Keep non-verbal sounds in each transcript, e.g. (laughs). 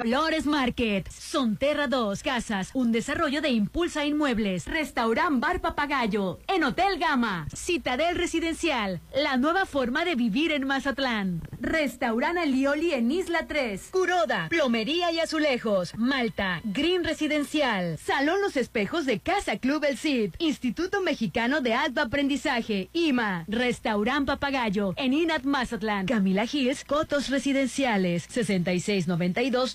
Flores Market, Sonterra 2, Casas, un desarrollo de Impulsa Inmuebles, Restaurant Bar Papagayo, en Hotel Gama, Citadel Residencial, la nueva forma de vivir en Mazatlán, Restaurant Alioli en Isla 3, Curoda, Plomería y Azulejos, Malta, Green Residencial, Salón Los Espejos de Casa Club El Cid, Instituto Mexicano de Alto Aprendizaje, IMA, Restaurant Papagayo, en Inat Mazatlán, Camila Hills, Cotos Residenciales, 6692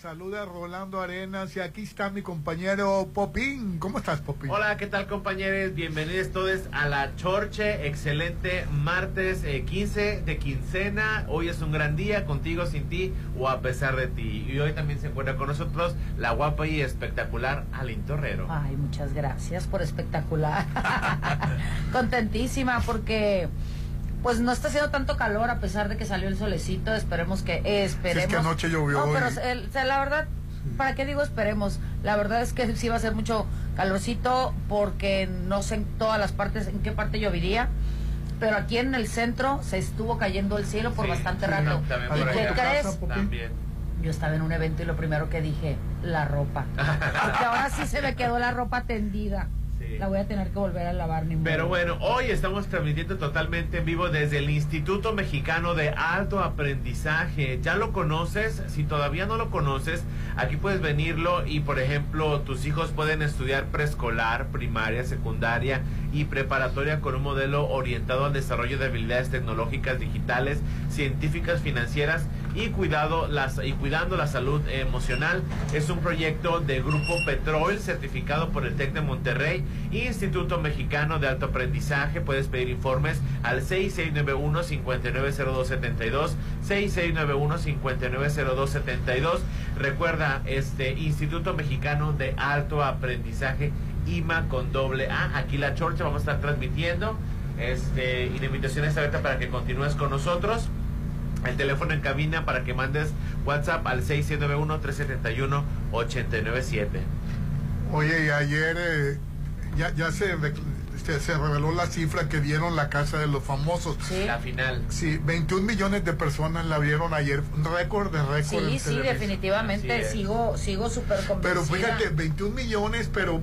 Los saluda Rolando Arenas y aquí está mi compañero Popín. ¿Cómo estás, Popín? Hola, ¿qué tal, compañeros? Bienvenidos todos a la Chorche. Excelente martes 15 eh, de quincena. Hoy es un gran día, contigo, sin ti o a pesar de ti. Y hoy también se encuentra con nosotros la guapa y espectacular Alin Torrero. Ay, muchas gracias por espectacular. (laughs) (laughs) Contentísima porque pues no está haciendo tanto calor a pesar de que salió el solecito. Esperemos que esperemos. es que anoche llovió. No, pero la verdad, ¿para qué digo esperemos? La verdad es que sí va a ser mucho calorcito porque no sé en todas las partes en qué parte lloviría. Pero aquí en el centro se estuvo cayendo el cielo por bastante rato. ¿Y qué crees? También. Yo estaba en un evento y lo primero que dije, la ropa. (laughs) Porque ahora sí se me quedó la ropa tendida. La voy a tener que volver a lavar. Ni Pero bueno, hoy estamos transmitiendo totalmente en vivo desde el Instituto Mexicano de Alto Aprendizaje. ¿Ya lo conoces? Si todavía no lo conoces, aquí puedes venirlo y, por ejemplo, tus hijos pueden estudiar preescolar, primaria, secundaria y preparatoria con un modelo orientado al desarrollo de habilidades tecnológicas, digitales, científicas, financieras y cuidado las y cuidando la salud emocional. Es un proyecto de Grupo Petrol certificado por el TEC de Monterrey Instituto Mexicano de Alto Aprendizaje. Puedes pedir informes al 6691-590272, 6691-590272. Recuerda, este Instituto Mexicano de Alto Aprendizaje, IMA con doble A. Aquí la Chorcha vamos a estar transmitiendo. Este, y la invitación está abierta para que continúes con nosotros. El teléfono en cabina para que mandes WhatsApp al 6691-371-897. Oye, y ayer eh, ya, ya se, se, reveló la cifra que dieron la Casa de los Famosos. La final. Sí, 21 millones de personas la vieron ayer, un récord de récord. Sí, sí, definitivamente sigo sigo súper Pero fíjate, 21 millones, pero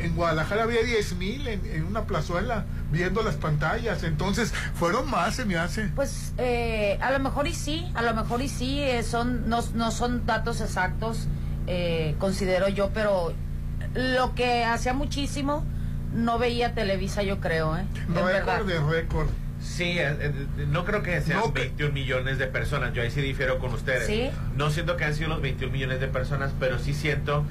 en Guadalajara había 10 mil en, una plazuela viendo las pantallas, entonces fueron más, se me hace. Pues eh, a lo mejor y sí, a lo mejor y sí, eh, son no, no son datos exactos, eh, considero yo, pero lo que hacía muchísimo no veía Televisa, yo creo, ¿eh? Récord de récord. Sí, eh, eh, no creo que sean 21 millones de personas. Yo ahí sí difiero con ustedes. No siento que han sido los 21 millones de personas, pero sí siento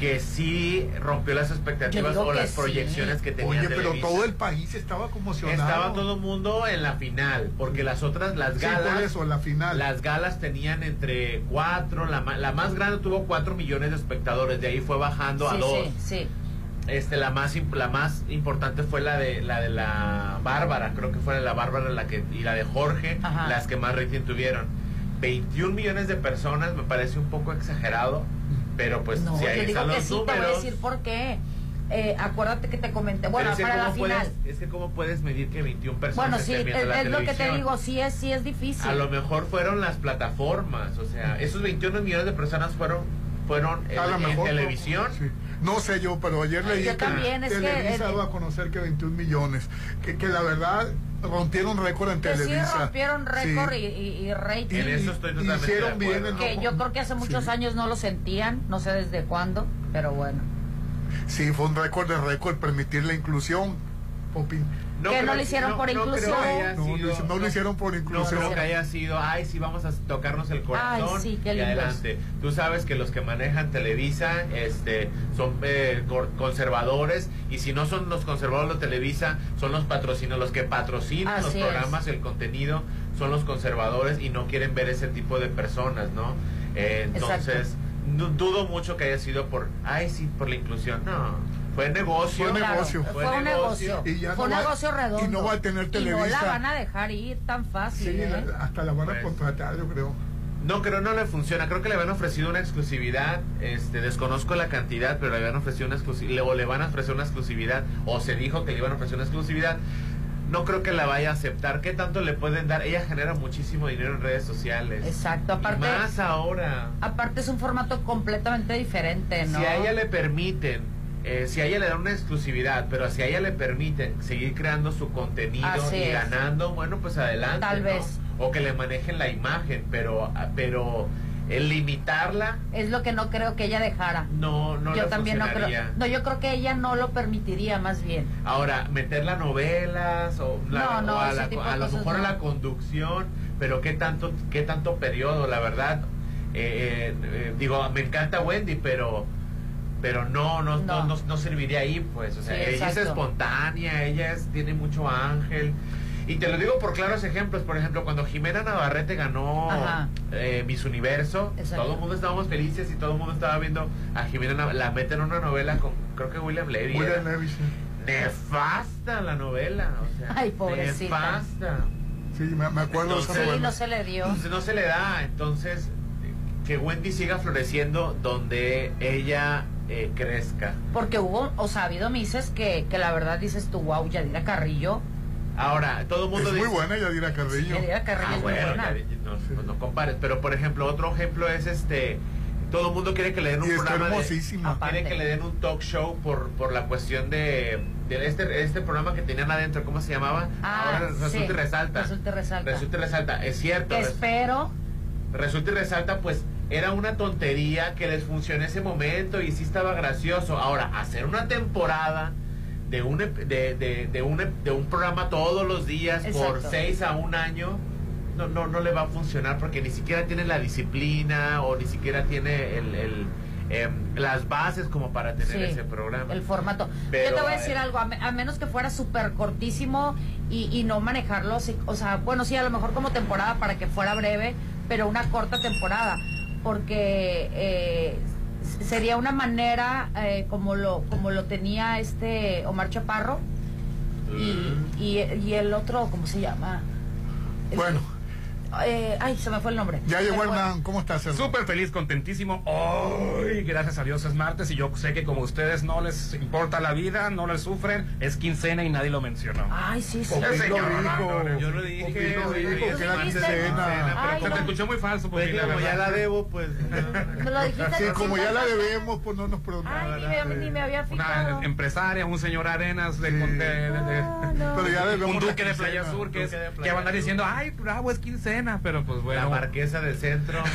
que sí rompió las expectativas o las proyecciones que tenía Oye, pero todo el país estaba conmocionado. Estaba todo el mundo en la final, porque las otras, las galas. eso, la final. Las galas tenían entre cuatro, la, la más grande tuvo cuatro millones de espectadores, de ahí fue bajando a dos. Sí, sí. Este, la más la más importante fue la de la de la Bárbara, creo que fue la Bárbara la que y la de Jorge, las que más rating tuvieron. 21 millones de personas me parece un poco exagerado pero pues no, si ahí digo que sí, te voy a decir por qué. Eh, acuérdate que te comenté, bueno, para la final. es que cómo puedes medir que 21 personas Bueno, sí, es, lo que te digo, sí es, sí es difícil. A lo mejor fueron las plataformas, o sea, esos 21 millones de personas fueron fueron en, televisión. No sé yo, pero ayer leí que también, es Televisa que, a conocer que 21 millones, que, que la verdad rompieron récord en Televisa. Sí, rompieron récord y, y, rating. En eso estoy totalmente Hicieron bien que yo creo que hace muchos años no lo sentían, no sé desde cuándo, pero bueno. Sí, fue un récord de récord permitir la inclusión. Popín. No que no lo hicieron por inclusión. no, lo hicieron por inclusión. No creo que haya sido, ay, sí, vamos a tocarnos el corazón y adelante. Tú sabes que los que manejan Televisa este, son eh, conservadores y si no son los conservadores de Televisa, son los patrocinos, los que patrocinan los programas, el contenido son los conservadores y no quieren ver ese tipo de personas, ¿no? Eh, entonces, du- dudo mucho que haya sido por, ay, sí, por la inclusión. No, fue negocio. Fue Claro, negocio. Fue, un negocio. Y ya fue un no va- negocio redondo. y no va a tener Y Televisa. no la van a dejar ir tan fácil. Sí, ¿eh? hasta la van a Pues. contratar, yo creo. No, creo no le funciona. Creo que le habían ofrecido una exclusividad. Este, desconozco la cantidad, pero le habían ofrecido una exclusividad. O le van a ofrecer una exclusividad. O se dijo que le iban a ofrecer una exclusividad. No creo que la vaya a aceptar. ¿Qué tanto le pueden dar? Ella genera muchísimo dinero en redes sociales. Exacto, Y aparte, más ahora. aparte es un formato completamente diferente, ¿no? Si a ella le permiten, eh, si a ella le dan una exclusividad, pero si a ella le permiten seguir creando su contenido Así y es. ganando, bueno, pues adelante. Tal ¿no? vez. O que le manejen la imagen, pero, pero el limitarla, Es lo que no creo que ella dejara. no, no yo también no creo. No, yo creo que ella no lo permitiría, más bien. Ahora, meterla a novelas o, la- No, no, o a, la- a lo mejor a la conducción, pero qué tanto, qué tanto periodo, la verdad. Eh, eh, eh, digo, me encanta Wendy, pero pero no no, no. No. no, no serviría ahí, pues. O sea, Sí, ella es espontánea, ella es, tiene mucho ángel. Y te lo digo por claros ejemplos. Por ejemplo, cuando Jimena Navarrete ganó eh, Miss Universo, Exacto. todo el mundo estábamos felices y todo el mundo estaba viendo a Jimena Nav- La meten en una novela con, creo que William Levy. William Levy, sí. Nefasta la novela, o sea, Ay, pobrecita. nefasta. Sí, me, me acuerdo de esa Entonces- novela. no se le dio. Entonces no se le da, entonces que Wendy siga floreciendo donde ella eh, crezca. Porque hubo, o sea, ha habido mises que, que la verdad dices tú, wow, Yadira Carrillo. Ahora, todo el mundo Es muy buena Yadira Carrillo. Yadira Carrillo Ah, es muy buena. ya, no, pues no compares, pero por ejemplo, otro ejemplo es este... Todo el mundo quiere que le den un Y programa de- hermosísima. Aparte. Quiere que le den un talk show por, por la cuestión de, de este, este programa que tenían adentro, ¿cómo se llamaba? Ah, Ahora resulta sí. y resalta. Resulta y resalta. Resulta y resalta. Es cierto. Espero, resulta y resalta, pues era una tontería que les funcionó ese momento y sí estaba gracioso. Ahora, hacer una temporada de un, de, de, de un, de un programa todos los días por seis a un año, no, no, no le va a funcionar porque ni siquiera tiene la disciplina o ni siquiera tiene el, el, em, las bases como para tener sí, ese programa. el formato. Pero, Yo te voy a decir algo, a, me- a menos que fuera súper cortísimo y, y no manejarlo, o sea, bueno, sí, a lo mejor como temporada para que fuera breve, pero una corta temporada, porque eh, sería una manera eh, como lo como lo tenía este Omar Chaparro y, y, y el otro, ¿cómo se llama? El- Bueno, eh, ay, se me fue el nombre. ya llegó. Hernán. ¿Cómo estás, Hernán? Súper feliz, contentísimo. Hoy, gracias a Dios es martes y yo sé que como a ustedes no les importa la vida, no les sufren, es quincena y nadie lo mencionó. Ay, sí, sí. Ese lo dijo. yo lo dije, que era ¿lo dijiste? quincena. Ay, Se no. te escuchó muy falso, Pues porque la como ya la debo, pues... Me lo dijiste Sí, hace como ya la debemos, pues no nos preguntamos. Ay, ni me, ni me había fijado. Una empresaria, un señor Arenas de, Sí. de- de- de- Ah, no. Pero ya debemos un duque de. Playa Sur que, es, que va a andar diciendo, ay, bravo, es quincena, pero pues La bueno. marquesa del centro. (laughs)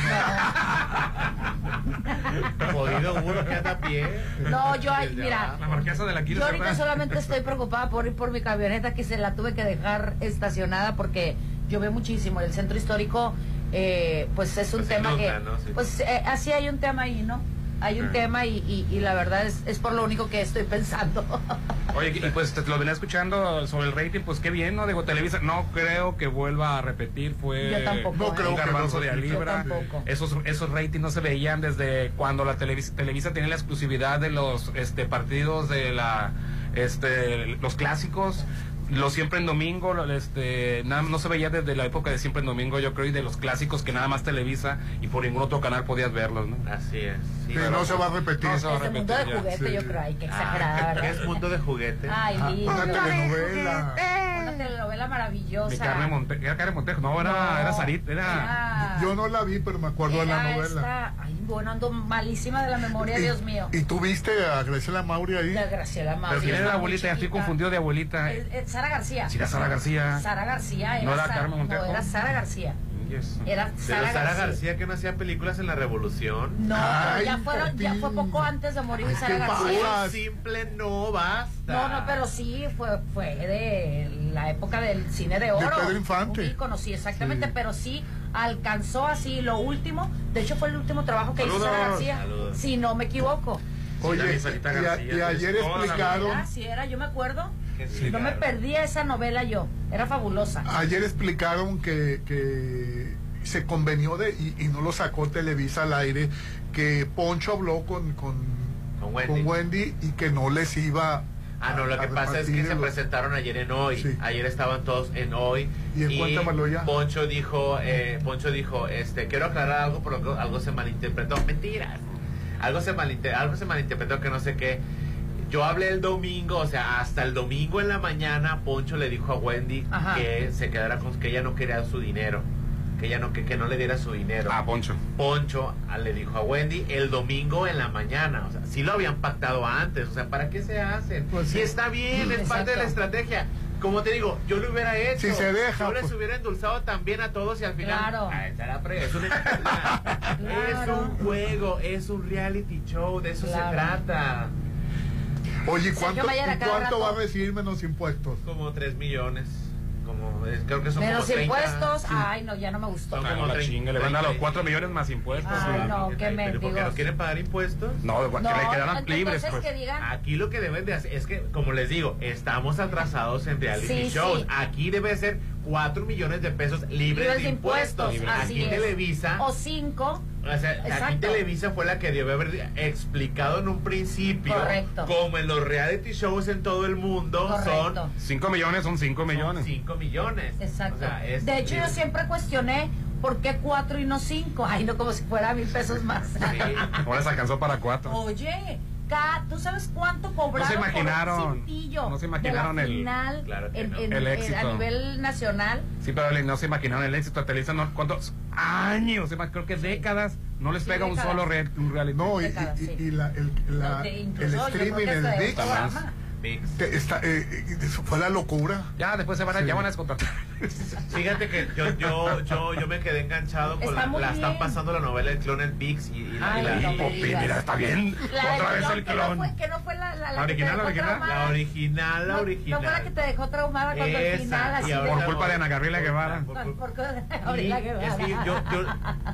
Jodido uno que anda a pie. No, yo, Desde mira. La marquesa de la Yo ahorita ¿verdad? solamente estoy preocupada por ir por mi camioneta que se la tuve que dejar estacionada porque llovió muchísimo. El centro histórico, eh, pues es un Pues tema inunda, que, ¿no? Sí. pues eh, así hay un tema ahí, ¿no? Hay un tema y, y, y la verdad es, es por lo único que estoy pensando. (laughs) Oye, y pues te lo venía escuchando sobre el rating, pues qué bien, ¿no? Digo, Televisa, no creo que vuelva a repetir, fue Yo tampoco, No ¿eh? creo un que garbanzo no de a repita. libra. Yo tampoco. Esos, esos ratings no se veían desde cuando la Televisa, Televisa tenía la exclusividad de los este, partidos de la este los clásicos. Lo siempre en domingo, lo- este, nada, no se veía desde la época de siempre en domingo, yo creo, y de los clásicos que nada más Televisa y por ningún otro canal podías verlos, ¿no? Así es. sí. Sí, no se va a repetir. No se va a Ese mundo de repetir juguete, Sí. yo creo, hay que Ah, exagerar. ¿Qué es mundo de juguete? Ay, lindo. Una telenovela. Una telenovela maravillosa. De Carmen Montejo, era Carmen Montejo, no, era, No, era Sarit, era... era- Yo no la vi, pero me acuerdo de la era novela. esta- ay, bueno, ando malísima de la memoria, Y- Dios mío. ¿Y tú viste a Graciela Mauri ahí? La Graciela Mauri. Pero quién era la abuelita, ya estoy confundido de abuelita. Eh, eh, Sara García. Si era Sara García. Sara García. Era ¿No era Sara- Carmen Montejo? No, era Sara García. Yes. Era Pero Sara, Sara García. García que no hacía películas en la Revolución. No, Ay, pero ya, fueron, ya fue poco antes de morir Ay, Sara qué García. pasa. Simple no basta. No, no, pero sí, fue, fue de la época del cine de oro. Pedro Infante. Sí, exactamente, Sí. pero sí alcanzó así lo último. De hecho, fue el último trabajo que hizo. Sara García, Saludos. si no me equivoco. Oye, Sí, y, a- García, y ayer explicaron, Era, sí era, yo me acuerdo. Sí, no me perdía esa novela yo. Era fabulosa. Ayer explicaron que, que se convenió de, y, y no lo sacó Televisa al aire, que Poncho habló con, con, Con Wendy. con Wendy y que no les iba Ah, no, lo que pasa es que se presentaron ayer en hoy. Sí. Ayer estaban todos en hoy. Y en cuéntamelo ya. Poncho dijo, eh, Poncho dijo, este, quiero aclarar algo porque algo se malinterpretó. Mentiras. Algo se malinter- algo se malinterpretó que no sé qué. Yo hablé el domingo, o sea, hasta el domingo en la mañana, Poncho le dijo a Wendy Ajá. que se quedara con que ella no quería su dinero, que ella no que, que no le diera su dinero. Ah, Poncho. Poncho ah, le dijo a Wendy el domingo en la mañana. O sea, sí lo habían pactado antes. O sea, ¿para qué se hacen? Pues y sí. está bien, es parte de la estrategia. Como te digo, yo lo hubiera hecho. Si se deja, Yo les pues. hubiera endulzado también a todos y al final. Claro. Ay, pre- es, una- (laughs) es Claro. un juego, es un reality show, de eso Claro. se trata. Oye, ¿cuánto, a y cuánto va a recibir menos impuestos? Como 3 millones. Como, es- creo que son Menos como 30. impuestos. Ay, no, ya no me gustó. Son como no, la 30, chinga, le van a los 4 30. millones más impuestos. Ay, sí. no, qué Pero ¿por qué no quieren pagar impuestos? No, que No, le quedaran entonces libres, pues. que digan. Aquí lo que deben de hacer es que, como les digo, estamos atrasados en reality Sí, shows. sí. Aquí debe ser 4 millones de pesos libres, libres de impuestos. Aquí es. Televisa, O cinco. o sea, aquí Exacto. Televisa fue la que debió haber explicado en un principio, Correcto. como en los reality shows en todo el mundo Correcto. son 5 millones son 5 millones. 5 millones. Exacto. O sea, es- de hecho, yo siempre cuestioné por qué cuatro y no cinco. Ay, no, como si fuera mil pesos más. Sí. Ahora se alcanzó para 4. Oye, ¿tú sabes cuánto cobraron por un imaginaron, cintillo no se imaginaron el- final Claro en- no. en- El en- éxito. a nivel nacional? Sí, pero no se imaginaron el éxito Televisa. No, ¿Cuántos años? se Creo que décadas. No les Sí, pega un décadas. solo re- un reality. No, y, Décadas, y- sí. y la, el, la- No, de- el streaming, el de VIX, está, eh, eh, eso fue la locura. Ya después se van a, Sí. ya van a descontratar. (laughs) Fíjate que yo, yo, yo, yo me quedé enganchado con Está la, la están bien. pasando la novela El clon en VIX y, y la, y no mira, está bien. La Otra del vez clon, el que no clon. fue, que no fue la, original, la original. la original, la original. No fue la que te dejó traumada cuando al final así y de- ahora Por culpa de Ana Gabriela Guevara. Por- Gabriela Guevara. es que yo, yo-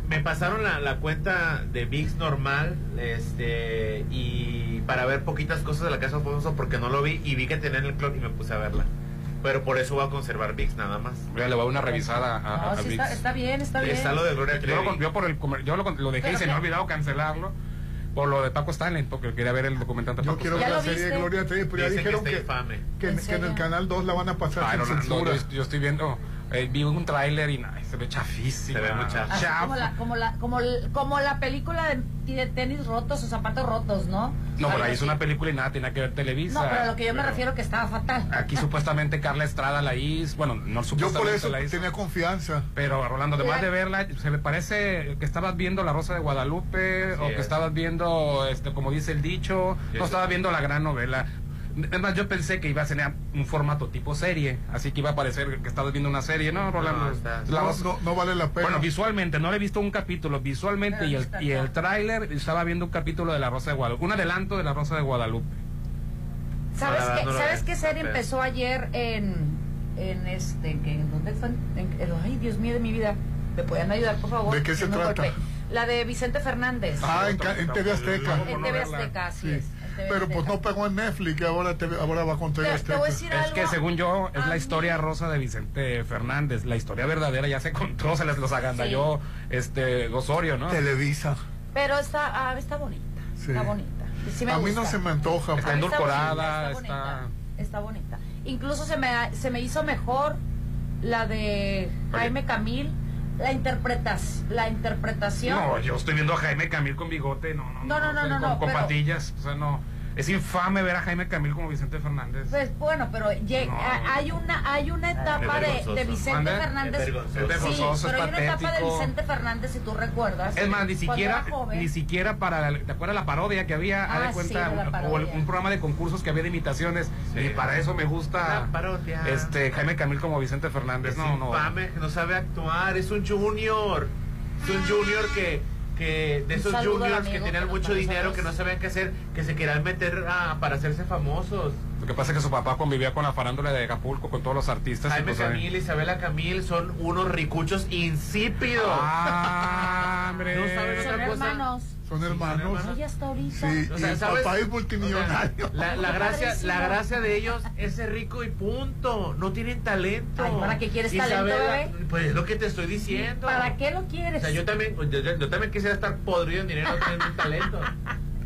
me pasaron la, la cuenta de VIX normal este y para ver poquitas cosas de la casa de Alfonso porque no lo vi y vi que tenían el clon y me puse a verla pero por eso voy a conservar VIX nada más Mira, le voy a dar una revisada a, a, No, a sí VIX. está, está bien, está bien. está lo de Gloria Yo lo, Trevi yo por el, yo lo, lo dejé y se me ha olvidado cancelarlo por lo de Paco Stanley, porque quería ver el documental de Yo Paco quiero ver ¿Ya la lo serie de viste? Gloria Trevi, pero ya Dicen dijeron que, que, ¿En en, que en el canal 2 la van a pasar Ay, no, sin no, no, censura. yo, yo estoy viendo, eh, vi un tráiler y ay, se ve chafísimo. Se ve muy. Así como la, como la, como, la película de, de tenis rotos o zapatos rotos, ¿no? No, pero ahí es una película y nada, tiene que ver Televisa. No, pero a lo que yo me refiero que estaba fatal. Aquí (laughs) supuestamente Carla Estrada la hizo, bueno, no Yo supuestamente por eso la hizo. tenía confianza. Pero Rolando, además La- de verla, se me parece que estabas viendo La Rosa de Guadalupe Sí o que es. estabas viendo, este, como dice el dicho, Sí, no es. estabas viendo la gran novela. Además, yo pensé que iba a tener un formato tipo serie, así que iba a parecer que estabas viendo una serie, ¿no, Rolando? No, vale la pena. Bueno, visualmente, no le he visto un capítulo, visualmente y el, y el tráiler estaba viendo un capítulo de La Rosa de Guadalupe, un adelanto de La Rosa de Guadalupe. ¿Sabes, qué, ¿sabes qué serie empezó ayer en, en este, que, ¿en dónde fue? En- en- ay, Dios mío de mi vida. ¿Me pueden ayudar, por favor? ¿De qué se trata? La de Vicente Fernández. Ah, en, en TV Azteca. En TV. Azteca, así Sí. es. TV Pero pues no pegó en Netflix, y ahora, TV ahora va con TV Te, te voy a decir Es algo. que según yo es A la mí- historia rosa de Vicente Fernández. La historia verdadera ya se contó, se les los agandalló este Osorio, ¿no? Televisa. Pero está, ah, está bonita. Sí. Está bonita. Sí me a mí no se me antoja. Está pues. endulcorada, bonita, está- bonita, está bonita. Incluso se me, se me hizo mejor la de Jaime Camil, la interpretas, la interpretación. No, yo estoy viendo a Jaime Camil con bigote, no, no, No, no, no, no, con, no, con pero- patillas, o sea, no. Es infame ver a Jaime Camil como Vicente Fernández. Pues bueno, pero No. hay una hay una etapa de, Vicente ¿Mande? Fernández. Es vergonzoso. Es vergonzoso, sí, es pero hay una etapa de. Vicente Fernández si tú recuerdas. Es más, ni siquiera, ni siquiera para, la- ¿te acuerdas la parodia que había? Ah, de sí, cuenta, la un- o el- un programa de concursos que había de imitaciones. Sí. Y para eso me gusta La parodia. este Jaime Camil como Vicente Fernández. Es no, no. infame, que no sabe actuar, es un junior. Es un junior que, que de esos juniors que tenían que mucho dinero, que no sabían qué hacer, que se querían meter a- para hacerse famosos. Lo que pasa es que su papá convivía con la farándula de Acapulco, con todos los artistas. Jaime pues, ahí- Camil, Isabela Camil son unos ricuchos insípidos. Ah, hombre. No saben otra cosa. hermanos. Son Son hermanos. Hasta ahorita. Sí, O y sea, el ¿sabes? papá es O multimillonario. sea, la, la gracia, la gracia de ellos es ser rico y punto. No tienen talento. Ay, ¿para qué quieres talento, bebé? Pues es lo que te estoy diciendo. ¿Para qué lo O quieres? sea, yo también, yo, yo- yo también quisiera estar podrido en dinero, no tener un talento.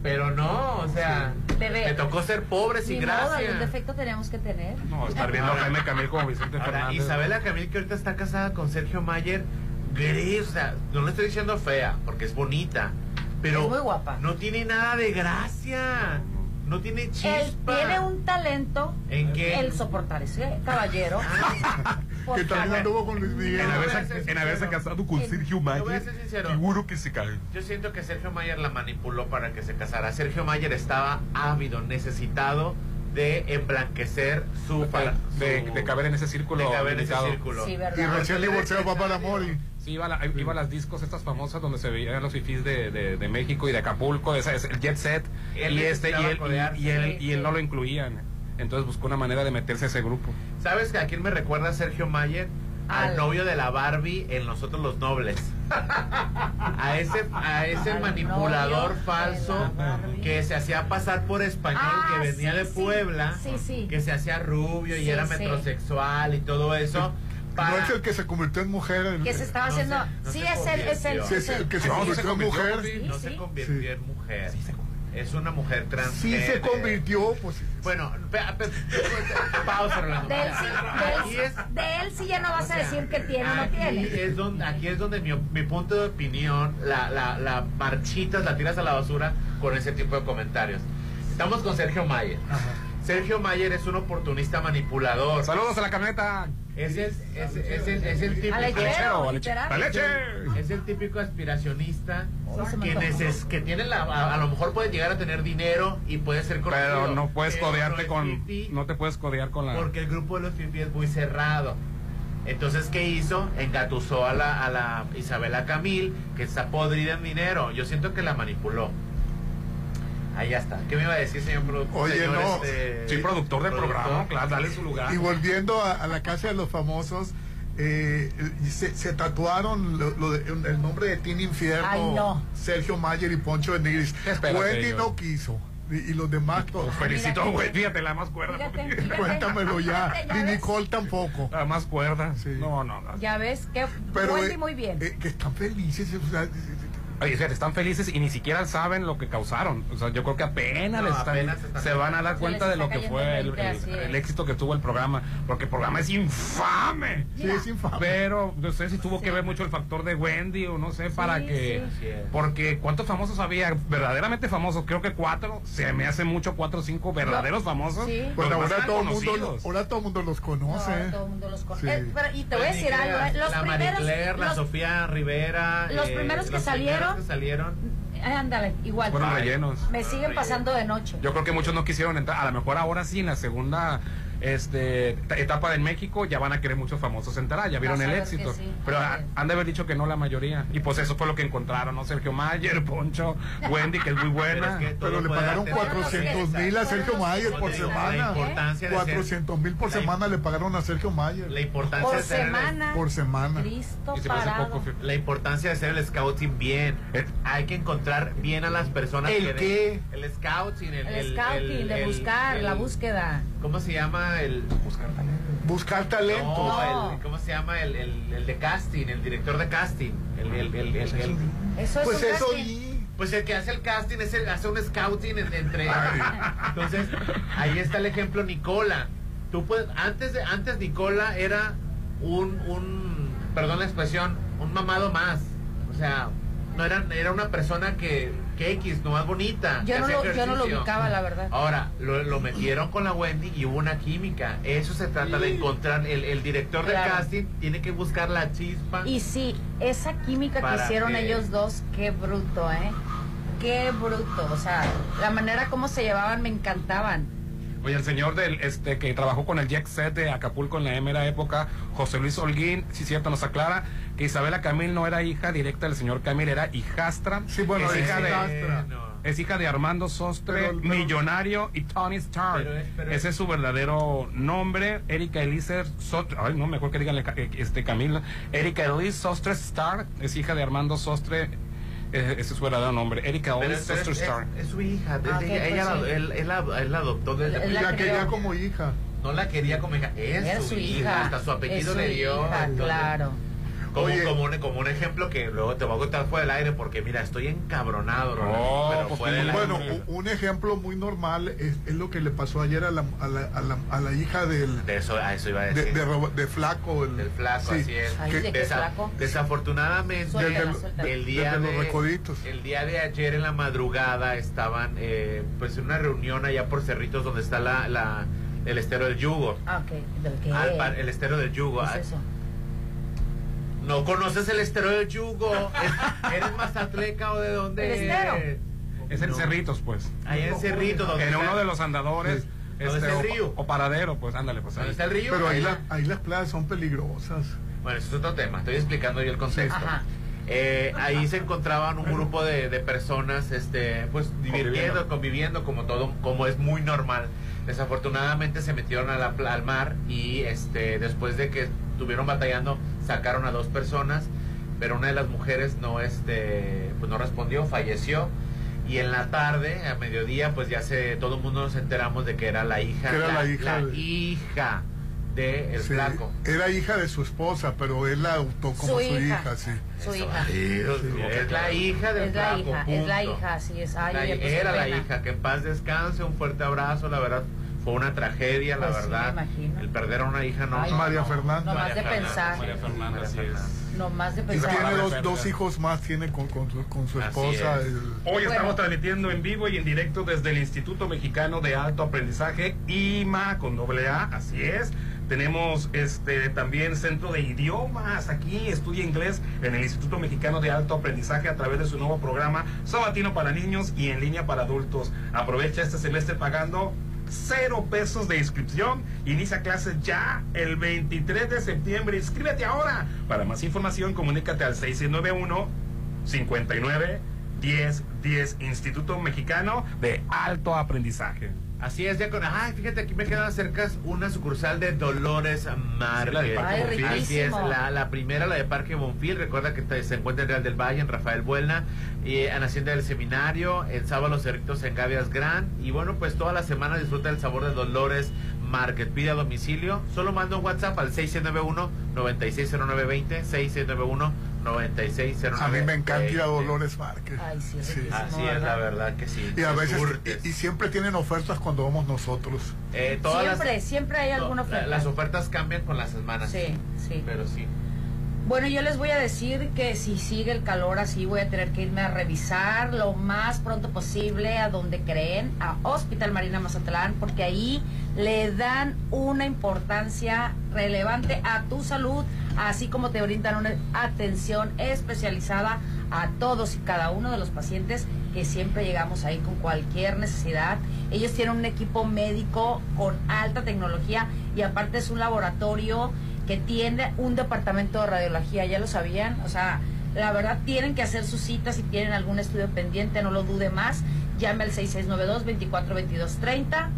Pero no, o sea, me tocó ser pobre sin modo, algún gracia. defecto tenemos que tener. No, estar viendo a Jaime Camil como Vicente Ahora, Fernández. Isabela Camil, que ahorita está casada con Sergio Mayer, gris, o sea, no le estoy diciendo fea, porque es bonita, pero Es muy guapa. no tiene nada de gracia, no tiene Él chispa. tiene un talento. ¿En qué? El soportar ese caballero. (laughs) Que también anduvo con Luis Miguel. En No, en haberse casado con Sergio Te voy a Mayer, ser sincero. seguro que se cae. Yo siento que Sergio Mayer la manipuló para que se casara. Sergio Mayer estaba ávido, necesitado de emblanquecer su... Para- de, su- de caber en ese círculo de caber en ese círculo. Sí, Y recién divorciado papá la Mori. Sí, iba a, la- iba a las discos estas famosas donde se veían los fifís de, de, de México y de Acapulco, esa es el Jet Set, Él y este y él, codearse. y, él, y él no lo incluían. Entonces buscó una manera de meterse a ese grupo. ¿Sabes a quién me recuerda Sergio Mayer? Al Al- novio de la Barbie en Nosotros los Nobles. A ese, a ese Al manipulador falso que se hacía pasar por español, Ah, que venía sí, de. Puebla, Sí, sí. que se hacía rubio y Sí, era sí. metrosexual y todo eso. No es el que se convirtió en mujer. el- Que se estaba No haciendo. se- no sí, se es él, es. Sí, es el que se No, no se convirtió en mujer. no Sí, se sí. convirtió Sí. en mujer. Es una mujer trans. Sí se convirtió, pues. Bueno, pe- pe- pe- pausa, Rolando. De él, sí, de, él, es- de él sí ya no vas a decir que tiene o no aquí tiene. Es donde, aquí es donde mi, mi punto de opinión, la, la, la marchitas, la tiras a la basura con ese tipo de comentarios. Estamos con Sergio Mayer. Sergio Mayer es un oportunista manipulador. Saludos a la camioneta. Es el, es, es el, es el típico, es el típico aspiracionista que, neces- que tiene la, a, a lo mejor puede llegar a tener dinero y puede ser conocido. Pero no puedes pero codearte con. No te puedes codear con la. Porque el grupo de los Fifi es muy cerrado. Entonces, ¿qué hizo? Engatusó a la, a la Isabela Camil, que está podrida en dinero. Yo siento que la manipuló. Ahí ya está. ¿Qué me iba a decir, señor productor? Oye, Señor, no. este, Sí, productor productor. programa, claro, dale su lugar. Y volviendo a, a la casa de los famosos, eh, se, se tatuaron lo- lo de- el nombre de Teen Infierno, Ay, no. Sergio Mayer y Poncho de Nigris. Wendy yo. no quiso. Y, y los demás todos. Felicito, Fíjate. güey. Fíjate, la más cuerda. Fíjate, fíjate. (laughs) Cuéntamelo ya. Fíjate, Ni. Nicole tampoco. La más cuerda. Sí. No, no, no. Ya ves que Pero Wendy eh, muy bien. eh, que están felices. o sea, Oye, fíjate, están felices y ni siquiera saben lo que causaron. O sea, yo creo que apenas, No, les están- apenas se están- se van a dar cuenta de lo que fue el el, 20, el- así es. el éxito que tuvo el programa. Porque el programa es infame. sí, es infame. Pero no sé si tuvo que ver mucho el factor de Wendy o no sé, para Sí, que... sí. Porque ¿cuántos famosos había? Verdaderamente famosos, creo que cuatro. Se me hace mucho cuatro o cinco verdaderos famosos. Sí. Pues ahora todo, el mundo, ahora todo el mundo los No, conoce. todo el mundo los Sí. conoce. Eh, pero- y te voy a Pues decir algo. eh, Los la primeros. Marie Claire, la los- Sofía Rivera. los eh, primeros que los salieron- que salieron. eh, ándale, igual. Fueron rellenos. Me siguen pasando de noche. Yo creo que muchos no quisieron entrar. A lo mejor ahora sí, en la segunda este, ta- etapa de México, ya van a querer muchos famosos entrar. Ya vieron Vas a el éxito. sí. Pero A ah, han de haber dicho que no la mayoría. Y pues eso fue lo que encontraron, ¿no? Sergio Mayer, Poncho, Wendy, que es muy buena. Pero es que todo Pero le pagaron tener 400 mil a Sergio Mayer por se semana. La importancia de ser- 400 mil por semana le pagaron a Sergio Mayer. La importancia Por de ser el- semana. Por semana. Cristo poco, la importancia de hacer el scouting bien. Eh. Hay que encontrar bien a las personas ¿El que de- qué? el scouting, el, El, scouting, el- de buscar, el- la búsqueda. ¿Cómo se llama el Buscar talento. Buscar talento. no, No. el- ¿cómo se llama el, el, el de casting, el director de casting? El, el- el- el- el- Eso es Pues un eso casting. y. pues el que hace el casting es el, hace un scouting en- entre entonces ahí está el ejemplo Nicola. Tú puedes antes de antes Nicola era un un perdón la expresión, un mamado más. O sea, no era era una persona que que X, no más bonita. Yo no, lo, yo no lo ubicaba, la verdad. Ahora, lo, lo metieron con la Wendy y hubo una química. Eso se trata de encontrar. El, el director Claro. de casting tiene que buscar la chispa. Y sí, esa química que ¿Para hicieron qué? ellos dos, qué bruto, ¿eh? Qué bruto. O sea, la manera como se llevaban me encantaban. Oye, el señor del este que trabajó con el Jet Set de Acapulco en la mera época, José Luis Holguín, sí cierto, nos aclara que Isabela Camil no era hija directa del señor Camil, era hijastra. Sí, bueno, es hija de, no. es hija de Armando Sostre, Pero- pero- millonario y Tony. Pero es- pero Ese es- su verdadero nombre. Erika Elise Sostre, ay, no, mejor que digan este Camila. Erika Elise Sostre Starr es hija de Armando Sostre eh, ese es su verdadero nombre. Erika Owens, es, pero es- Sister Star. es- es su hija. desde Ah, ella, ella pues la, sí. él, él la, él la adoptó desde La, la quería como hija. No la quería como hija. Es, Es su, su hija. hija. Hasta su apellido Es su le dio. hija, entonces, claro. Como, Oye. como, un, como un ejemplo que luego te voy a contar fuera del aire porque mira, estoy encabronado, Oh, pero pues, fuera del aire. Bueno, u- un ejemplo muy normal es, es lo que le pasó ayer a la, a la, a la, a la hija del, De eso, a eso iba a de, decir. de, Flaco. El, del flaco, sí, así es. Ay, que- ¿de qué Desa- flaco? Desafortunadamente, Suéltala, Desde- suéltala. el día los de, recoditos. el día de ayer en la madrugada estaban eh, pues en una reunión allá por Cerritos donde está la, la el estero del Yugo. Ah, ok. ¿Del qué? Al par- el estero del Yugo. ¿Qué Ah, es eso? ¿No conoces el estero del Yugo? ¿Es- (laughs) ¿Eres mazatleca o de dónde? ¿El estero? eres? Es en No. Cerritos, pues. Allá en Cerritos, donde En está- uno de los andadores. Sí. ¿Dónde este, está el o- río? O, paradero, pues ándale, pues ¿Dónde ahí. está el río? Pero ahí, Ahí la- la- ahí las playas son peligrosas. Bueno, eso es otro tema. Estoy explicando yo el contexto. Ajá. Eh, ahí se encontraban un grupo de, de personas, este, pues divirtiendo, conviviendo, como todo, como es muy normal. Desafortunadamente se metieron a la, pla- al mar y, este, después de que estuvieron batallando, sacaron a dos personas, pero una de las mujeres no, este, pues no respondió, falleció. Y en la tarde, a mediodía, pues ya se, todo el mundo nos enteramos de que era la hija, era la hija de- hija de el Sí, flaco. Era hija de su esposa, pero él la adoptó como Su su, hija. hija. sí. Su Eso, hija. Dios es la hija del Es la flaco, hija, es la hija, así es. Ay, La- oye, pues, era la hija, que en paz descanse, un fuerte abrazo, la verdad fue una tragedia, la Pues sí, verdad. me imagino. el perder a una hija no. Ay, María no, Fernanda. No más de María Fernanda, pensar. María Fernanda, María así Fernanda. es. No más de Y pensar. tiene María dos, dos hijos más, tiene con, con su, con su Así esposa. es. el- Hoy Bueno. estamos transmitiendo en vivo y en directo desde el Instituto Mexicano de Alto Aprendizaje, IMA, con doble A, así es. Tenemos este también centro de idiomas aquí, estudia inglés en el Instituto Mexicano de Alto Aprendizaje a través de su nuevo programa Sabatino para niños y en línea para adultos. Aprovecha este semestre pagando cero pesos de inscripción. Inicia clases ya el 23 de septiembre. Inscríbete ahora. Para más información, comunícate al 691 59 10 10 Instituto Mexicano de Alto Aprendizaje. Así es, ya con. Ay, fíjate, aquí me queda cerca una sucursal de Dolores Market. la de Parque Ay. Así es, la, la primera, la de Parque Bonfil. Recuerda que se encuentra en Real del Valle, en Rafael Buelna, y en Hacienda del Seminario, el sábado Los Cerritos en Gavias Gran. Y bueno, pues toda la semana disfruta el sabor de Dolores Market. Pide a domicilio. Solo manda un WhatsApp al 691-960920. 691-960920. A mí me encanta ir a Dolores Márquez. Ay, sí, Sí. riquísimo, Así es, la verdad que sí. Y a veces, y, y siempre tienen ofertas cuando vamos nosotros. Eh, todas las- Siempre, siempre hay alguna No, oferta. Las ofertas cambian con las semanas. Sí, sí. Pero sí. Bueno, yo les voy a decir que si sigue el calor así, voy a tener que irme a revisar lo más pronto posible a donde creen, a Hospital Marina Mazatlán, porque ahí le dan una importancia relevante a tu salud, así como te brindan una atención especializada a todos y cada uno de los pacientes que siempre llegamos ahí con cualquier necesidad. Ellos tienen un equipo médico con alta tecnología y aparte es un laboratorio que tiene un departamento de radiología, ya lo sabían, o sea, la verdad tienen que hacer sus citas si tienen algún estudio pendiente, no lo dude más, llame al 6692-242230,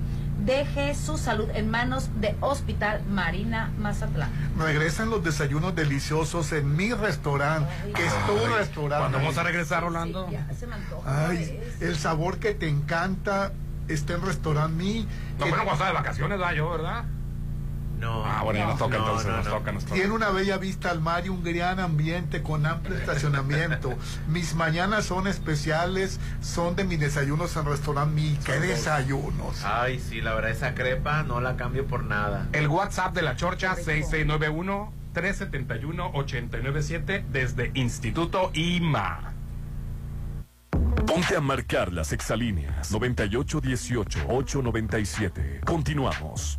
deje su salud en manos de Hospital Marina Mazatlán. Regresan los desayunos deliciosos en mi restaurante, Ay. que es un restaurante. ¿Cuándo vamos a regresar, Rolando? Sí, ya se me antoja Ay, el sabor que te encanta está en restaurante mi. No, bueno, cuando está de vacaciones, ¿verdad? Yo, ¿verdad? No. Ah, bueno, ya nos toca No, entonces, no, nos no. toca, nos toca. Tiene una bella vista al mar y un gran ambiente con amplio estacionamiento. (laughs) Mis mañanas son especiales, son de mis desayunos en restaurante Mi. ¡Qué desayunos! Ay, sí, la verdad, esa crepa no la cambio por nada. El WhatsApp de la Chorcha, Qué rico. 6691-371-897 desde Instituto IMA. Ponte a marcar las exalíneas 9818-897. Continuamos.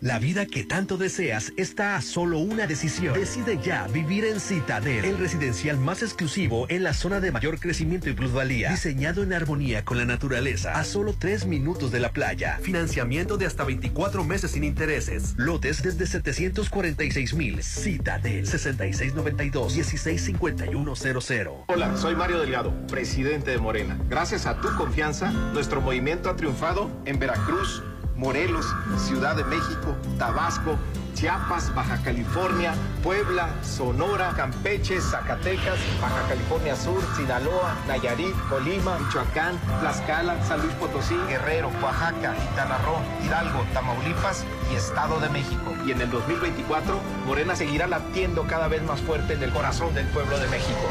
La vida que tanto deseas está a solo una decisión. Decide ya vivir en Citadel, el residencial más exclusivo en la zona de mayor crecimiento y plusvalía. Diseñado en armonía con la naturaleza, a solo tres minutos de la playa. Financiamiento de hasta 24 meses sin intereses. Lotes desde 746 mil. Citadel, 6692-165100. Hola, soy Mario Delgado, presidente de Morena. Gracias a tu confianza, nuestro movimiento ha triunfado en Veracruz Morelos, Ciudad de México, Tabasco, Chiapas, Baja California, Puebla, Sonora, Campeche, Zacatecas, Baja California Sur, Sinaloa, Nayarit, Colima, Michoacán, Tlaxcala, San Luis Potosí, Guerrero, Oaxaca, Quintana Hidalgo, Tamaulipas y Estado de México. Y en el 2024, Morena seguirá latiendo cada vez más fuerte en el corazón del pueblo de México.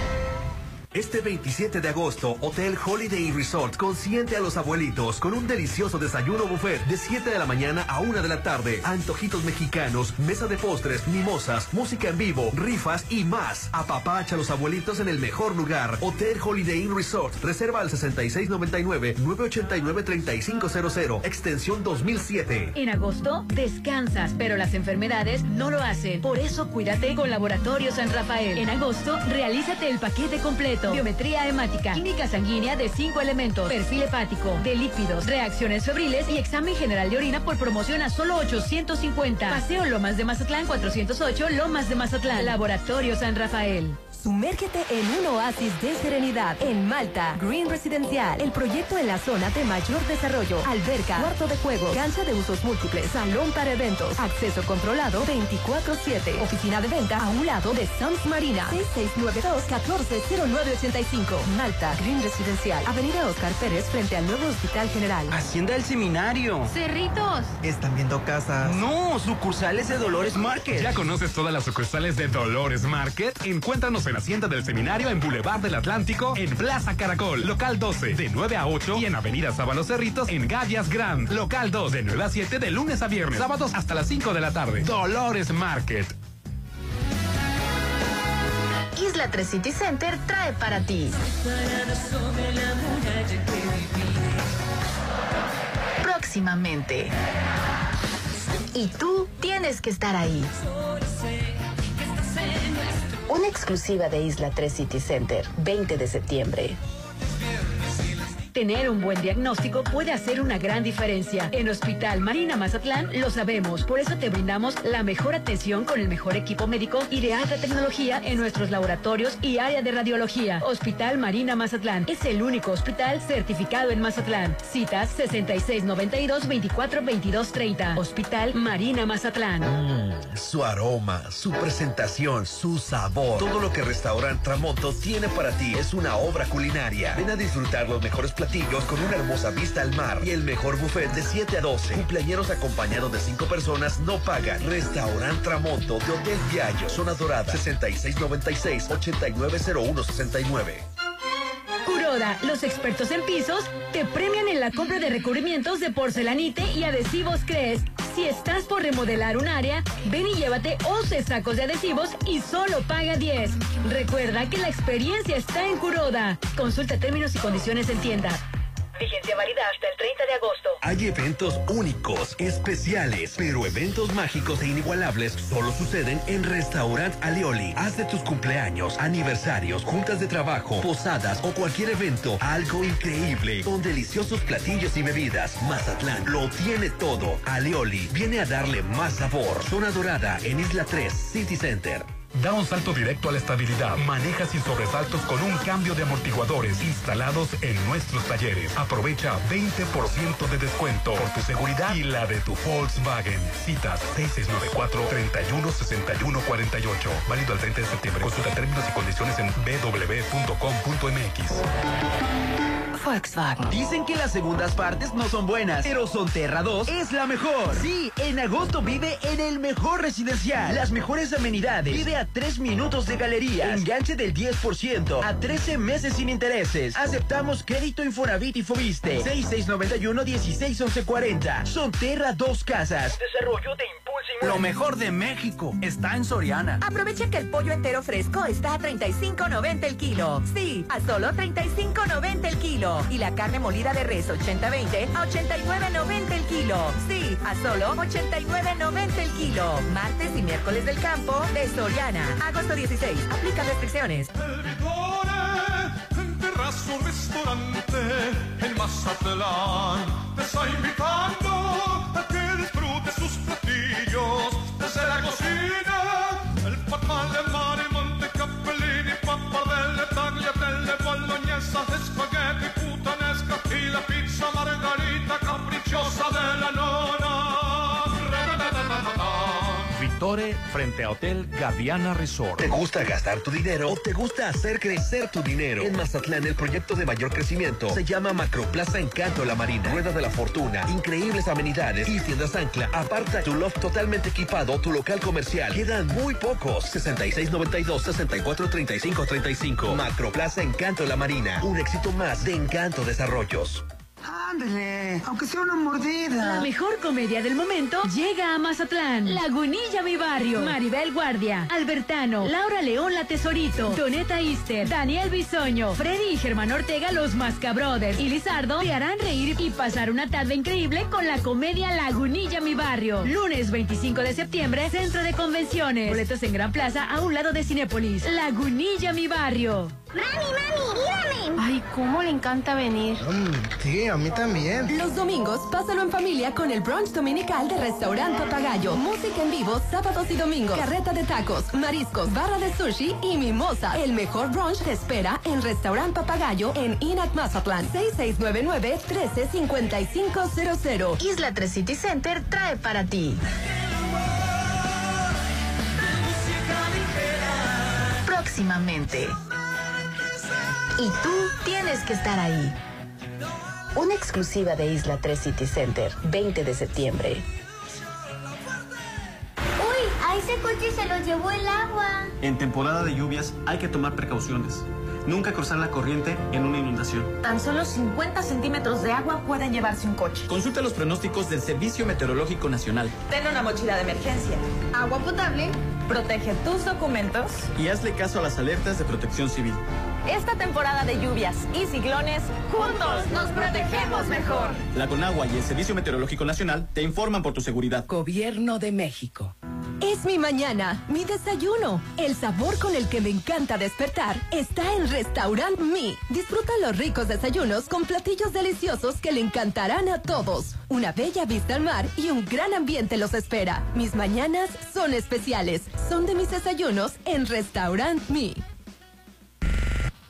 Este 27 de agosto, Hotel Holiday Resort consiente a los abuelitos con un delicioso desayuno buffet de 7 de la mañana a 1 de la tarde, antojitos mexicanos, mesa de postres, mimosas, música en vivo, rifas y más. Apapacha a los abuelitos en el mejor lugar. Hotel Holiday Inn Resort. Reserva al 6699-989-3500, extensión 2007. En agosto, descansas, pero las enfermedades no lo hacen. Por eso, cuídate con Laboratorio San Rafael. En agosto, realízate el paquete completo biometría hemática, química sanguínea de cinco elementos, perfil hepático, de lípidos, reacciones febriles y examen general de orina por promoción a solo 850. Paseo Lomas de Mazatlán 408, Lomas de Mazatlán. Laboratorio San Rafael. Sumérgete en un oasis de serenidad en Malta. Green Residencial, el proyecto en la zona de mayor desarrollo. Alberca, cuarto de juego, cancha de usos múltiples, salón para eventos, acceso controlado 24-7. Oficina de venta a un lado de Sams Marina. 6692-140985. Malta, Green Residencial, Avenida Oscar Pérez frente al nuevo Hospital General. Hacienda del Seminario. Cerritos. ¿Están viendo casas? No, sucursales de Dolores Market. ¿Ya conoces todas las sucursales de Dolores Market? Encuéntranos en Hacienda del Seminario en Boulevard del Atlántico, en Plaza Caracol, local 12, de 9 a 8 y en Avenida Sábalo Cerritos, en Gallas Grand, local 2, de 9 a 7 de lunes a viernes, sábados hasta las 5 de la tarde. Dolores Market. Isla 3 City Center trae para ti. Próximamente. Y tú tienes que estar ahí. Una exclusiva de Isla 3 City Center, 20 de septiembre. Tener un buen diagnóstico puede hacer una gran diferencia. En Hospital Marina Mazatlán lo sabemos, por eso te brindamos la mejor atención con el mejor equipo médico y de alta tecnología en nuestros laboratorios y área de radiología. Hospital Marina Mazatlán es el único hospital certificado en Mazatlán. Citas 6692-242230. Hospital Marina Mazatlán. Mm, su aroma, su presentación, su sabor. Todo lo que Restaurant Tramonto tiene para ti es una obra culinaria. Ven a disfrutar los mejores con una hermosa vista al mar y el mejor buffet de 7 a 12. Cumpleaños acompañados de 5 personas no pagan. Restaurant Tramonto de Hotel Viallo, Zona Dorada, 6696-890169. Kuroda, los expertos en pisos, te premian en la compra de recubrimientos de porcelanite y adhesivos CRES. Si estás por remodelar un área, ven y llévate 11 sacos de adhesivos y solo paga 10. Recuerda que la experiencia está en Kuroda. Consulta términos y condiciones en tienda. Vigencia válida hasta el 30 de agosto. Hay eventos únicos, especiales, pero eventos mágicos e inigualables solo suceden en Restaurant Alioli. Haz de tus cumpleaños, aniversarios, juntas de trabajo, posadas o cualquier evento algo increíble con deliciosos platillos y bebidas. Mazatlán lo tiene todo. Alioli viene a darle más sabor. Zona Dorada en Isla 3, City Center. Da un salto directo a la estabilidad. Maneja sin sobresaltos con un cambio de amortiguadores instalados en nuestros talleres. Aprovecha 20% de descuento por tu seguridad y la de tu Volkswagen. Citas 6694-316148. Válido al 30 de septiembre. Consulta términos y condiciones en www.com.mx. Volkswagen. Dicen que las segundas partes no son buenas, pero Sonterra 2 es la mejor. Sí, en agosto vive en el mejor residencial. Las mejores amenidades. Vive a 3 minutos de galerías. Enganche del 10% a 13 meses sin intereses. Aceptamos crédito Infonavit y Fobiste. 6691-161140. Sonterra 2 Casas. Desarrollo de. Lo mejor de México está en Soriana. Aprovecha que el pollo entero fresco está a 35.90 el kilo. Sí, a solo 35.90 el kilo. Y la carne molida de res 80-20 a 89.90 el kilo. Sí, a solo 89.90 el kilo. Martes y miércoles del campo de Soriana. Agosto 16. Aplica restricciones. en Terrazo Restaurante en Mazatlán te está invitando frente a Hotel Gaviana Resort. ¿Te gusta gastar tu dinero o te gusta hacer crecer tu dinero? En Mazatlán, el proyecto de mayor crecimiento se llama Macroplaza Encanto La Marina. Rueda de la Fortuna, increíbles amenidades y tiendas ancla. Aparta tu loft totalmente equipado, tu local comercial. Quedan muy pocos. 6692-643535. Macroplaza Encanto La Marina. Un éxito más de Encanto Desarrollos. Ándale, aunque sea una mordida. La mejor comedia del momento llega a Mazatlán. Lagunilla, mi barrio. Maribel Guardia, Albertano, Laura León, la Tesorito, Doneta Easter, Daniel Bisoño, Freddy y Germán Ortega, los Mascabrothers y Lizardo te harán reír y pasar una tarde increíble con la comedia Lagunilla, mi barrio. Lunes 25 de septiembre, Centro de Convenciones. Boletos en Gran Plaza a un lado de Cinépolis. Lagunilla, mi barrio. Mami, mami, mírame. Ay, cómo le encanta venir. sí, a mí también. Los domingos, pásalo en familia con el brunch dominical de Restaurant Papagayo. Música en vivo sábados y domingos. Carreta de tacos, mariscos, barra de sushi y mimosa. El mejor brunch te espera en Restaurant Papagayo en Inac Mazatlán. 6699-135500. Isla 3 City Center trae para ti. Próximamente. Y tú tienes que estar ahí. Una exclusiva de Isla 3 City Center, 20 de septiembre. Uy, a ese coche se lo llevó el agua. En temporada de lluvias hay que tomar precauciones. Nunca cruzar la corriente en una inundación. Tan solo 50 centímetros de agua pueden llevarse un coche. Consulta los pronósticos del Servicio Meteorológico Nacional Ten una mochila de emergencia. Agua potable. Protege tus documentos. y hazle caso a las alertas de protección civil. Esta temporada de lluvias y ciclones, juntos nos protegemos mejor. La Conagua y el Servicio Meteorológico Nacional te informan por tu seguridad. Gobierno de México. Es mi mañana, mi desayuno. El sabor con el que me encanta despertar está en Restaurant Mi. Disfruta los ricos desayunos con platillos deliciosos que le encantarán a todos. Una bella vista al mar y un gran ambiente los espera. Mis mañanas son especiales. Son de mis desayunos en Restaurant Mi.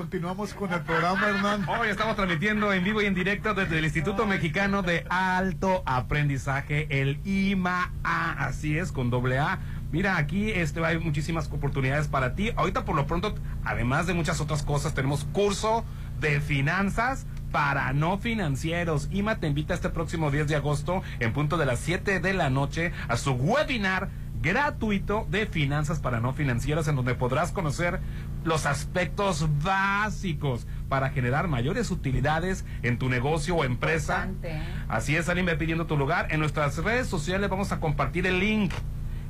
Continuamos con el programa, Hernán. Hoy estamos transmitiendo en vivo y en directo desde el Instituto Mexicano de Alto Aprendizaje, el IMA. Así es, con doble A. Mira, aquí este, hay muchísimas oportunidades para ti. Ahorita por lo pronto, además de muchas otras cosas, tenemos curso de finanzas para no financieros. IMA te invita este próximo 10 de agosto en punto de las 7 de la noche a su webinar gratuito de finanzas para no financieros en donde podrás conocer los aspectos básicos para generar mayores utilidades en tu negocio o empresa. Así es, Salim, ve pidiendo tu lugar. En nuestras redes sociales vamos a compartir el link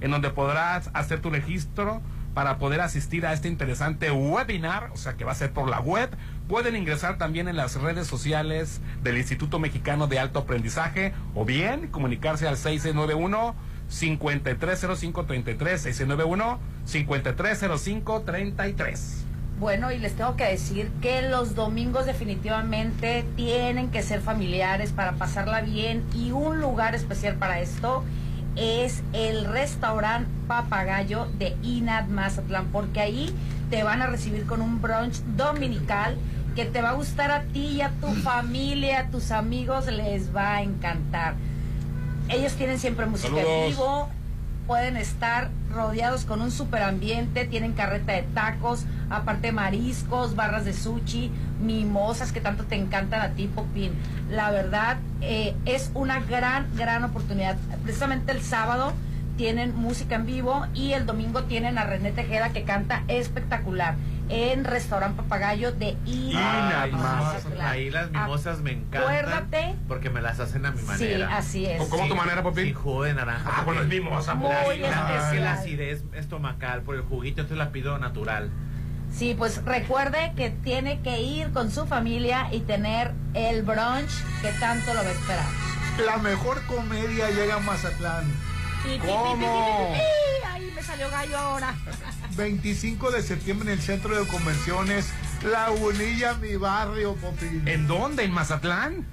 en donde podrás hacer tu registro para poder asistir a este interesante webinar, o sea que va a ser por la web. Pueden ingresar también en las redes sociales del Instituto Mexicano de Alto Aprendizaje o bien comunicarse al 6691 530533 6691 530533. Bueno, y les tengo que decir que los domingos definitivamente tienen que ser familiares para pasarla bien y un lugar especial para esto es el restaurante Papagayo de Inat Mazatlán, porque ahí te van a recibir con un brunch dominical que te va a gustar a ti y a tu familia, a tus amigos les va a encantar. Ellos tienen siempre música en vivo, pueden estar rodeados con un super ambiente, tienen carreta de tacos, aparte mariscos, barras de sushi, mimosas que tanto te encantan a ti, Popín. La verdad, eh, es una gran, gran oportunidad. Precisamente el sábado tienen música en vivo y el domingo tienen a René Tejeda que canta espectacular en Restaurante Papagayo de Ina. Ay, ahí las mimosas me encantan. Acuérdate. Porque me las hacen a mi manera. así es. ¿Cómo tu manera, Popín? Sin jugo de naranja. Ah, bueno, es mimosa, Muy La-. Es que la acidez estomacal por el juguito, entonces la pido natural. Sí, pues recuerde que tiene que ir con su familia y tener el brunch que tanto lo va a esperar. La mejor comedia llega a Mazatlán. ¿Cómo? Ahí me salió gallo ahora. (laughs) 25 de septiembre en el centro de convenciones Lagunilla, mi barrio, Popín. ¿En dónde? ¿En Mazatlán?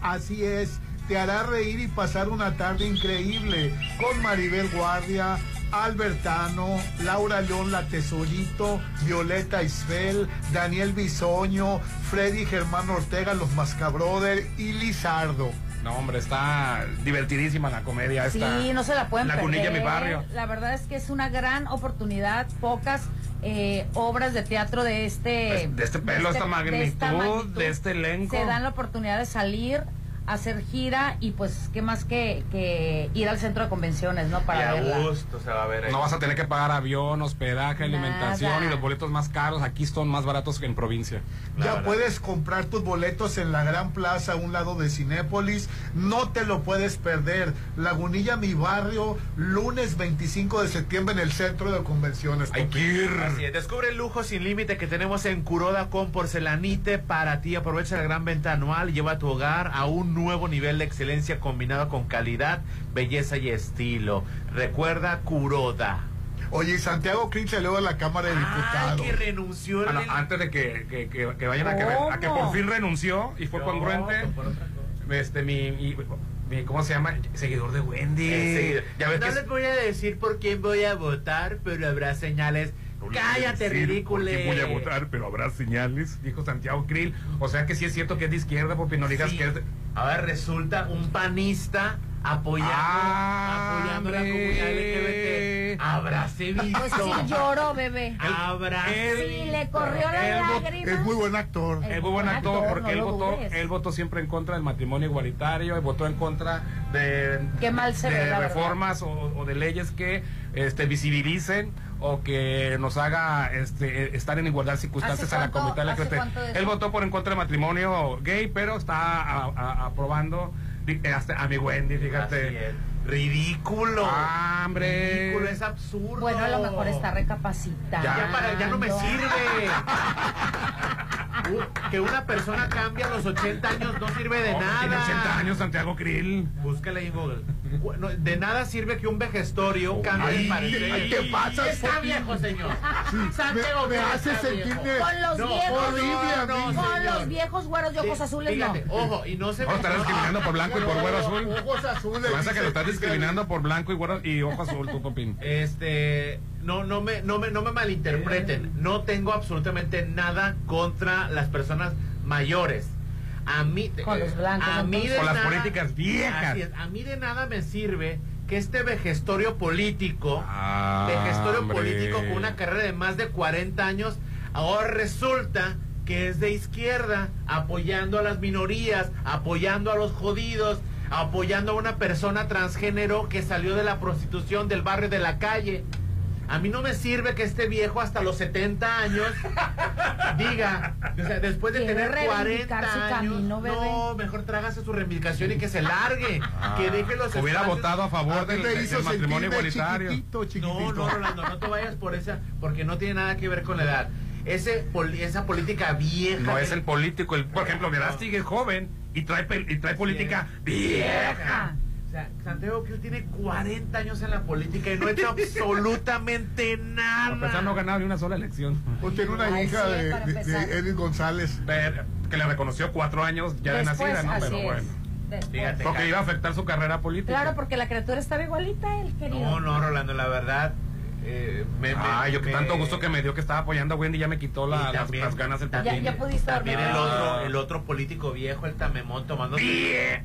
Así es, te hará reír y pasar una tarde increíble con Maribel Guardia, Albertano, Laura León La Tesorito, Violeta Isfel, Daniel Bisoño, Freddy Germán Ortega, los Mascabrothers y Lizardo. No, hombre, está divertidísima la comedia esta. Sí, no se la pueden La perder. Cunilla, mi barrio. La verdad es que es una gran oportunidad. Pocas eh, obras de teatro de este... De este pelo, esta magnitud, de este elenco. Se dan la oportunidad de salir, hacer gira y pues qué más que, que ir al centro de convenciones, ¿no? y Para a verla. gusto se va a ver ahí. No vas a tener que pagar avión, hospedaje, alimentación y los boletos más caros aquí son más baratos que en provincia. Ya puedes comprar tus boletos en la Gran Plaza a un lado de Cinépolis. No te lo puedes perder. Lagunilla, mi barrio, lunes 25 de septiembre en el centro de convenciones. Hay que ir. Así es, descubre el lujo sin límite que tenemos en Curoda con porcelanite para ti. Aprovecha la gran venta anual y lleva a tu hogar a un nuevo nivel de excelencia combinado con calidad, belleza y estilo. Recuerda Curoda. Oye, y Santiago Crin salió de la Cámara de Diputados. que renunció Bueno, antes de que, que- que- que vayan a que, a que por fin renunció y fue No, congruente, este, mi, mi- mi- ¿cómo se llama? Seguidor de Wendy. Eh, sí. Ya ves no que les voy a decir por quién voy a votar, pero habrá señales. Cállate, ridículo. voy a votar, pero habrá señales, dijo Santiago Krill. O sea que sí es cierto que es de izquierda, porque no digas Sí. que es de... Ahora resulta un panista apoyando, Ah, apoyando la comunidad LGBT. Habráse visto. Pues sí lloró, bebé. Habráse Sí, le corrió la lágrima. Es muy buen actor. Es muy buen actor porque no él votó, él votó siempre en contra del matrimonio igualitario, él votó en contra de, Qué mal se de ve, reformas o, o de leyes que este, visibilicen o que nos haga este, estar en igualdad de circunstancias ¿Hace a la cuánto de eso? Él votó por en contra del matrimonio gay, pero está a- a- aprobando hasta a mi Wendy, fíjate. Así es. Ridículo. Ah, hombre. Ridículo, es absurdo. Bueno, a lo mejor está recapacitando. Ya, para- ya no me sirve. U- (laughs) que una persona cambie a los 80 años no sirve de nada. Tiene 80 años Santiago Krill. Búscala ahí en Google. Bueno, de nada sirve que un vejestorio cambie de parecer. ¿qué pasa, Está viejo, señor. Santiago me, me hace sentirme Con los No, viejos. horrible no, no, Con señor. los viejos güeros de ojos Sí, azules, fíjate, no. Ojo, y no se Ahora estarás discriminando por blanco y por güero azul. Ojos azules. Pasa que lo estás discriminando por blanco y güero y ojo azul, tu Popín. Este, no, no me, no me, no me malinterpreten. No tengo absolutamente nada contra las personas mayores. A mí, Con los blancos, a mí Con las nada- políticas viejas. Así es, a mí de nada me sirve que este vejestorio político, Ah, vejestorio hombre. político con una carrera de más de 40 años, ahora resulta que es de izquierda, apoyando a las minorías, apoyando a los jodidos, apoyando a una persona transgénero que salió de la prostitución del barrio de la calle. A mí no me sirve que este viejo hasta los 70 años diga, o sea, después de Quiere tener reivindicar 40 su años, camino, bebé. no, mejor trágase su reivindicación y que se largue, que deje los Hubiera espacios- votado a favor del, matrimonio igualitario. chiquitito, No, chiquitito. no, Rolando, no te vayas por esa, porque no tiene nada que ver con la edad. Ese, poli- esa política vieja. No es el político. El, por ejemplo, Verástig es joven y trae, y trae política vieja. O sea, Santiago Krill tiene 40 años en la política y no ha hecho (laughs) absolutamente nada. A pesar no ha ganado ni una sola elección. O tiene una Ay, hija sí, de, de- Edith González. Que le reconoció cuatro años ya de nacida, ¿no? así Pero es. bueno. Fíjate, Porque iba a afectar su carrera política. Claro, porque la criatura estaba igualita él, querido. No, no, Rolando, la verdad. Eh, me, me- Ay, yo que me- tanto gusto que me dio que estaba apoyando a Wendy ya me quitó la- Y las, también- las ganas del Ya, ya pudiste También el Ah. otro, el otro político viejo, el Tamemón, tomando.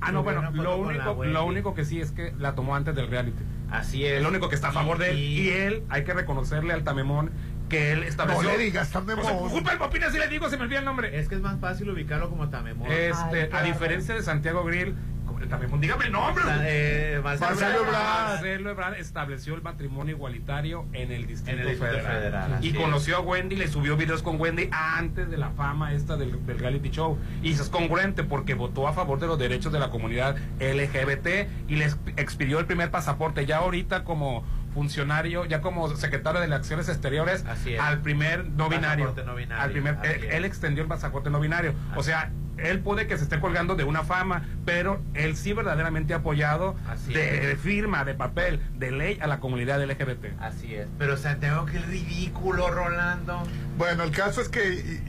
Ah, no, bueno, lo único, lo único que sí es que la tomó antes del reality. Así es. Lo único que está a favor de él. Y- Y él, hay que reconocerle al Tamemón que él estableció. No le digas Tamemón. O sea, culpa del Popín, así le digo, se me olvida el nombre. Es que es más fácil ubicarlo como Tamemón. Este, Ay, a claro. diferencia de Santiago Grill, el Tamemón, dígame el nombre. Eh, Marcelo Marcelo Ebrard. Ebrard. Marcelo Ebrard estableció el matrimonio igualitario en el Distrito, En el Distrito Federal. Y es. conoció a Wendy, le subió videos con Wendy antes de la fama esta del, del reality show. Y es congruente porque votó a favor de los derechos de la comunidad LGBT y le exp- expidió el primer pasaporte. Ya ahorita como funcionario, ya como secretario de las Acciones Exteriores, Así es. al primer no binario. No binario, Al primer, así él, extendió el pasaporte no binario. O sea, él puede que se esté colgando de una fama, pero él sí verdaderamente ha apoyado Así de, firma, de papel, de ley a la comunidad LGBT. Así es. Pero Santiago, qué ridículo, Rolando. Bueno, el caso es que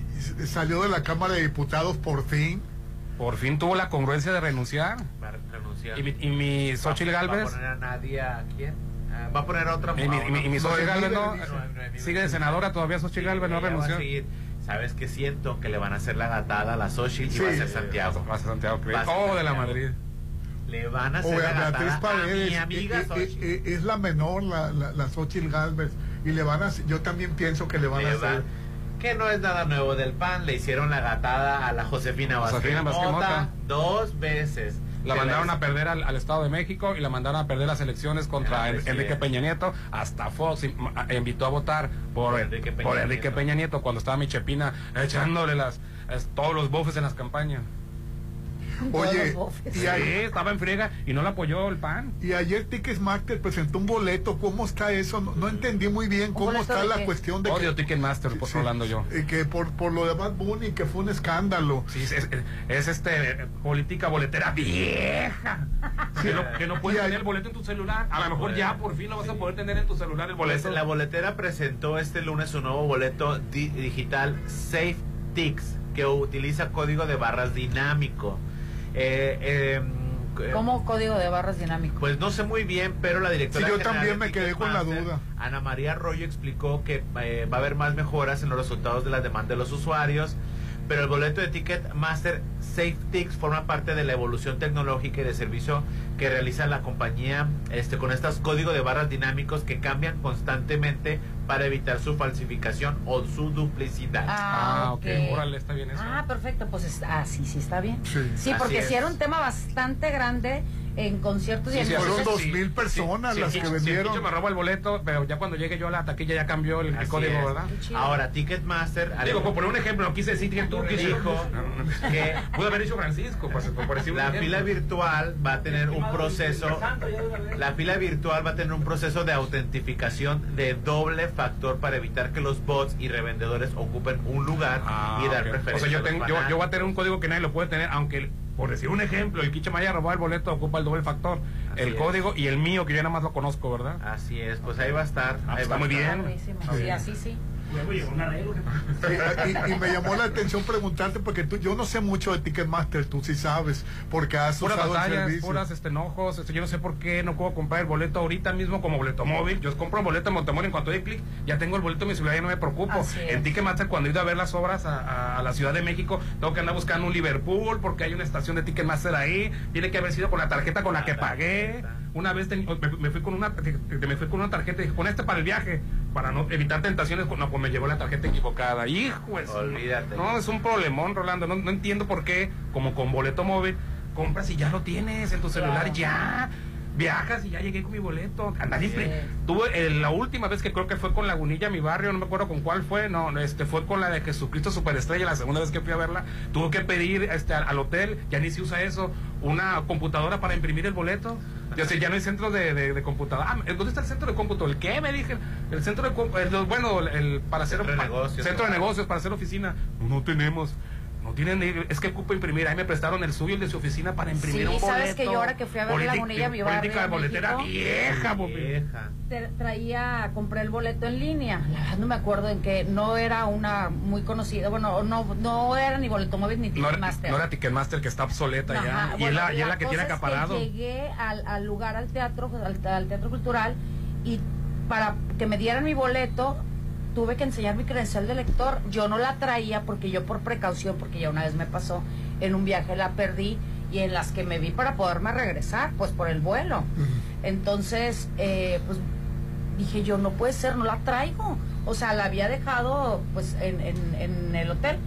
salió de la Cámara de Diputados por fin. Por fin tuvo la congruencia de renunciar. Va a renunciar. Y mi, y mi Xochitl ¿Va a Galvez, poner a nadie a quién? Va a poner a otra y mi, y mi- y mi Xochitl Galvez no, sigue de senadora todavía Xochitl Galvez, no va a renunció. ¿Sabes qué siento? Que le van a hacer la gatada a la Xochitl y Sí. va a ser Santiago. Va a ser Santiago. Va a ser Oh, de la Santiago. Madrid. Le van a hacer la a Beatriz gatada a Paredes. mi amiga eh, eh, Xochitl. eh, es la menor, la, la, la Xochitl Galvez. Y le van a yo también pienso que le van a Le hacer. van- que no es nada nuevo del PAN, le hicieron la gatada a la Josefina Vázquez Josefina Vázquez Mota. dos veces. La mandaron a perder al, al Estado de México y la mandaron a perder las elecciones contra Ah, En- Enrique. Peña Nieto. Hasta Fox invitó a votar por, Por Enrique Peña por Enrique Nieto. Peña Nieto cuando estaba mi Chepina echándole las, todos los bofes en las campañas. (laughs) Oye, y, Sí, a- estaba en friega y no la apoyó el PAN. y ayer Ticketmaster presentó un boleto. ¿Cómo está eso? No, no entendí muy bien cómo está la qué? cuestión de Odio que, Ticketmaster, por Sí, Rolando yo. eh, que por, por lo de Bad Bunny, que fue un escándalo. Sí, es, es- es, este política boletera vieja. (laughs) Que no, que no puedes Y tener el boleto en tu celular. A lo mejor ya por fin lo vas a poder tener en tu celular el Pues boleto. la boletera presentó este lunes su nuevo boleto di- digital SafeTix, que utiliza código de barras dinámico. Eh, eh, eh, ¿Cómo código de barras dinámico? Pues no sé muy bien, pero la directora Sí, yo general también de me quedé con la duda. Ana María Arroyo explicó que eh, va a haber más mejoras en los resultados de la demanda de los usuarios, pero el boleto de Ticketmaster SafeTix forma parte de la evolución tecnológica y de servicio que realiza la compañía este, con estos códigos de barras dinámicos que cambian constantemente para evitar su falsificación o su duplicidad. Ah, ok. Órale, está bien eso. Ah, perfecto, pues es- ah, sí, sí está bien. Sí. Porque si era un tema bastante grande en conciertos y en fueron cosas- dos mil personas las que vendieron. Me roba el boleto, pero ya cuando llegue yo a la taquilla ya cambió el, código, es. ¿verdad? Ahora, Ticketmaster... Digo, por poner un ejemplo, no quise decir que tú Dijo que Pudo haber dicho Francisco, pues, por decir La fila virtual va a tener un proceso. La fila virtual va a tener un proceso de autentificación de doble factor para evitar que los bots y revendedores ocupen un lugar Ah, y dar ok. preferencia. O sea, yo, tengo, yo, yo voy a tener un código que nadie lo puede tener, aunque, por decir un ejemplo, el haya robado el boleto, ocupa el doble factor. Así el es. código y el mío, que yo nada más lo conozco, ¿verdad? Así es, pues ahí va a estar. Ah, ahí está va a muy estar. bien. Sí, así sí. Y, y- y me llamó la atención preguntarte, porque tú, yo no sé mucho de Ticketmaster, tú sí sabes, porque has Puras usado el batallas, servicio. puras este, enojos. este, yo no sé por qué no puedo comprar el boleto ahorita mismo como boleto móvil. Yo compro el boleto en Montemor en cuanto doy clic, ya tengo el boleto en mi ciudad y no me preocupo. En Ticketmaster, cuando he ido a ver las obras a, a- a la Ciudad de México, tengo que andar buscando un Liverpool porque hay una estación de Ticketmaster ahí. Tiene que haber sido con la tarjeta con la que pagué. Una vez teni- me, me fui con una me fui con una tarjeta y dije, con este para el viaje, para no evitar tentaciones. No, pues me llevó la tarjeta equivocada. Hijo, es- Olvídate. No, es un problemón, Rolando. No, no entiendo por qué, como con boleto móvil, compras y ya lo tienes en tu celular, Claro. ya. viajas y ya llegué con mi boleto. Andar impri- Tuve eh, la última vez que creo que fue con Lagunilla, mi barrio, no me acuerdo con cuál fue, no, este fue con la de Jesucristo Superestrella, la segunda vez que fui a verla. Tuve que pedir este, al, al hotel, ya ni se usa eso, una computadora para imprimir el boleto. Ya, sé, ya no hay centro de, de, de computadora. Ah, ¿Dónde está el centro de cómputo? ¿El qué? Me dije. El centro de cómputo. Bueno, el, para hacer. Centro de pa- negocios. Centro de negocios, para hacer oficina. No tenemos. No tienen, ni- es que ocupo imprimir. Ahí me prestaron el suyo, el de su oficina para imprimir Sí, un boleto. sabes que yo ahora que fui a ver Política- Lagunilla, mi Política de barrio, boletera México. vieja. Vieja. Traía, compré el boleto en línea. La verdad no me acuerdo en que no era una muy conocida. Bueno, no, no era ni boleto móvil ni No era, Ticketmaster. no era Ticketmaster que está obsoleta Ajá, ya. y bueno, es la, y es la que tiene es acaparado. llegué al, al lugar, al teatro, al, al teatro cultural, y para que me dieran mi boleto, tuve que enseñar mi credencial de lector. Yo no la traía porque yo por precaución, porque ya una vez me pasó, en un viaje la perdí y en las que me vi para poderme regresar, pues por el vuelo. Entonces, eh, pues dije yo, no puede ser, no la traigo. O sea, la había dejado pues en, en, en el hotel.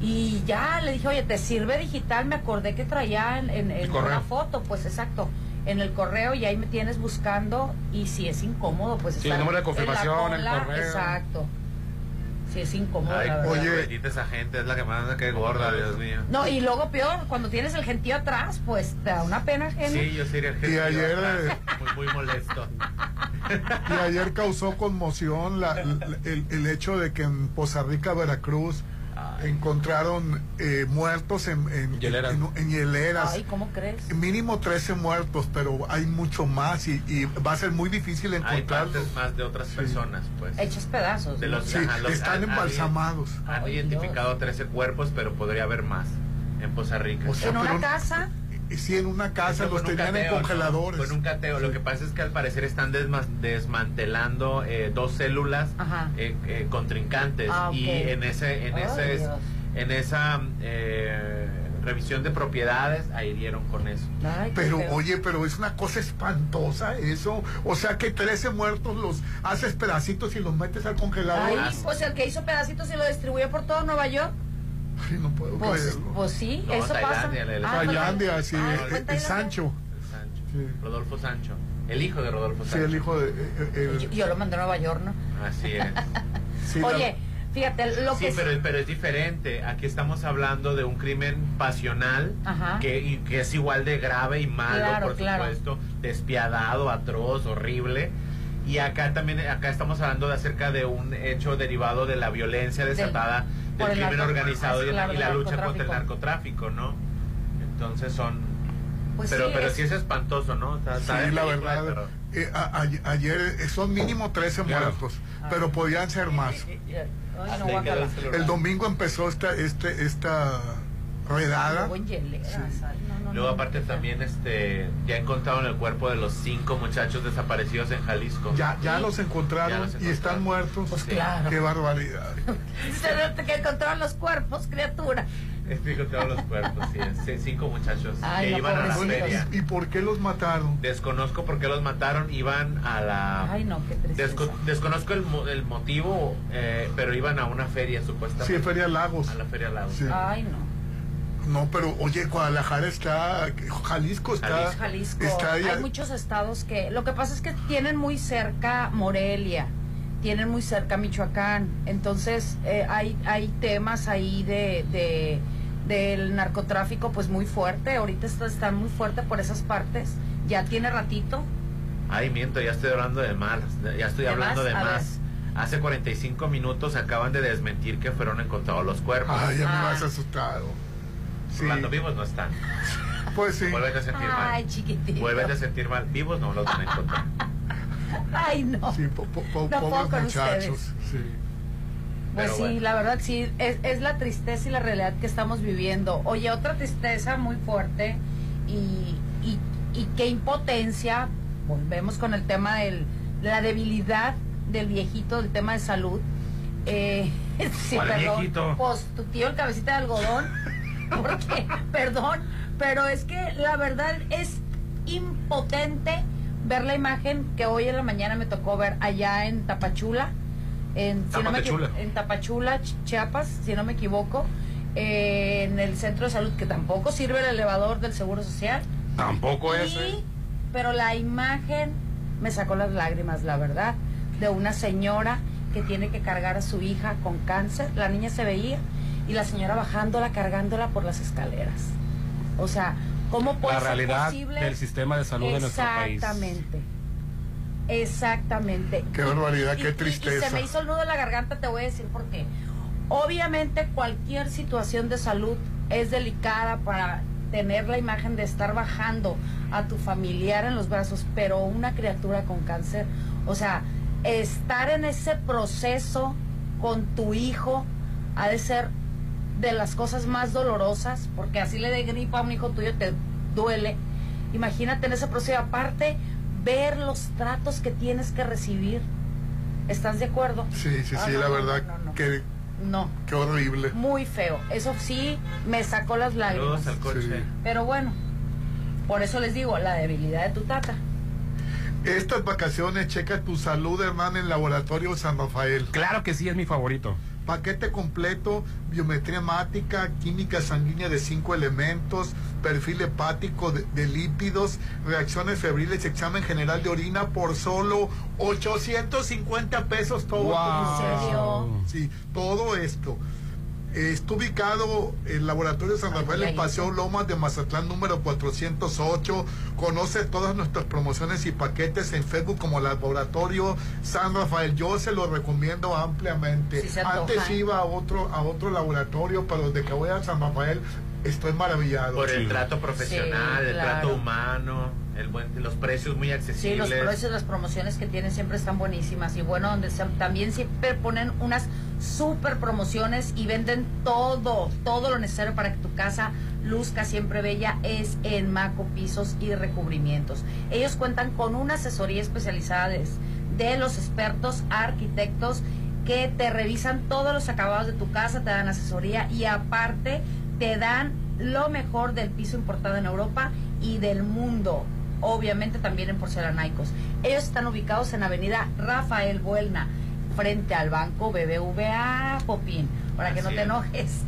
Y ya le dije, oye, ¿te sirve digital? Me acordé que traía en, en, una foto, pues exacto, en el correo y ahí me tienes buscando y si es incómodo, pues Sí, el número de en la confirmación, el cola, correo. Exacto. Sí, es incómodo, Ay, la verdad. oye, bendita esa gente, es la que manda que gorda, Dios mío. No, y luego peor, cuando tienes el gentío atrás, pues te da una pena ajena. Sí, yo sería el Y ayer, atrás, eh, muy, muy molesto. Y ayer causó conmoción la- la- el, el hecho de que en Poza Rica, Veracruz, encontraron eh, muertos en, en, Hieleras. en- en hieleras. Ay, ¿cómo crees? Mínimo 13 muertos, pero hay mucho más y, y va a ser muy difícil Hay encontrarlos. partes más de otras personas, pues. Hechos pedazos. De los, Sí, ajá, los- están han- embalsamados. Han, Ay, identificado 13 cuerpos, pero podría haber más en Poza Rica. O sea, en una pero- casa. Sí, en una casa Eso los tenían en congeladores. En un cateo. Lo que pasa es que al parecer están desma- desmantelando eh, dos células eh, eh, contrincantes Ah, y en ese en ese en esa eh, revisión de propiedades ahí dieron con eso. Ay, Pero feo. oye, pero es una cosa espantosa eso. O sea que 13 muertos los haces pedacitos y los metes al congelador. Ay, pues el que hizo pedacitos y lo distribuyó por todo Nueva York. Ay, (laughs) no puedo Pues, creerlo. pues sí, No, eso Tailandia, pasa. Ah, Tailandia, sí, Ah, eh. Sancho. Sancho. Sí. Rodolfo Sancho. El hijo de Rodolfo Sí, Sancho. el hijo de... eh, eh, Yo, yo lo mandé a Nueva York, ¿no? Así es. (laughs) sí, Oye, fíjate, lo Sí, que pero, pero es diferente. Aquí estamos hablando de un crimen pasional Ajá. que, y que es igual de grave y malo, Claro, por claro. supuesto, despiadado, atroz, horrible. Y acá también, acá estamos hablando de acerca de un hecho derivado de la violencia desatada del el crimen organizado y, claro, y la lucha contra el narcotráfico. ¿no? Entonces son... Pues pero sí, pero es- sí es espantoso, ¿no? Está- está Sí, la verdad. eh, a- a- ayer eh, son mínimo 13 Claro. muertos, pero podían ser más. Ay, no, el domingo empezó esta, este, esta redada. Ay, no, Luego aparte también este ya encontraron el cuerpo de los cinco muchachos desaparecidos en Jalisco. Ya, ya los encontraron Ya los y están muertos. Pues Sí. claro. Qué barbaridad. (laughs) Se que encontraron los cuerpos, criatura. Encontraron los cuerpos, sí, sí, cinco muchachos Ay, que no, iban a la feria. ¿Y por qué los mataron? Desconozco por qué los mataron, iban a la... Ay, no, qué tristeza. Desco- desconozco el, mo- el motivo, eh, pero iban a una feria Sí, supuestamente. Feria Lagos. A la feria Lagos. Sí. Ay, no. No, pero oye, Guadalajara está, Jalisco está, Jalisco. está ahí- Hay muchos estados que. Lo que pasa es que tienen muy cerca Morelia, tienen muy cerca Michoacán. Entonces, eh, hay, hay temas ahí de, de- del narcotráfico, pues muy fuerte. Ahorita está, están muy fuerte por esas partes. Ya tiene ratito. Ay, miento, ya estoy hablando de más, ya estoy ¿De hablando más? de A más. Hace 45 minutos acaban de desmentir que fueron encontrados los cuerpos. Ay, ya Ah. me vas asustado. Sí, Rolando, vivos no están. pues sí. Vuelves a sentir mal. Ay, chiquitito. Vuelves a sentir mal. Vivos no los van a encontrar. Ay, no. Sí, po- po- po- No puedo pobres con muchachos. ustedes. Sí. Pues Pero sí, bueno. la verdad sí, es, es la tristeza y la realidad que estamos viviendo. Oye, otra tristeza muy fuerte y, y, y qué impotencia, volvemos con el tema del, de la debilidad del viejito, del tema de salud. Eh, (laughs) sí, ¿Cuál perdón, viejito? Pues tu tío el cabecita de algodón, porque, perdón, pero es que la verdad es impotente ver la imagen que hoy en la mañana me tocó ver allá en Tapachula, en, si no me equi- Tapachula. en Tapachula, Ch- Chiapas, si no me equivoco, eh, en el centro de salud, que tampoco sirve el elevador del Seguro Social. Tampoco Y ese. pero la imagen me sacó las lágrimas, la verdad, de una señora que tiene que cargar a su hija con cáncer. La niña se veía y la señora bajándola, cargándola por las escaleras. O sea, ¿cómo puede La ser realidad posible? del sistema de salud de nuestro país. Exactamente. Exactamente. Qué barbaridad, Y- qué y- tristeza. Y se me hizo el nudo en la garganta, te voy a decir por qué. Obviamente cualquier situación de salud es delicada para tener la imagen de estar bajando a tu familiar en los brazos, pero una criatura con cáncer, o sea, estar en ese proceso con tu hijo ha de ser de las cosas más dolorosas, porque así le dé gripa a un hijo tuyo te duele. Imagínate en ese proceso, aparte ver los tratos que tienes que recibir. ¿Estás de acuerdo? Sí, sí, Ah, sí, no, la verdad no, no, no. que No, qué horrible. muy feo. Eso sí, me sacó las lágrimas. Saludos al coche. Pero bueno, por eso les digo, la debilidad de tu tata. Estas vacaciones, checa tu salud, hermano, en Laboratorio San Rafael. Claro que sí, es mi favorito. Paquete completo, biometría hemática, química sanguínea de cinco elementos, perfil hepático de, de lípidos, reacciones febriles, examen general de orina por solo 850 pesos todo. Wow. Sí, todo esto. Eh, Está ubicado el Laboratorio San Rafael en. Paseo Lomas de Mazatlán número 408. Conoce todas nuestras promociones y paquetes en Facebook como Laboratorio San Rafael. Yo se lo recomiendo ampliamente. Sí Antes iba a otro, a otro laboratorio, pero desde que voy a San Rafael estoy maravillado. Por el Sí. trato profesional, Sí, el claro. trato humano, el buen, los precios muy Sí, accesibles. los precios, las promociones que tienen siempre están buenísimas. Y bueno, donde se- también siempre ponen unas super promociones y venden todo, todo lo necesario para que tu casa luzca siempre bella es en Maco Pisos y Recubrimientos. Ellos cuentan con una asesoría especializada de, de los expertos arquitectos que te revisan todos los acabados de tu casa, te dan asesoría y aparte te dan lo mejor del piso importado en Europa y del mundo. Obviamente también en porcelanaicos. Ellos están ubicados en Avenida Rafael Buelna, frente al banco BBVA Popín, para que no te es. enojes.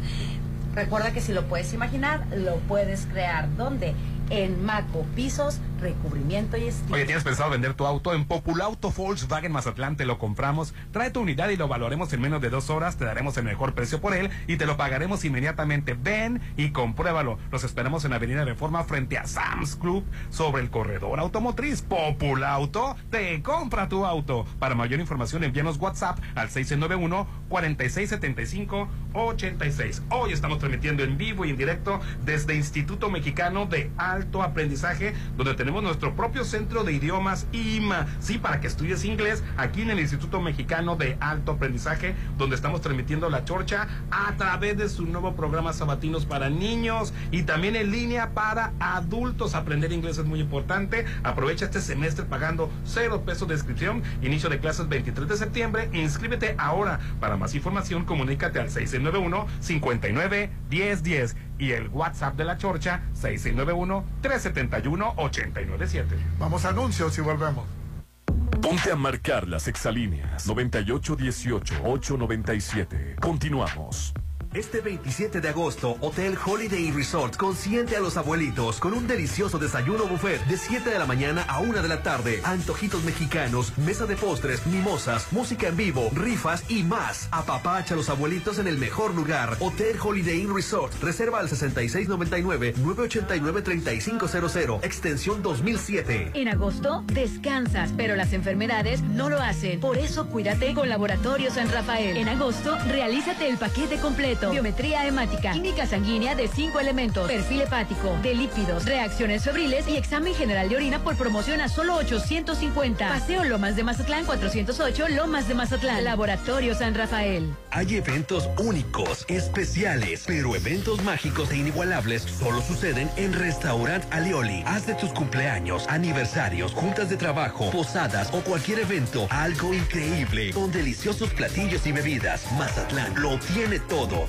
Recuerda que si lo puedes imaginar, lo puedes crear. ¿Dónde? En Maco Pisos, recubrimiento y estilo. Oye, ¿tienes pensado vender tu auto? En Populauto Volkswagen Mazatlán te lo compramos. Trae tu unidad y lo valoraremos en menos de dos horas. Te daremos el mejor precio por él y te lo pagaremos inmediatamente. Ven y compruébalo. Los esperamos en Avenida Reforma frente a Sam's Club sobre el corredor automotriz. Populauto te compra tu auto. Para mayor información envíanos WhatsApp al 691-4675-86. Hoy estamos transmitiendo en vivo y en directo desde Instituto Mexicano de Alto Aprendizaje, donde tenemos nuestro propio centro de idiomas IMA. Sí, para que estudies inglés aquí en el Instituto Mexicano de Alto Aprendizaje, donde estamos transmitiendo la chorcha a través de su nuevo programa Sabatinos para niños y también en línea para adultos. Aprender inglés es muy importante. Aprovecha este semestre pagando cero pesos de inscripción. Inicio de clases 23 de septiembre. Inscríbete ahora. Para más información, comunícate al 691 59 1010 y el WhatsApp de la Chorcha 691 371 897. Vamos a anuncios y volvemos. Ponte a marcar las exalíneas 9818-897. Continuamos. Este 27 de agosto, Hotel Holiday Resort consiente a los abuelitos con un delicioso desayuno buffet de 7 de la mañana a 1 de la tarde, antojitos mexicanos, mesa de postres, mimosas, música en vivo, rifas y más. Apapacha a los abuelitos en el mejor lugar. Hotel Holiday Resort. Reserva al 6699-989-3500, extensión 2007. En agosto descansas, pero las enfermedades no lo hacen. Por eso cuídate con Laboratorio San Rafael. En agosto, realízate el paquete completo. Biometría hemática, química sanguínea de cinco elementos, perfil hepático, de lípidos, reacciones febriles y examen general de orina por promoción a solo 850. Paseo Lomas de Mazatlán 408, Lomas de Mazatlán. Laboratorio San Rafael. Hay eventos únicos, especiales, pero eventos mágicos e inigualables solo suceden en Restaurant Alioli. Haz de tus cumpleaños, aniversarios, juntas de trabajo, posadas o cualquier evento algo increíble con deliciosos platillos y bebidas. Mazatlán lo tiene todo.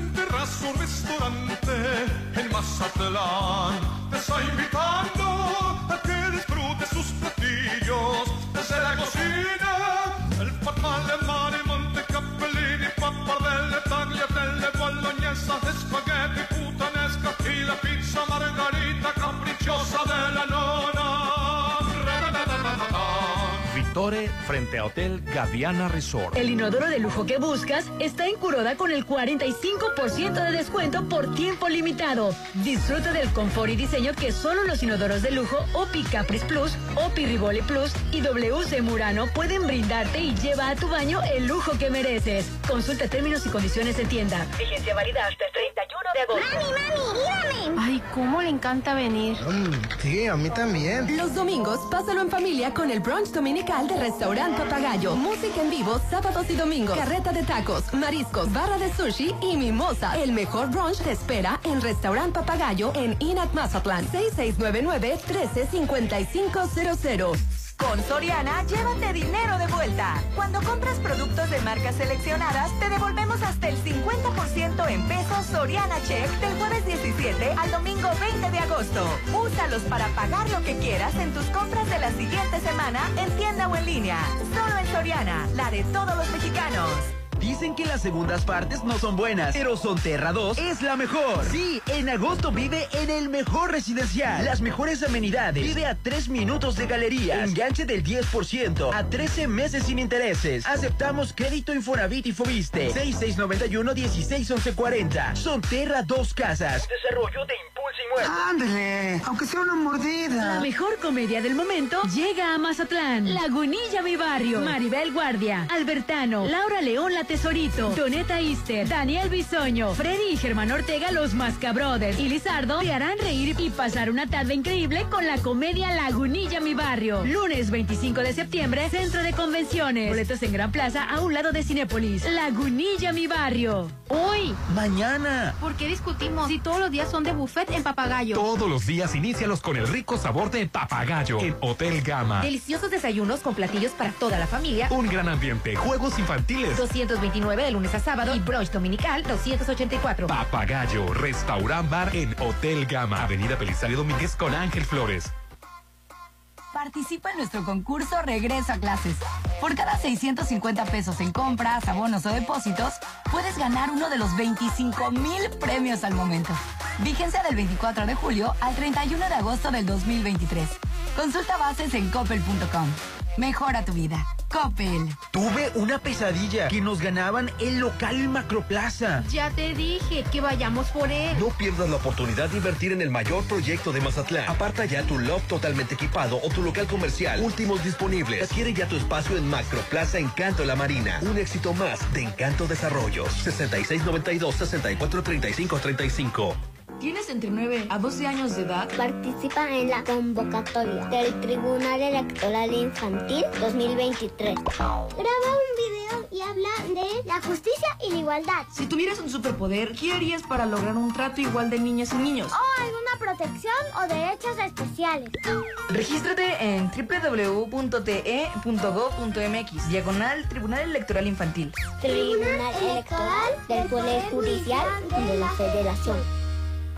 en terrazo restaurante en Mazatlán, te está invitando a que disfrutes sus platillos desde la cocina. Frente a Hotel Gaviana Resort. El inodoro de lujo que buscas está en Curoda con el 45% de descuento por tiempo limitado. Disfruta del confort y diseño que solo los inodoros de lujo Opi Caprice Plus, Opi Rivoli Plus y WC Murano pueden brindarte y lleva a tu baño el lujo que mereces. Consulta términos y condiciones en tienda. Vigencia válida hasta el 31 de agosto. ¡Mami, mami, Ay, cómo le encanta venir. sí, a mí también. Los domingos, pásalo en familia con el brunch dominical de Restaurant Papagayo. Música en vivo sábados y domingos. Carreta de tacos, mariscos, barra de sushi y mimosa. El mejor brunch te espera en Restaurant Papagayo en Inat Mazatlán. 6699-135500. Con Soriana, llévate dinero de vuelta. Cuando compras productos de marcas seleccionadas, te devolvemos hasta el 50% en pesos Soriana Check del jueves 17 al domingo 20 de agosto. Úsalos para pagar lo que quieras en tus compras de la siguiente semana en tienda o en línea. Solo en Soriana, la de todos los mexicanos. Dicen que las segundas partes no son buenas, pero Sonterra 2 es la mejor. Sí, en agosto vive en el mejor residencial. Las mejores amenidades. Vive a 3 minutos de galería. Enganche del 10% a 13 meses sin intereses. Aceptamos crédito Infonavit y Fobiste. 6691-161140. Sonterra 2 Casas. Desarrollo de. Ándale, aunque sea una mordida. La mejor comedia del momento llega a Mazatlán. Lagunilla Mi Barrio. Maribel Guardia. Albertano. Laura León La Tesorito. Doneta Easter. Daniel Bisoño. Freddy y Germán Ortega Los Mascabrothers. Y Lizardo te harán reír y pasar una tarde increíble con la comedia Lagunilla Mi Barrio. Lunes 25 de septiembre, Centro de Convenciones. Boletos en Gran Plaza a un lado de Cinépolis. Lagunilla Mi Barrio. Hoy. Mañana. ¿Por qué discutimos si todos los días son de buffet en Papagayo? Todos los días inícialos con el rico sabor de Papagayo en Hotel Gama. Deliciosos desayunos con platillos para toda la familia. Un gran ambiente, juegos infantiles. 229 de lunes a sábado y brunch dominical 284. Papagayo, restaurant bar en Hotel Gama, Avenida Belisario Domínguez con Ángel Flores. Participa en nuestro concurso Regreso a Clases. Por cada 650 pesos en compras, abonos o depósitos, puedes ganar uno de los 25 mil premios al momento. Vigencia del 24 de julio al 31 de agosto del 2023. Consulta bases en coppel.com. Mejora tu vida. Coppel. Tuve una pesadilla que nos ganaban el local Macroplaza. Ya te dije que vayamos por él. No pierdas la oportunidad de invertir en el mayor proyecto de Mazatlán. Aparta ya tu loft totalmente equipado o tu local comercial. Últimos disponibles. Adquiere ya tu espacio en Macroplaza Encanto La Marina. Un éxito más de Encanto Desarrollos. 6692-643535. ¿Tienes entre 9 a 12 años de edad? Participa en la convocatoria del Tribunal Electoral Infantil 2023. Graba un video y habla de la justicia y la igualdad. Si tuvieras un superpoder, ¿qué harías para lograr un trato igual de niñas y niños? O alguna protección o derechos especiales. Regístrate en www.te.gov.mx, diagonal Tribunal Electoral Infantil. Tribunal Electoral del Poder Judicial de la Federación.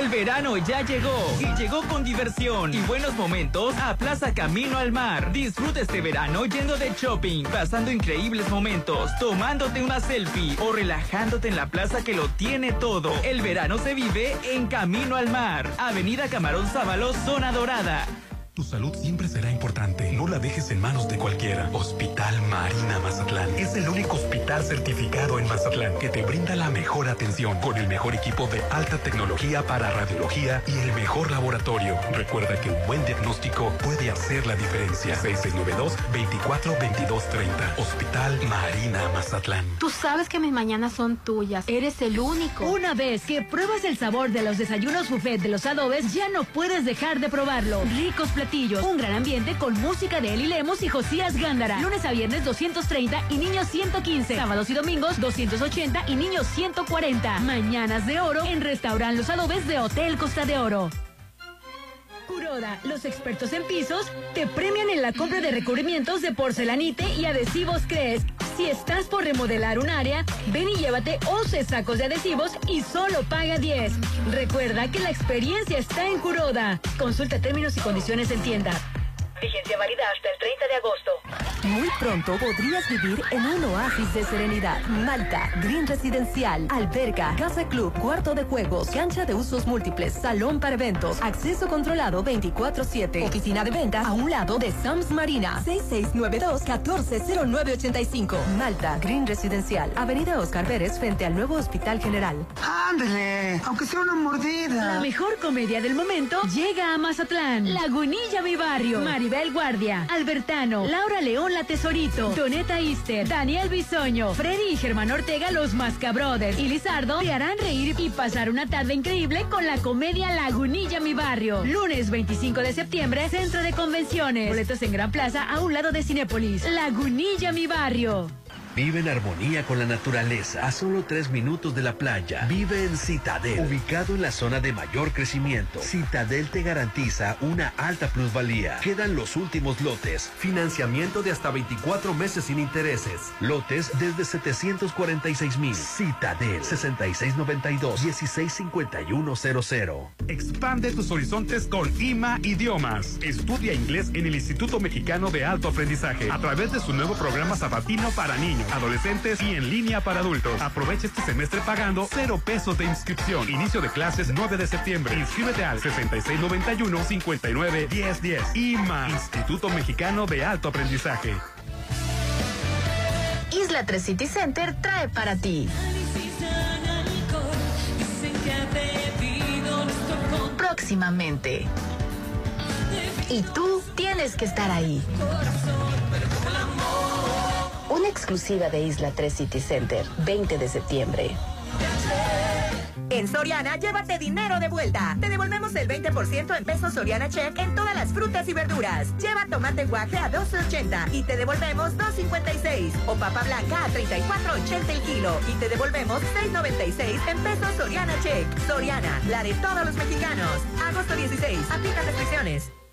El verano ya llegó y llegó con diversión y buenos momentos a Plaza Camino al Mar. Disfruta este verano yendo de shopping, pasando increíbles momentos, tomándote una selfie o relajándote en la plaza que lo tiene todo. El verano se vive en Camino al Mar, Avenida Camarón Sábalo, Zona Dorada. Tu salud siempre será importante. No la dejes en manos de cualquiera. Hospital Marina Mazatlán. Es el único hospital certificado en Mazatlán que te brinda la mejor atención con el mejor equipo de alta tecnología para radiología y el mejor laboratorio. Recuerda que un buen diagnóstico puede hacer la diferencia. 6692-242230. Hospital Marina Mazatlán. Tú sabes que mis mañanas son tuyas. Eres el único. Una vez que pruebas el sabor de los desayunos buffet de los adobes, ya no puedes dejar de probarlo. Ricos platillos, un gran ambiente con música de Eli Lemos y Josías Gándara. Lunes a viernes 230 y niños 115. Sábados y domingos 280 y niños 140. Mañanas de oro en Restaurant Los Adobes de Hotel Costa de Oro. Curoda, los expertos en pisos, te premian en la compra de recubrimientos de porcelanite y adhesivos Cres. Si estás por remodelar un área, ven y llévate 11 sacos de adhesivos y solo paga 10. Recuerda que la experiencia está en Curoda. Consulta términos y condiciones en tienda. Vigencia válida hasta el 30 de agosto. Muy pronto podrías vivir en un oasis de serenidad. Malta, Green Residencial, alberga, casa club, cuarto de juegos, cancha de usos múltiples, salón para eventos, acceso controlado 24-7, oficina de venta a un lado de Sams Marina, 6692-140985. Malta, Green Residencial, Avenida Oscar Pérez frente al nuevo Hospital General. Ándale, aunque sea una mordida. La mejor comedia del momento llega a Mazatlán. Lagunilla Mi Barrio. Maribel Guardia. Albertano. Laura León La Tesorito. Doneta Ister. Daniel Bisoño. Freddy y Germán Ortega Los Mascabrothers. Y Lizardo te harán reír y pasar una tarde increíble con la comedia Lagunilla Mi Barrio. Lunes 25 de septiembre, Centro de Convenciones. Boletos en Gran Plaza a un lado de Cinépolis. Lagunilla Mi Barrio. Vive en armonía con la naturaleza, a solo tres minutos de la playa. Vive en Citadel, ubicado en la zona de mayor crecimiento. Citadel te garantiza una alta plusvalía. Quedan los últimos lotes. Financiamiento de hasta 24 meses sin intereses. Lotes desde 746 mil. Citadel, 6692-165100. Expande tus horizontes con IMA Idiomas. Estudia inglés en el Instituto Mexicano de Alto Aprendizaje a través de su nuevo programa sabatino para niños, adolescentes y en línea para adultos. Aprovecha este semestre pagando cero pesos de inscripción. Inicio de clases 9 de septiembre. Inscríbete al 6691-591010. IMA, Instituto Mexicano de Alto Aprendizaje. Isla 3 City Center trae para ti. Próximamente. Y tú tienes que estar ahí. Una exclusiva de Isla 3 City Center, 20 de septiembre. En Soriana, llévate dinero de vuelta. Te devolvemos el 20% en pesos Soriana Check en todas las frutas y verduras. Lleva tomate guaje a 12.80 y te devolvemos 2.56. O papa blanca a 34.80 el kilo y te devolvemos 6.96 en pesos Soriana Check. Soriana, la de todos los mexicanos. Agosto 16. Aplica restricciones.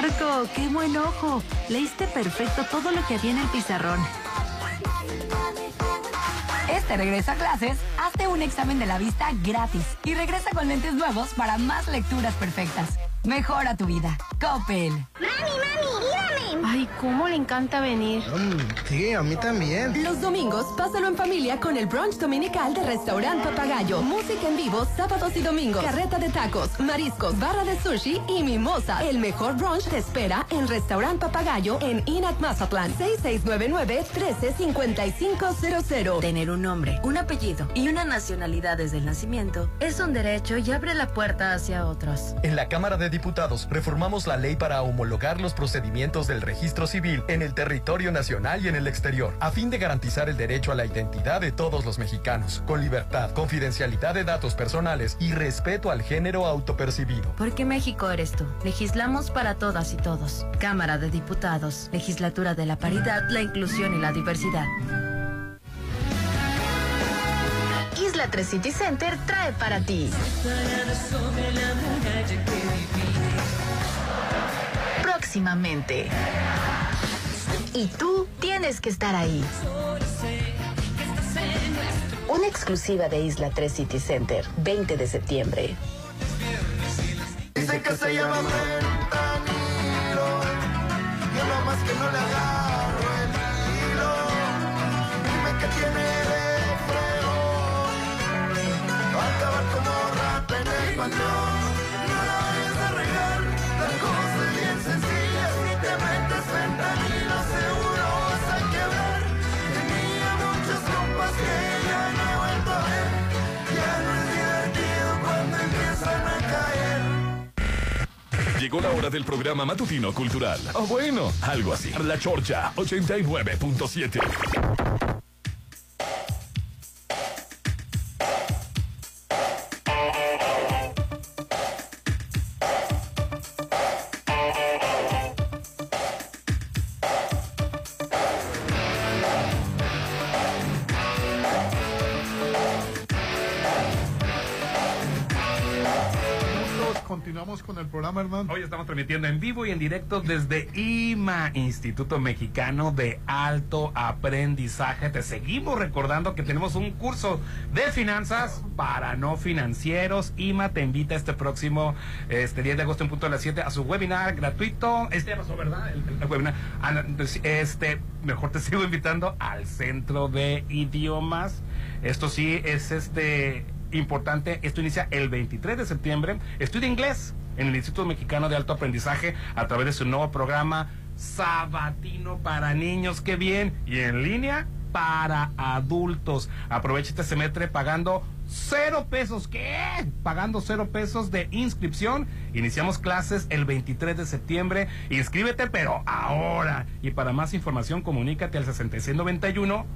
Marco, qué buen ojo. Leíste perfecto todo lo que había en el pizarrón. Este regreso a clases, hazte un examen de la vista gratis y regresa con lentes nuevos para más lecturas perfectas. Mejora tu vida. Coppel. Mami, mami, mírame. Ay, cómo le encanta venir. sí, a mí también. Los domingos, pásalo en familia con el brunch dominical de Restaurant Papagayo. Música en vivo sábados y domingos. Carreta de tacos, mariscos, barra de sushi y mimosa. El mejor brunch te espera en Restaurant Papagayo en Inac Mazatlán. 6699-135500. Tener un nombre, un apellido y una nacionalidad desde el nacimiento es un derecho y abre la puerta hacia otros. En la Cámara de Diputados reformamos la ley para homologar los procedimientos del registro civil en el territorio nacional y en el exterior, a fin de garantizar el derecho a la identidad de todos los mexicanos, con libertad, confidencialidad de datos personales y respeto al género autopercibido. Porque México eres tú. Legislamos para todas y todos. Cámara de Diputados, Legislatura de la Paridad, la Inclusión y la Diversidad. Isla 3 City Center trae para ti. Próximamente. Y tú tienes que estar ahí. Una exclusiva de Isla 3 City Center, 20 de septiembre. Dice que se llama fentanilo. Lo más que no le agarro Llegó la hora del programa matutino cultural. O bueno, algo así. La Chorcha 89.7. Hoy estamos transmitiendo en vivo y en directo desde IMA, Instituto Mexicano de Alto Aprendizaje. Te seguimos recordando que tenemos un curso de finanzas para no financieros. IMA te invita este próximo este 10 de agosto en punto de las 7 a su webinar gratuito. Este pasó, ¿verdad? El, el webinar. Ah, pues, Este, mejor te sigo invitando al Centro de Idiomas. Esto sí es este importante. Esto inicia el 23 de septiembre. Estudia inglés en el Instituto Mexicano de Alto Aprendizaje a través de su nuevo programa Sabatino para niños. ¡Qué bien! Y en línea para adultos. Aprovecha este semestre pagando cero pesos. ¿Qué? Pagando cero pesos de inscripción. Iniciamos clases el 23 de septiembre. Inscríbete, pero ahora. Y para más información, comunícate al 6691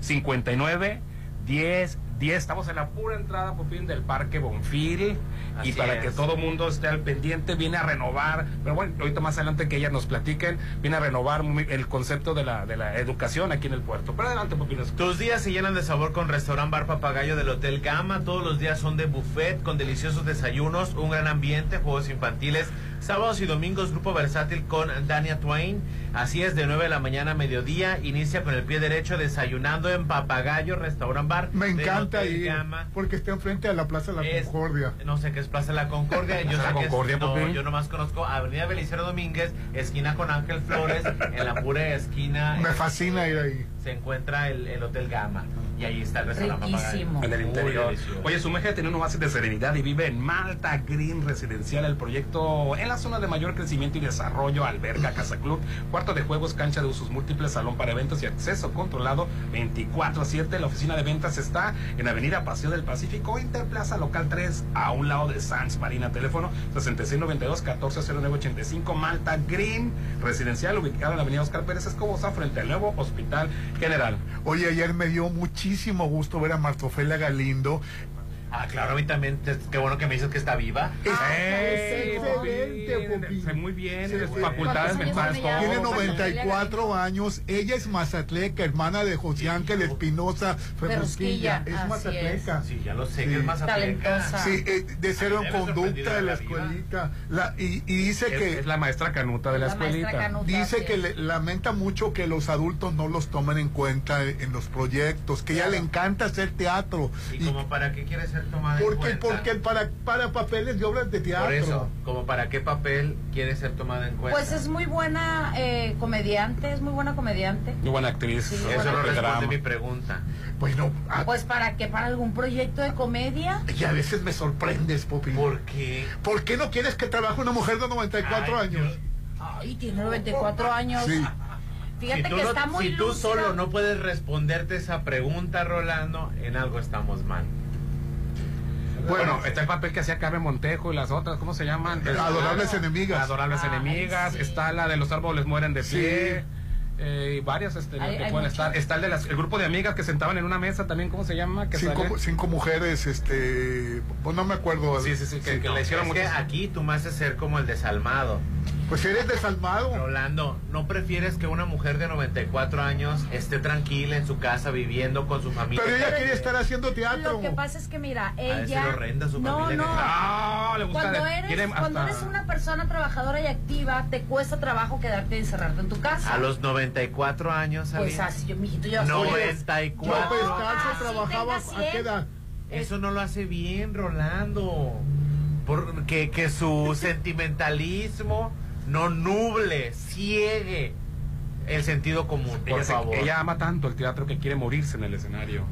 59 10 10. Estamos en la pura entrada, por fin, del Parque Bonfil. Así y para es. que todo mundo esté al pendiente, viene a renovar. Pero bueno, ahorita más adelante que ellas nos platiquen, viene a renovar el concepto de la, de la educación aquí en el puerto. Pero adelante, Popinos. Tus días se llenan de sabor con Restaurant Bar Papagayo del Hotel Gama. Todos los días son de buffet con deliciosos desayunos, un gran ambiente, juegos infantiles. Sábados y domingos, grupo versátil con Dania Twain. Así es, de 9 de la mañana a mediodía. Inicia con el pie derecho desayunando en Papagayo Restaurant Bar. Me encanta Gama. porque está enfrente de la Plaza de la Es- Concordia. No sé qué es Plaza de la Concordia. (laughs) Yo, la que es- Concordia, no, yo nomás conozco Avenida Belicero Domínguez, esquina con Ángel Flores, en la pura esquina. Me fascina ir ahí. Se encuentra el, el Hotel Gama. Y ahí está el restaurante Papagayo. En el interior. Oye, su meje tiene un oasis de serenidad y vive en Malta Green Residencial, el proyecto en la zona de mayor crecimiento y desarrollo, alberga, casa club, cuarto de juegos, cancha de usos múltiples, salón para eventos y acceso controlado 24 a 7. La oficina de ventas está en Avenida Paseo del Pacífico, Interplaza Local 3, a un lado de Sans Marina. Teléfono 6692 140985 Malta Green Residencial, ubicado en la Avenida Oscar Pérez Escobosa, frente al nuevo Hospital General. Oye, ayer me dio muchísimo gusto ver a Martofelia Galindo. Ah, claro, a mí también. Qué bueno que me dices que está viva. Ey, excelente, Popín. Muy bien, sí. facultades mentales. todo. Tiene 94 años. Ella es mazatleca, hermana de José Ángel Espinosa Ferrusquilla. Ferrusquilla, Es así mazatleca. Sí, ya lo sé, que es mazatleca. Talentosa. Sí, eh, de cero en conducta de la escuelita. La- y, y dice Es, que es la maestra Canuta de la, escuelita. Canuta. dice que le- lamenta mucho que los adultos no los tomen en cuenta en los proyectos, que ella le encanta hacer teatro. ¿Y como para qué quiere ser tomada en Porque, cuenta? porque para, para papeles de obras de teatro. Por eso, como para qué papel quiere ser tomada en cuenta. Pues es muy buena eh, comediante, es muy buena comediante. Muy buena actriz. Sí, Eso bueno. no responde drama. mi pregunta. Bueno, a- Pues para qué, para algún proyecto de comedia. y a veces me sorprendes, Popi. ¿Por qué? ¿Por qué no quieres que trabaje una mujer de 94 Ay, años? Ay, tiene 94 años. Sí. Fíjate si tú, que no- está muy si tú solo no puedes responderte esa pregunta, Rolando, en algo estamos mal. Bueno, está el papel que hacía Carmen Montejo y las otras, ¿cómo se llaman? Adorables enemigas. Adorables Ay, enemigas. sí. Está la de los árboles mueren de Sí. pie. eh, y varias este, Hay- que hay pueden estar. Está el, de las, el grupo de amigas que sentaban en una mesa también, ¿cómo se llama? Que Cinco, cinco mujeres, este. Pues no me acuerdo. Sí, sí, sí, que, que No, le hicieron es que aquí tú me haces ser como el desalmado. Pues eres desalmado. Rolando, ¿no prefieres que una mujer de 94 años esté tranquila en su casa viviendo con su familia? Pero ella quería estar haciendo teatro. Lo que pasa es que mira, ella horrenda su no, familia no. No, le gusta Cuando eres, quiere cuando hasta- eres una persona trabajadora y activa, te cuesta trabajo quedarte y encerrarte en tu casa. A los 94 años, Pues Aline. así, yo, mijito, yo soy- 94. López Así trabajaba a qué edad. Eso no lo hace bien, Rolando. Porque que su (laughs) sentimentalismo no nuble, ciegue el sentido común, por Ella, se- favor. ella ama tanto el teatro que quiere morirse en el escenario.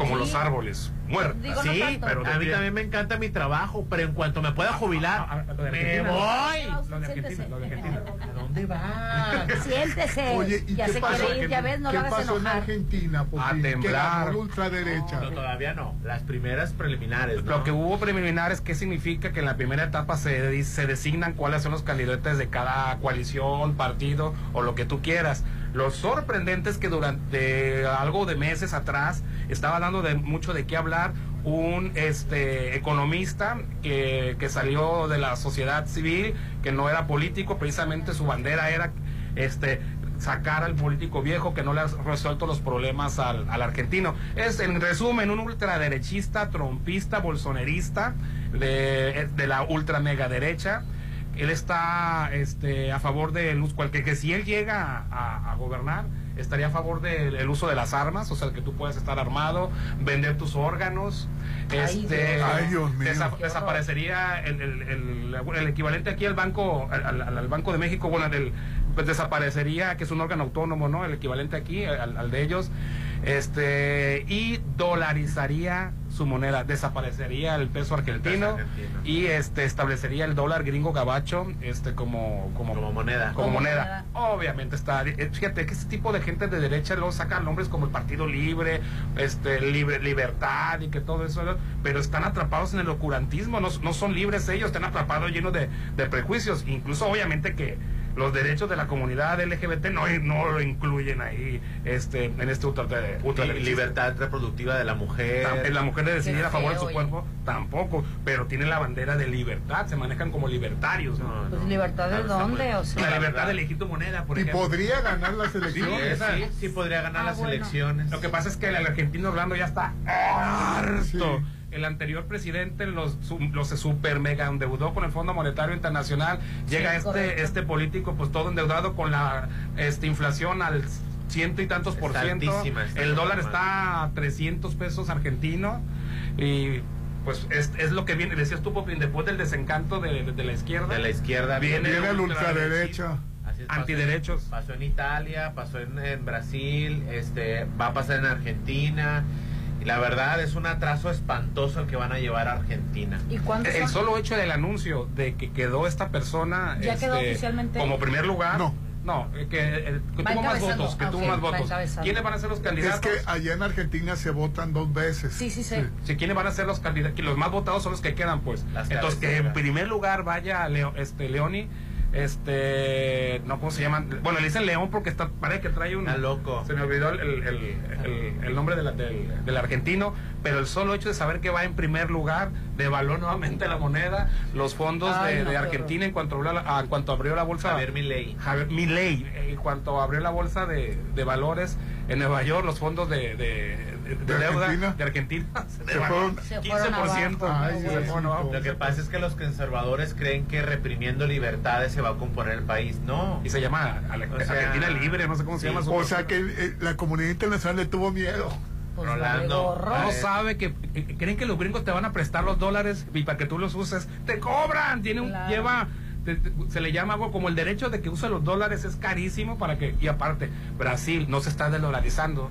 Como Sí. los árboles. Digo, no sí, pero a mí también me encanta mi trabajo, pero en cuanto me pueda jubilar, Ah, ah, me voy. Lo de Argentina, lo de Argentina. ¿A dónde vas? Siéntese. Oye, ¿y ya qué se pasó? quiere ir, ya ves, no ¿Qué pasó en. Argentina? A Que temblar. la ultraderecha. No, todavía no. Las primeras preliminares, ¿no? Lo que hubo preliminares, ¿qué significa? Que en la primera etapa se, se designan cuáles son los candidatos de cada coalición, partido o lo que tú quieras. Lo sorprendente es que durante algo de meses atrás estaba dando de mucho de qué hablar un este economista que, que salió de la sociedad civil, que no era político, precisamente su bandera era este sacar al político viejo que no le ha resuelto los problemas al, al argentino. Es, en resumen, un ultraderechista, trompista, bolsonerista de, de la ultra mega derecha. Él está este, a favor de luz, cualquier que si él llega a, a gobernar, estaría a favor del el uso de las armas, o sea, que tú puedas estar armado, vender tus órganos. Ay, este, Dios. Ay, Dios mío. desa- desaparecería el, el- el- el equivalente aquí al banco, al, al- al Banco de México, bueno, del, pues desaparecería, que es un órgano autónomo, ¿no? El equivalente aquí, al, al de ellos, este, y dolarizaría su moneda, desaparecería el peso argentino, argentino. y este establecería el dólar gringo gabacho, este, como, como, Como moneda. como Como moneda. Obviamente está, eh, fíjate que ese tipo de gente de derecha luego sacan nombres como el Partido Libre, este, libre, Libertad y que todo eso, pero están atrapados en el ocurantismo, no, no son libres ellos, están atrapados llenos de, de prejuicios, incluso obviamente que los derechos de la comunidad LGBT no, no lo incluyen ahí este, en este ultra, ultra Y libertad reproductiva de la mujer. Tam- La mujer de decidir a favor de su oye. cuerpo tampoco, pero tienen la bandera de libertad, se manejan como libertarios. ¿no? No, Pues libertad de Claro, dónde, o sea. La libertad de elegir tu moneda, por Y ejemplo. podría ganar las Sí, elecciones. sí, sí podría ganar Ah, las bueno. elecciones. Lo que pasa es que el argentino Orlando ya está harto. Sí. El anterior presidente los, su- los super mega endeudó con el Fondo Monetario Internacional. Llega este correcto. este político pues todo endeudado con la este inflación al ciento y tantos por Está ciento. altísima, el dólar está a 300 pesos argentinos y pues es, es lo que viene, decías tú, Popín, después del desencanto de, de- de la izquierda. De la izquierda Viene Viene el ultraderecha. Así es, pasó- Antiderechos. Pasó en Italia, pasó en, en Brasil, este, va a pasar en Argentina. Y la verdad es un atraso espantoso el que van a llevar a Argentina. ¿Y cuántos El solo hecho del anuncio de que quedó esta persona ¿Ya quedó este, oficialmente? como primer lugar. No. No, eh, que, eh, que Va tuvo más votos, que Ah, tuvo ok, más va votos. encabezando. ¿Quiénes van a ser los Es candidatos? que allá en Argentina se votan dos veces. Sí, sí, sí. Sí, ¿quiénes van a ser los candidatos? Que los más votados son los que quedan, pues. Las Entonces, que en cabeceras. primer lugar vaya Leo, este, Leoni, este, no, ¿cómo se llaman? Bueno, le dicen León porque está, parece que trae un... Está loco. Se me olvidó el, el- el- el- el nombre de la- del, del argentino, pero el solo hecho de saber que va en primer lugar devaluó nuevamente la moneda, los fondos Ay, de, no, de qué Argentina en cuanto abrió la, en cuanto abrió la bolsa... Javier Milei. Javier Milei, eh, en cuanto abrió la bolsa de, de valores en Nueva York, los fondos de, de, de- de ¿De deuda Argentina? de Argentina (laughs) Se devaluaron fueron- Se fueron 15%. abajo. Ay, Se Dios fueron mío. abajo. Lo que pasa es que los conservadores creen que reprimiendo libertades se va a componer el país. No. Y se llama Ale- O sea, Argentina Libre, no sé cómo se llama su O sea que eh, la comunidad internacional le tuvo miedo. Pues Rolando. No sabe que eh, creen que los gringos te van a prestar los dólares y para que tú los uses te cobran, tiene un Claro. lleva te- te- se le llama algo como el derecho de que use los dólares es carísimo para que y aparte Brasil no se está desdolarizando.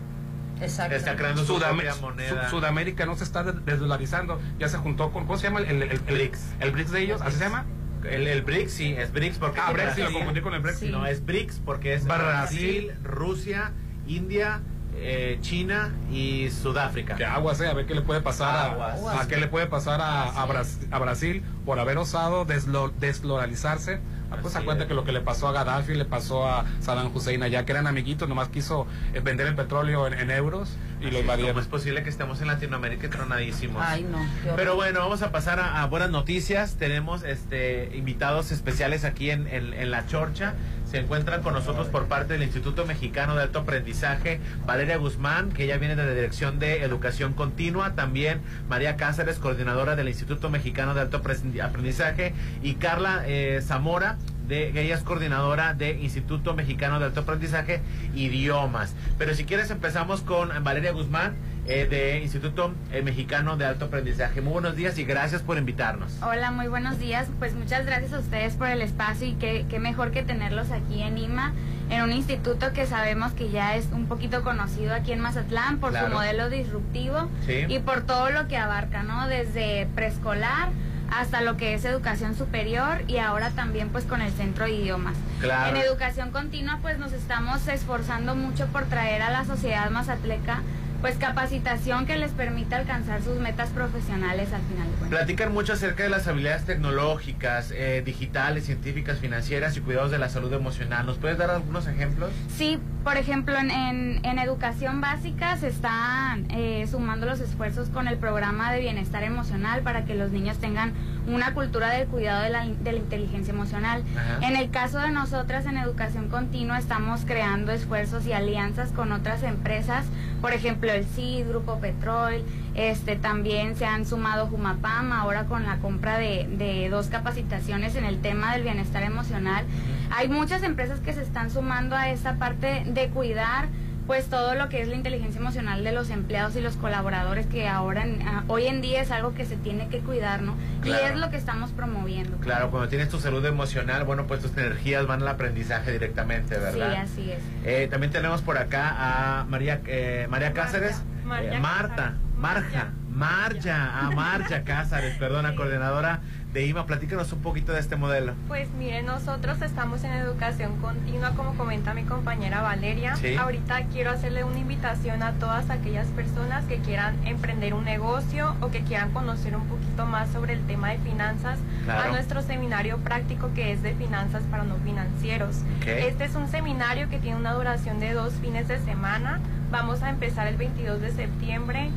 Exacto. Está creando Sudam- moneda. Su- Sudamérica no se está des- desdolarizando, ya se juntó con ¿cómo se llama el, el, el- el- BRICS. El BRICS de ellos, así se llama. El, el BRICS, sí, es BRICS porque... Ah, es Brexit, lo Brasil. confundí con el Brexit. No, es BRICS porque es Brasil. Brasil, Rusia, India, eh, China y Sudáfrica. Que aguas, eh, a ver qué le puede pasar a, Aguas. a qué le puede pasar a, a Bras- a Brasil por haber osado deslo- desdolarizarse Ah, pues acuérdate que lo que le pasó a Gaddafi le pasó a Saddam Hussein allá, que eran amiguitos, nomás quiso eh, vender el petróleo en, en euros y lo ¿Cómo invadieron. es posible que estemos en Latinoamérica tronadísimos? Ay, no. Pero bueno, vamos a pasar a, a buenas noticias. Tenemos este invitados especiales aquí en, en- en La Chorcha. Se encuentran con nosotros por parte del Instituto Mexicano de Alto Aprendizaje, Valeria Guzmán, que ella viene de la Dirección de Educación Continua. También María Cáceres, coordinadora del Instituto Mexicano de Alto Apre- Aprendizaje. Y Carla eh, Zamora, de, ella es coordinadora de Instituto Mexicano de Alto Aprendizaje, Idiomas. Pero si quieres empezamos con Valeria Guzmán, eh, de Instituto eh, Mexicano de Alto Aprendizaje. Muy buenos días y gracias por invitarnos. Hola, muy buenos días. Pues muchas gracias a ustedes por el espacio y qué, qué mejor que tenerlos aquí en IMA, en un instituto que sabemos que ya es un poquito conocido aquí en Mazatlán por Claro. su modelo disruptivo Sí. y por todo lo que abarca, ¿no? Desde preescolar hasta lo que es educación superior y ahora también pues con el centro de idiomas. Claro. En educación continua pues nos estamos esforzando mucho por traer a la sociedad mazatleca pues capacitación que les permita alcanzar sus metas profesionales al final de cuentas. Platican mucho acerca de las habilidades tecnológicas, eh, digitales, científicas, financieras y cuidados de la salud emocional. ¿Nos puedes dar algunos ejemplos? Sí, por ejemplo, en, en, en educación básica se están eh, sumando los esfuerzos con el programa de bienestar emocional para que los niños tengan una cultura del cuidado de la, de la inteligencia emocional. Ajá. En el caso de nosotras en educación continua estamos creando esfuerzos y alianzas con otras empresas, por ejemplo el CID, Grupo Petrol, este también se han sumado Jumapam ahora con la compra de, de dos capacitaciones en el tema del bienestar emocional. Hay muchas empresas que se están sumando a esta parte de cuidar pues todo lo que es la inteligencia emocional de los empleados y los colaboradores que ahora en- a- hoy en día es algo que se tiene que cuidar, ¿no? Claro. Y es lo que estamos promoviendo. Claro, cuando tienes tu salud emocional, bueno, pues tus energías van al aprendizaje directamente, ¿verdad? Sí, así es. Eh, también tenemos por acá a María eh, María Cáceres, Marja eh, Marta, Marja, Marja, a Marja (laughs) Cáceres, perdona, coordinadora de IMA. Platícanos un poquito de este modelo. Pues mire, nosotros estamos en educación continua, como comenta mi compañera Valeria. Sí. Ahorita quiero hacerle una invitación a todas aquellas personas que quieran emprender un negocio o que quieran conocer un poquito más sobre el tema de finanzas Claro. a nuestro seminario práctico que es de finanzas para no financieros. Este es un seminario que tiene una duración de dos fines de semana. Vamos a empezar el 22 de septiembre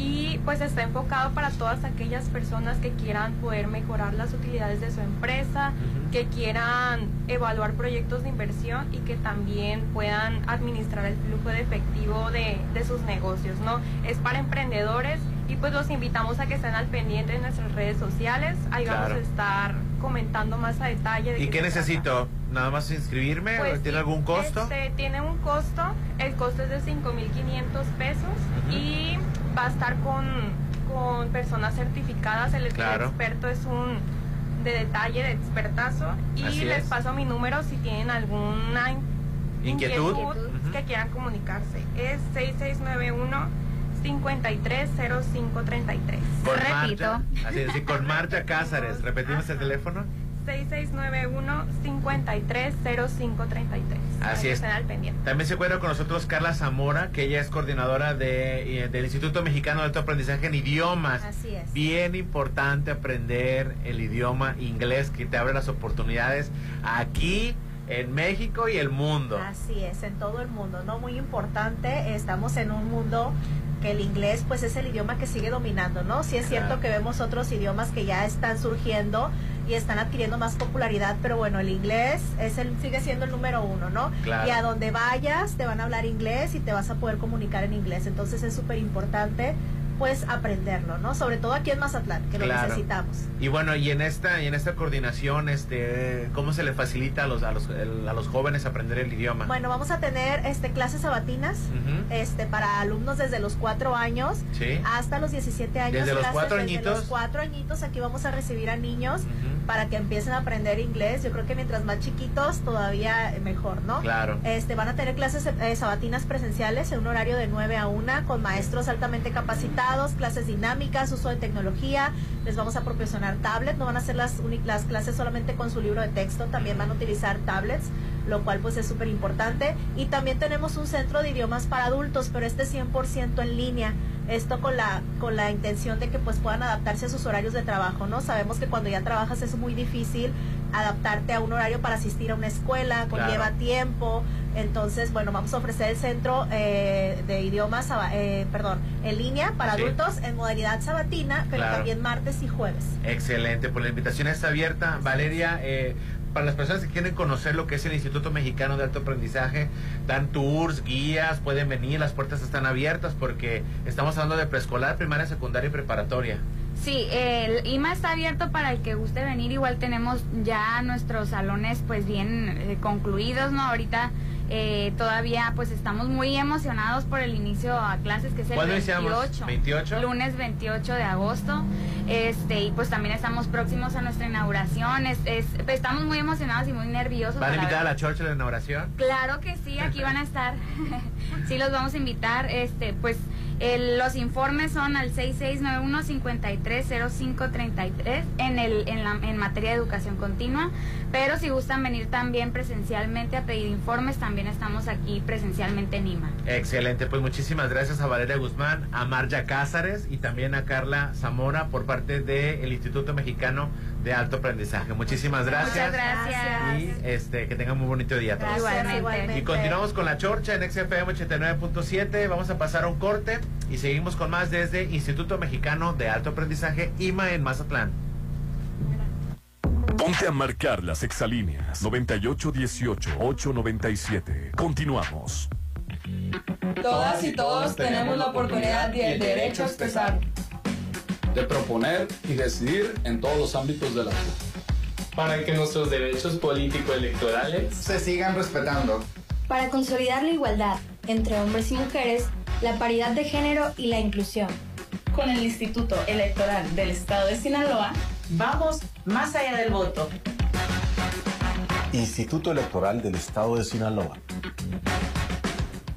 y pues está enfocado para todas aquellas personas que quieran poder mejorar las utilidades de su empresa, que quieran evaluar proyectos de inversión y que también puedan administrar el flujo de efectivo de, de sus negocios, ¿no? Es para emprendedores y pues los invitamos a que estén al pendiente de nuestras redes sociales. Ahí vamos a estar comentando más a detalle. De ¿Y qué necesito? ¿Nada más inscribirme? Pues ¿O ¿Tiene sí, algún costo? Este, tiene un costo, el costo es de 5.500 pesos y va a estar con, con personas certificadas, el, Claro. experto es un de detalle, de expertazo y Así les es. paso mi número si tienen alguna in- Inquietud. que quieran comunicarse. Es 6691 530533. Con Marta, así es, con Marta Cázares. (laughs) Repetimos el teléfono. 6691 530533. Así es. Al pendiente. También se encuentra con nosotros Carla Zamora, que ella es coordinadora de, eh, del Instituto Mexicano de Alto Aprendizaje en Idiomas. Así es. Bien importante aprender el idioma inglés que te abre las oportunidades aquí en México y el mundo. Así es, en todo el mundo, ¿no? Muy importante, estamos en un mundo que el inglés pues es el idioma que sigue dominando, ¿no? Sí es cierto Claro. que vemos otros idiomas que ya están surgiendo y están adquiriendo más popularidad, pero bueno, el inglés es el, sigue siendo el número uno, ¿no? Claro. Y a donde vayas te van a hablar inglés y te vas a poder comunicar en inglés, entonces es súper importante pues aprenderlo, ¿no? Sobre todo aquí en Mazatlán, que lo necesitamos. Y bueno, y en esta y en esta coordinación, este, ¿cómo se le facilita a los a los, el- a los jóvenes aprender el idioma? Bueno, vamos a tener este clases sabatinas este para alumnos desde los cuatro años Sí. hasta los 17 años. Desde los clases cuatro desde añitos. los cuatro añitos aquí vamos a recibir a niños para que empiecen a aprender inglés. Yo creo que mientras más chiquitos todavía mejor, ¿no? Claro. Este, van a tener clases eh, sabatinas presenciales en un horario de 9 a 1 con maestros altamente capacitados, clases dinámicas, uso de tecnología. Les vamos a proporcionar tablet, no van a ser las, las clases solamente con su libro de texto, también van a utilizar tablets, lo cual pues es súper importante. Y también tenemos un centro de idiomas para adultos, pero este 100% en línea. Esto con la, con la intención de que pues puedan adaptarse a sus horarios de trabajo, ¿no? Sabemos que cuando ya trabajas es muy difícil adaptarte a un horario para asistir a una escuela, conlleva Claro. tiempo. Entonces, bueno, vamos a ofrecer el centro eh, de idiomas, eh, perdón, en línea para Sí. adultos en modalidad sabatina, pero Claro. también martes y jueves. Excelente, pues la invitación está abierta. Valeria, eh, para las personas que quieren conocer lo que es el Instituto Mexicano de Alto Aprendizaje, dan tours, guías, pueden venir, las puertas están abiertas porque estamos hablando de preescolar, primaria, secundaria y preparatoria. Sí, el IMA está abierto para el que guste venir. Igual tenemos ya nuestros salones pues bien eh, concluidos, ¿no? Ahorita eh, todavía pues estamos muy emocionados por el inicio a clases que es el ¿Cuándo 28. iniciamos? 28. Lunes 28 de agosto. Este, y pues también estamos próximos a nuestra inauguración. Es, es- estamos muy emocionados y muy nerviosos. ¿Van a invitar a la Church a la inauguración? Claro que sí, aquí van a estar. (laughs) sí, los vamos a invitar. Este, pues los informes son al 6691-530533 en, en, en materia de educación continua. Pero si gustan venir también presencialmente a pedir informes, también estamos aquí presencialmente en IMA. Excelente, pues muchísimas gracias a Valeria Guzmán, a Marja Cázares y también a Carla Zamora por parte del Instituto Mexicano de Alto Aprendizaje. Muchísimas gracias. Muchas gracias. Y este, que tengan muy bonito día a todos. Gracias, igualmente. Y continuamos con la chorcha en XFM 89.7. Vamos a pasar a un corte y seguimos con más desde Instituto Mexicano de Alto Aprendizaje, IMA en Mazatlán. Ponte a marcar las exalíneas 9818-897. Continuamos. Todas y todos tenemos la oportunidad y el derecho a expresar. De proponer y decidir en todos los ámbitos de la vida. Para que nuestros derechos político-electorales Se sigan respetando. Para consolidar la igualdad entre hombres y mujeres, la paridad de género y la inclusión. Con el Instituto Electoral del Estado de Sinaloa, vamos más allá del voto. Instituto Electoral del Estado de Sinaloa.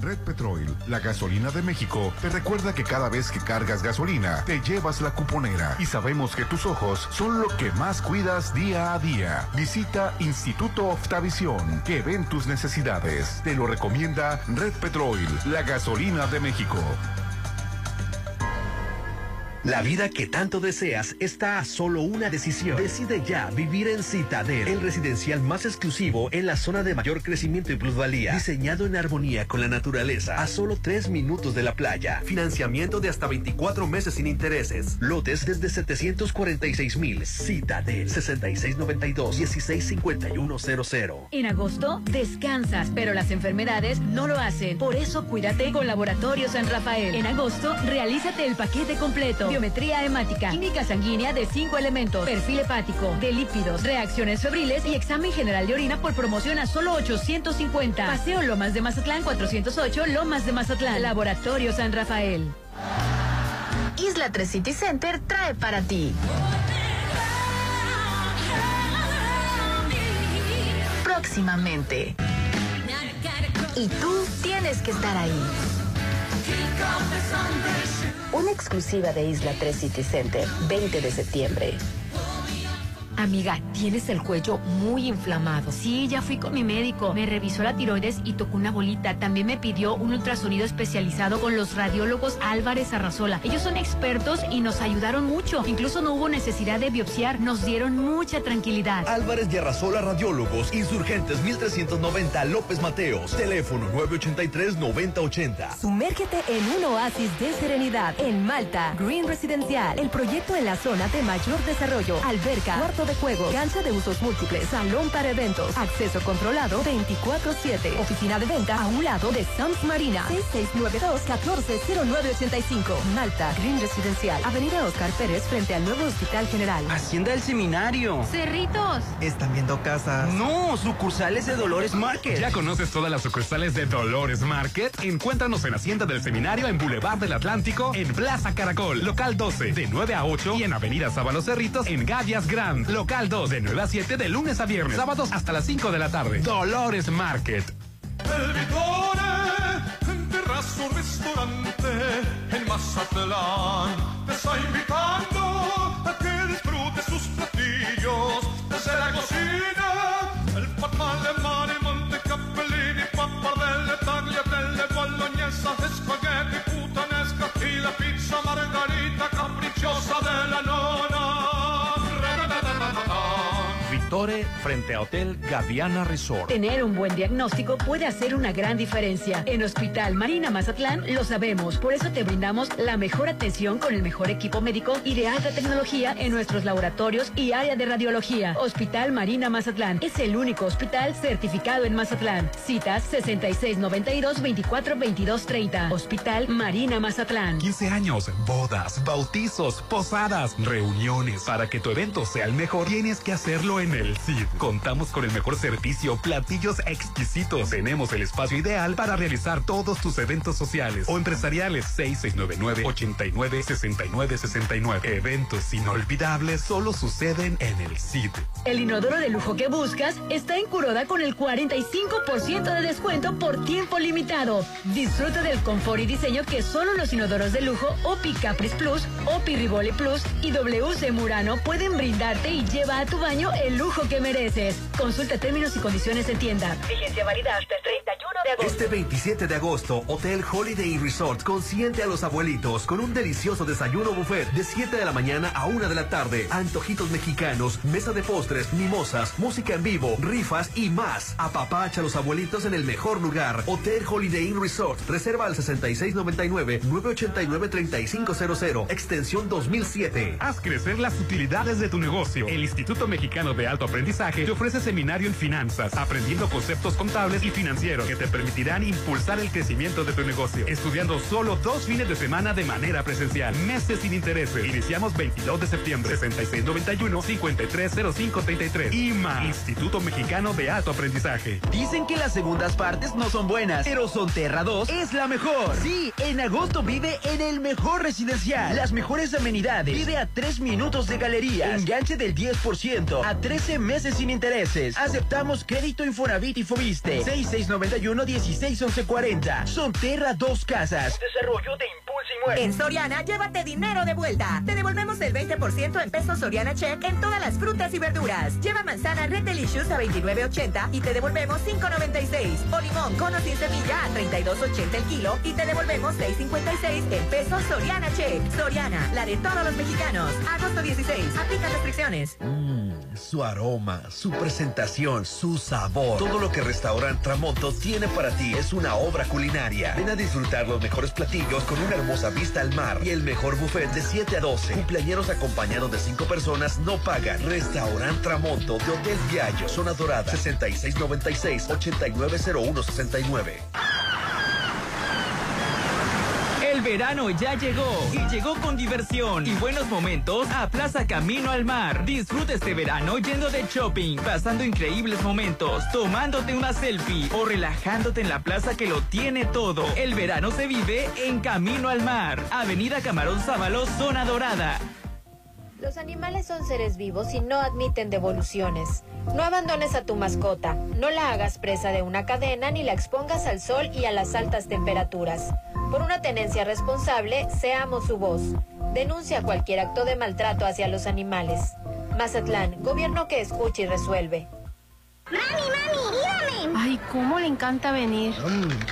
Red Petrol, la gasolina de México, te recuerda que cada vez que cargas gasolina, te llevas la cuponera. Y sabemos que tus ojos son lo que más cuidas día a día. Visita Instituto Oftavisión, que ven tus necesidades. Te lo recomienda Red Petrol, la gasolina de México. La vida que tanto deseas está a solo una decisión. Decide ya vivir en Citadel, el residencial más exclusivo en la zona de mayor crecimiento y plusvalía. Diseñado en armonía con la naturaleza, a solo tres minutos de la playa. Financiamiento de hasta 24 meses sin intereses. Lotes desde 746 mil. Citadel, 6692-165100. En agosto descansas, pero las enfermedades no lo hacen. Por eso cuídate con Laboratorio San Rafael. En agosto, realízate el paquete completo. Biometría hemática, química sanguínea de cinco elementos, perfil hepático, de lípidos, reacciones febriles y examen general de orina por promoción a solo 850. Paseo Lomas de Mazatlán 408, Lomas de Mazatlán. Laboratorio San Rafael. Isla 3 City Center trae para ti. Próximamente. Y tú tienes que estar ahí. Una exclusiva de Isla 3 City Center, 20 de septiembre. Amiga, tienes el cuello muy inflamado. Sí, ya fui con mi médico. Me revisó la tiroides y tocó una bolita. También me pidió un ultrasonido especializado con los radiólogos Álvarez Arrazola. Ellos son expertos y nos ayudaron mucho. Incluso no hubo necesidad de biopsiar. Nos dieron mucha tranquilidad. Álvarez y Arrasola Radiólogos, Insurgentes 1390 López Mateos, teléfono 983-9080. Sumérgete en un oasis de serenidad en Malta, Green Residencial, el proyecto en la zona de mayor desarrollo, alberca, cuarto de juego, cancha de usos múltiples, salón para eventos, acceso controlado 24/7, oficina de venta a un lado de Sams Marina, 6692-140985, Malta, Green Residencial, Avenida Oscar Pérez frente al nuevo Hospital General. Hacienda del Seminario. Cerritos. ¿Están viendo casas? No, sucursales de Dolores Market. ¿Ya conoces todas las sucursales de Dolores Market? Encuéntranos en Hacienda del Seminario, en Boulevard del Atlántico, en Plaza Caracol, local 12, de 9 a 8 y en Avenida Sábalo Cerritos, en Gavias Grand, local 2, de 9 a 7 de lunes a viernes, sábados hasta las 5 de la tarde. Dolores Market. El Vitore, en terrazzo restaurante, Mazatlán te está invitando a que Vittore frente a Hotel Gaviana Resort. Tener un buen diagnóstico puede hacer una gran diferencia. En Hospital Marina Mazatlán lo sabemos, por eso te brindamos la mejor atención con el mejor equipo médico y de alta tecnología en nuestros laboratorios y área de radiología. Hospital Marina Mazatlán es el único hospital certificado en Mazatlán. Citas 6692-242230. Hospital Marina Mazatlán. 15 años, bodas, bautizos, posadas, reuniones. Para que tu evento sea el mejor, tienes que hacerlo en el CID. Contamos con el mejor servicio, platillos exquisitos. Tenemos el espacio ideal para realizar todos tus eventos sociales o empresariales. 6699-896969. Eventos inolvidables solo suceden en el CID. El inodoro de lujo que buscas está en Curoda con el 45% de descuento por tiempo limitado. Disfruta del confort y diseño que solo los inodoros de lujo OPI Caprice Plus, OPI Rivoli Plus y WC Murano pueden brindarte y lleva a tu baño el lujo que mereces. Consulta términos y condiciones en tienda. Vigencia válida hasta el 31 de agosto. Este 27 de agosto, Hotel Holiday Inn Resort consiente a los abuelitos con un delicioso desayuno buffet de 7 de la mañana a 1 de la tarde, antojitos mexicanos, mesa de postres, mimosas, música en vivo, rifas y más. Apapacha a los abuelitos en el mejor lugar. Hotel Holiday Inn Resort. Reserva al 6699-989-3500, extensión 2007. Haz crecer las utilidades de tu negocio. El Instituto Mexicano de Aprendizaje te ofrece seminario en finanzas, aprendiendo conceptos contables y financieros que te permitirán impulsar el crecimiento de tu negocio. Estudiando solo dos fines de semana de manera presencial, meses sin intereses. Iniciamos 22 de septiembre, 6691-530533 y más. Instituto Mexicano de Alto Aprendizaje. Dicen que las segundas partes no son buenas, pero Sonterra 2 es la mejor. Sí, en agosto vive en el mejor residencial. Las mejores amenidades. Vive a 3 minutos de galería. Enganche del 10% a 13 meses sin intereses. Aceptamos crédito Infonavit y Fobiste. 6691-161140. Sonterra 2 Casas. Desarrollo de. En Soriana, llévate dinero de vuelta. Te devolvemos el 20% en pesos Soriana Check en todas las frutas y verduras. Lleva manzana Red Delicious a 29.80 y te devolvemos 5.96. O limón cono sin semilla a 32.80 el kilo y te devolvemos 6.56 en pesos Soriana Check. Soriana, la de todos los mexicanos. Agosto 16. Aplica restricciones. Mmm, su aroma, su presentación, su sabor. Todo lo que Restaurant Tramonto tiene para ti es una obra culinaria. Ven a disfrutar los mejores platillos con una hermosa vista al mar y el mejor buffet de 7 a 12. Cumpleaños acompañados de 5 personas no pagan. Restaurant Tramonto de Hotel Viallo, Zona Dorada, 6696-890169. Verano ya llegó y llegó con diversión y buenos momentos a Plaza Camino al Mar. Disfruta este verano yendo de shopping, pasando increíbles momentos, tomándote una selfie o relajándote en la plaza que lo tiene todo. El verano se vive en Camino al Mar, Avenida Camarón Sábalo, Zona Dorada. Los animales son seres vivos y no admiten devoluciones. No abandones a tu mascota, no la hagas presa de una cadena ni la expongas al sol y a las altas temperaturas. Por una tenencia responsable, seamos su voz. Denuncia cualquier acto de maltrato hacia los animales. Mazatlán, gobierno que escucha y resuelve. ¡Mami, mami, dígame! Ay, cómo le encanta venir.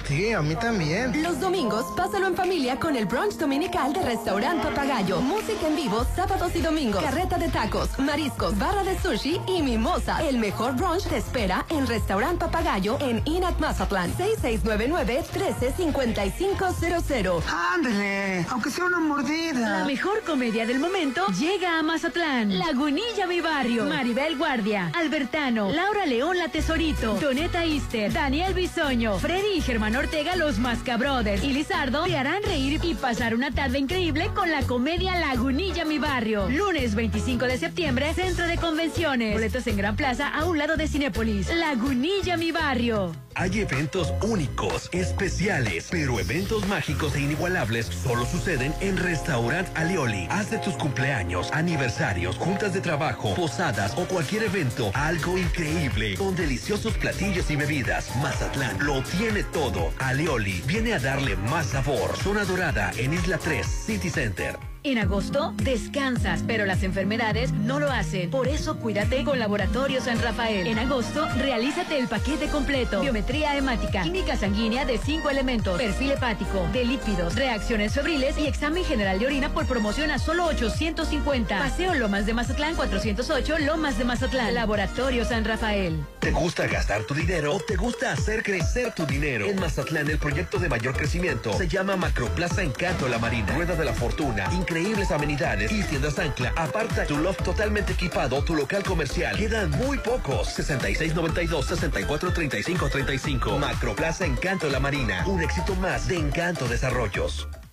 sí, a mí también. Los domingos, pásalo en familia con el brunch dominical de Restaurant Papagayo. Música en vivo, sábados y domingos. Carreta de tacos, mariscos, barra de sushi y mimosa. El mejor brunch te espera en Restaurant Papagayo en Inat Mazatlán. 6699-135500. Ándale, aunque sea una mordida. La mejor comedia del momento llega a Mazatlán. Lagunilla, mi barrio. Maribel Guardia, Albertano, Laura León, la Tesorito, Doneta Easter, Daniel Bisoño, Freddy y Germán Ortega, los Mascabrothers y Lizardo te harán reír y pasar una tarde increíble con la comedia Lagunilla, mi barrio. Lunes 25 de septiembre, Centro de Convenciones. Boletos en Gran Plaza a un lado de Cinépolis. Lagunilla, mi barrio. Hay eventos únicos, especiales, pero eventos mágicos e inigualables solo suceden en Restaurant Alioli. Haz de tus cumpleaños, aniversarios, juntas de trabajo, posadas o cualquier evento algo increíble con deliciosos platillos y bebidas. Mazatlán lo tiene todo. Alioli viene a darle más sabor. Zona Dorada en Isla 3, City Center. En agosto descansas, pero las enfermedades no lo hacen. Por eso cuídate con Laboratorio San Rafael. En agosto, realízate el paquete completo. Biometría hemática, química sanguínea de cinco elementos, perfil hepático, de lípidos, reacciones febriles y examen general de orina por promoción a solo 850. Paseo Lomas de Mazatlán 408, Lomas de Mazatlán. Laboratorio San Rafael. ¿Te gusta gastar tu dinero o te gusta hacer crecer tu dinero? En Mazatlán, el proyecto de mayor crecimiento se llama Macroplaza Encanto La Marina. Rueda de la Fortuna, increíbles amenidades y tiendas ancla. Aparta tu loft totalmente equipado, tu local comercial. Quedan muy pocos. 6692-643535. Macroplaza Encanto La Marina. Un éxito más de Encanto Desarrollos.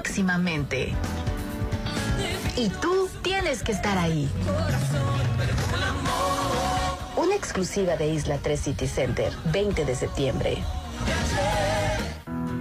Próximamente. Y tú tienes que estar ahí. Una exclusiva de Isla 3 City Center, 20 de septiembre.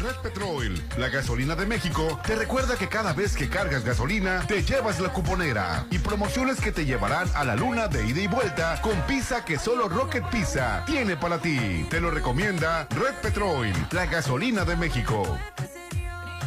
Red Petrol, la gasolina de México, te recuerda que cada vez que cargas gasolina, te llevas la cuponera y promociones que te llevarán a la luna de ida y vuelta con pizza que solo Rocket Pizza tiene para ti. Te lo recomienda Red Petrol, la gasolina de México.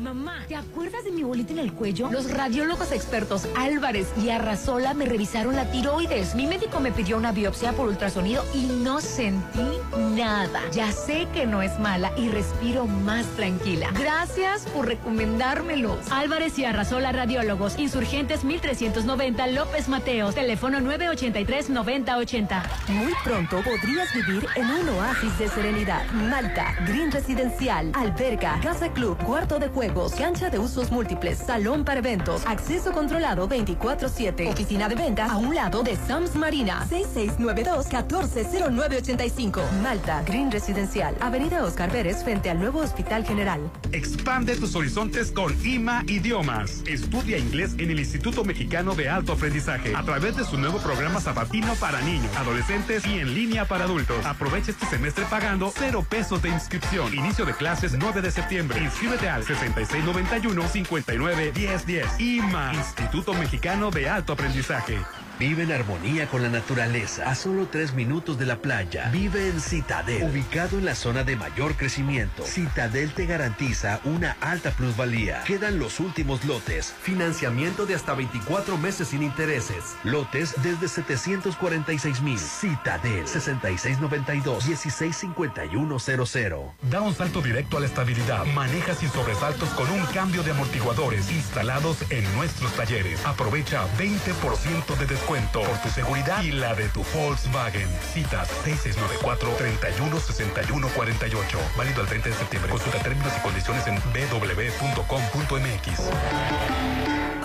Mamá, ¿te acuerdas de mi bolita en el cuello? Los radiólogos expertos Álvarez y Arrasola me revisaron la tiroides. Mi médico me pidió una biopsia por ultrasonido y no sentí nada. Ya sé que no es mala y respiro más tranquila. Gracias por recomendármelos. Álvarez y Arrasola Radiólogos, Insurgentes 1390 López Mateos, teléfono 983-9080. Muy pronto podrías vivir en un oasis de serenidad. Malta, Green Residencial, alberga, casa club, cuarto de juegos, cancha de usos múltiples, salón para eventos, acceso controlado 24-7, oficina de venta a un lado de Sams Marina, 6692-140985. Malta, Green Residencial, Avenida Oscar Pérez frente al nuevo Hospital General. Expande tus horizontes con IMA Idiomas. Estudia inglés en el Instituto Mexicano de Alto Aprendizaje a través de su nuevo programa sabatino para niños, adolescentes y en línea para adultos. Aprovecha este semestre pagando cero pesos de inscripción. Inicio de clases 9 de septiembre. Inscríbete al 6691-591010. IMA, Instituto Mexicano de Alto Aprendizaje. Vive en armonía con la naturaleza, a solo tres minutos de la playa. Vive en Citadel, ubicado en la zona de mayor crecimiento. Citadel te garantiza una alta plusvalía. Quedan los últimos lotes. Financiamiento de hasta 24 meses sin intereses. Lotes desde 746 mil. Citadel, 6692-165100. Da un salto directo a la estabilidad. Maneja sin sobresaltos con un cambio de amortiguadores instalados en nuestros talleres. Aprovecha 20% de descuento por tu seguridad y la de tu Volkswagen. Citas 6694-316148. Válido el 30 de septiembre. Consulta términos y condiciones en www.com.mx.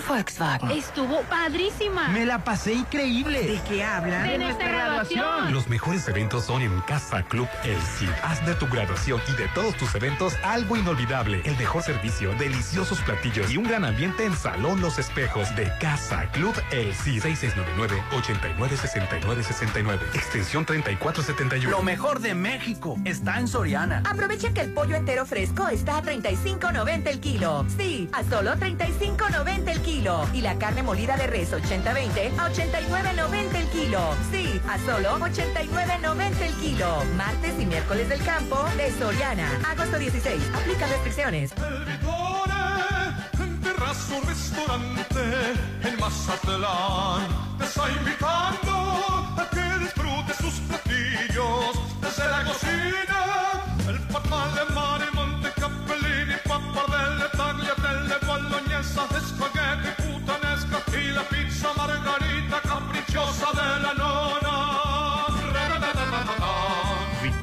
Volkswagen? Estuvo padrísima. Me la pasé increíble. ¿De qué habla? De nuestra graduación. Los mejores eventos son en Casa Club El Cid. Haz de tu graduación y de todos tus eventos algo inolvidable. El mejor servicio, deliciosos platillos y un gran ambiente en Salón Los Espejos de Casa Club El Cid. 6699-896969. Extensión 3471. Lo mejor de México está en Soriana. Aprovecha que el pollo entero fresco está a 35.90 el kilo. Sí, a solo 35.90 el kilo. Y la carne molida de res 80-20 a 89.90 el kilo. Sí, a solo 89.90 el kilo. Martes y miércoles del campo de Soriana. Agosto 16. Aplica restricciones. Restaurante te está invitando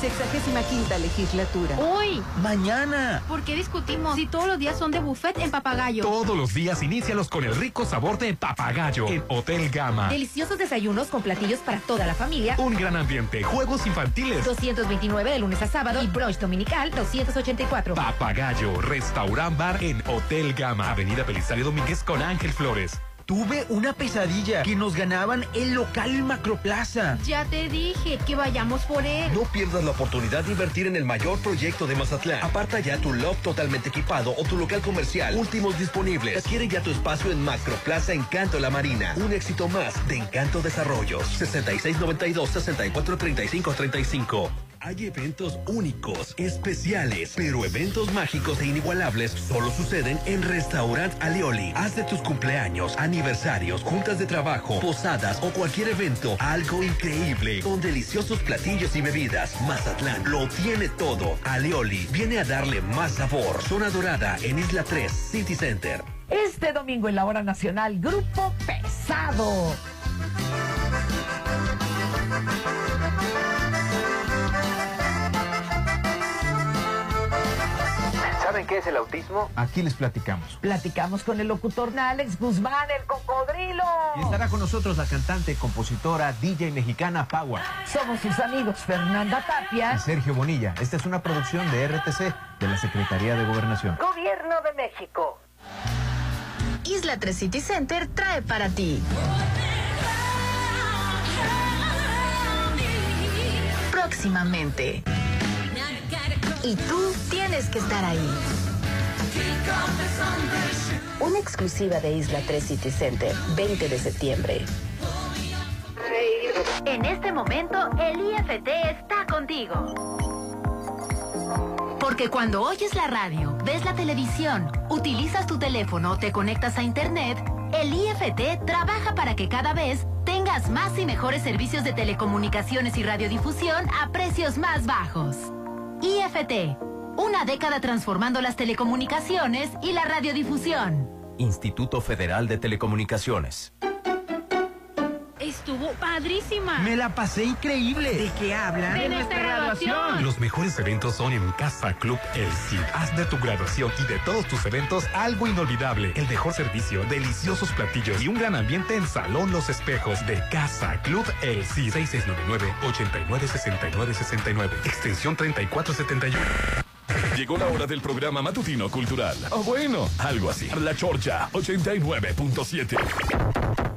65 legislatura. Hoy. Mañana. ¿Por qué discutimos si todos los días son de buffet en Papagayo? Todos los días inícialos con el rico sabor de papagayo en Hotel Gama. Deliciosos desayunos con platillos para toda la familia. Un gran ambiente, juegos infantiles. 229 de lunes a sábado y brunch dominical 284. Papagayo, restaurant bar en Hotel Gama, Avenida Belisario Domínguez con Ángel Flores. Tuve una pesadilla que nos ganaban el local Macroplaza. Ya te dije que vayamos por él. No pierdas la oportunidad de invertir en el mayor proyecto de Mazatlán. Aparta ya tu loft totalmente equipado o tu local comercial. Últimos disponibles. Adquiere ya tu espacio en Macroplaza Encanto La Marina. Un éxito más de Encanto Desarrollos. 6692-643535. Hay eventos únicos, especiales, pero eventos mágicos e inigualables solo suceden en Restaurant Alioli. Haz de tus cumpleaños, aniversarios, juntas de trabajo, posadas o cualquier evento algo increíble con deliciosos platillos y bebidas. Mazatlán lo tiene todo. Alioli viene a darle más sabor. Zona Dorada en Isla 3, City Center. Este domingo en la hora nacional, Grupo Pesado. ¿Saben qué es el autismo? Aquí les platicamos. Platicamos con el locutor Alex Guzmán, el cocodrilo. Y estará con nosotros la cantante, compositora, DJ mexicana Power. Somos sus amigos Fernanda Tapia y Sergio Bonilla. Esta es una producción de RTC, de la Secretaría de Gobernación. Gobierno de México. Isla 3 City Center trae para ti. Próximamente. Y tú tienes que estar ahí. Una exclusiva de Isla 3 City Center, 20 de septiembre. En este momento, el IFT está contigo. Porque cuando oyes la radio, ves la televisión, utilizas tu teléfono te conectas a Internet, el IFT trabaja para que cada vez tengas más y mejores servicios de telecomunicaciones y radiodifusión a precios más bajos. IFT, una década transformando las telecomunicaciones y la radiodifusión. Instituto Federal de Telecomunicaciones. Estuvo padrísima. Me la pasé increíble. ¿De qué habla? De nuestra graduación. Los mejores eventos son en Casa Club El Cid. Haz de tu graduación y de todos tus eventos algo inolvidable. El mejor servicio, deliciosos platillos y un gran ambiente en Salón Los Espejos de Casa Club El Cid. 6699-896969. Extensión 3471. Llegó la hora del programa matutino cultural. O bueno, algo así. La Chorcha 89.7.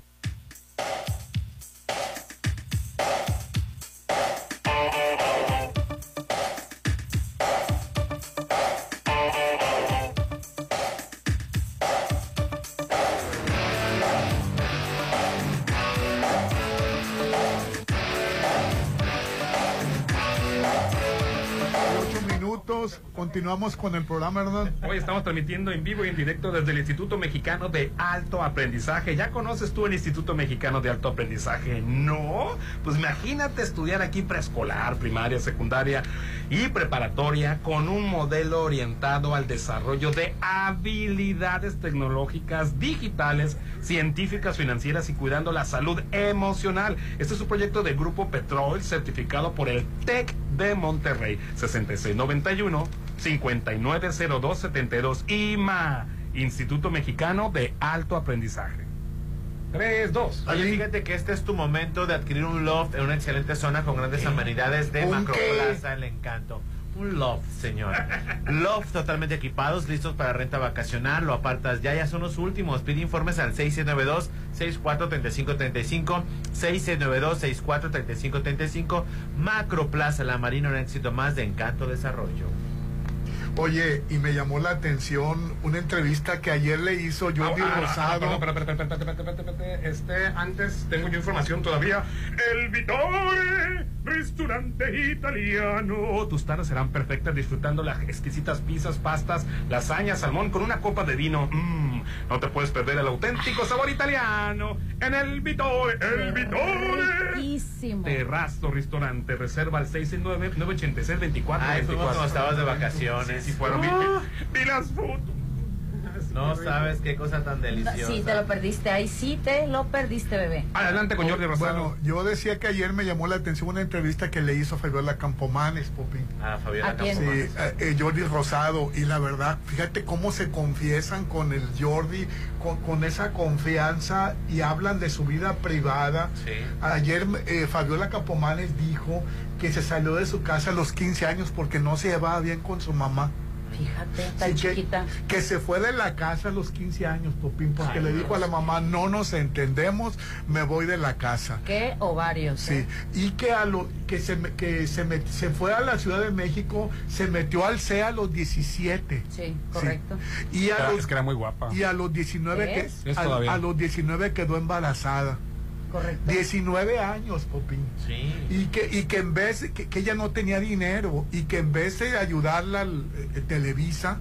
continuamos con el programa, ¿verdad? Hoy estamos transmitiendo en vivo y en directo desde el Instituto Mexicano de Alto Aprendizaje. ¿Ya conoces tú el Instituto Mexicano de Alto Aprendizaje? No. Pues imagínate estudiar aquí preescolar, primaria, secundaria y preparatoria con un modelo orientado al desarrollo de habilidades tecnológicas, digitales, científicas, financieras y cuidando la salud emocional. Este es un proyecto de Grupo Petrol certificado por el TEC de Monterrey. 6691 590272 IMA, Instituto Mexicano de Alto Aprendizaje. 3, 2. Oye, fíjate que este es tu momento de adquirir un loft en una excelente zona con grandes amenidades de ¿Un qué? Macroplaza El Encanto. Un loft, señor. loft totalmente equipados, listos para renta vacacional. Lo apartas ya, ya son los últimos. Pide informes al 692-643535. 692-643535. Macroplaza La Marina, un éxito más de Encanto Desarrollo. Oye, y me llamó la atención una entrevista que ayer le hizo Jordi Ah, ah, Rosado. Este, antes tengo yo información todavía. El Vitore, restaurante italiano. Tus tardes serán perfectas disfrutando las exquisitas pizzas, pastas, lasaña, salmón con una copa de vino. Mm, no te puedes perder el auténtico sabor italiano en el Vitore. El Vitore. Riquísimo. Terrazo Restaurante. Reserva al 669-986-2424. Ay, cuando estabas de vacaciones. Sí, sí, fueron. Vi, Ah. vi las fotos. No sabes qué cosa tan deliciosa. Sí, te lo perdiste. Ahí sí te lo perdiste, bebé. Adelante con Jordi Rosado. Bueno, yo decía que ayer me llamó la atención una entrevista que le hizo Fabiola Campomanes, Popi. Ah, Fabiola Campomanes. eh, eh, Jordi Rosado. Y la verdad, fíjate cómo se confiesan con el Jordi, con, con esa confianza y hablan de su vida privada. Sí. Ayer eh, Fabiola Campomanes dijo que se salió de su casa a los 15 años porque no se llevaba bien con su mamá. Fíjate, tan Sí, chiquita. Que, se fue de la casa a los 15 años, Popín, porque Ay, le dijo a la mamá, no nos entendemos, me voy de la casa. ¿Qué ovarios? Sí, eh? y que a lo que se me- que se, met- se fue a la Ciudad de México, se metió al CEA a los 17. Sí, correcto. Y a Era- los es que era muy guapa. y a los 19 que a, los 19 quedó embarazada. Correcto. 19 años, Popín. Sí. Y que, y que en vez, que, que ella no tenía dinero, y que en vez de ayudarla al, eh, Televisa,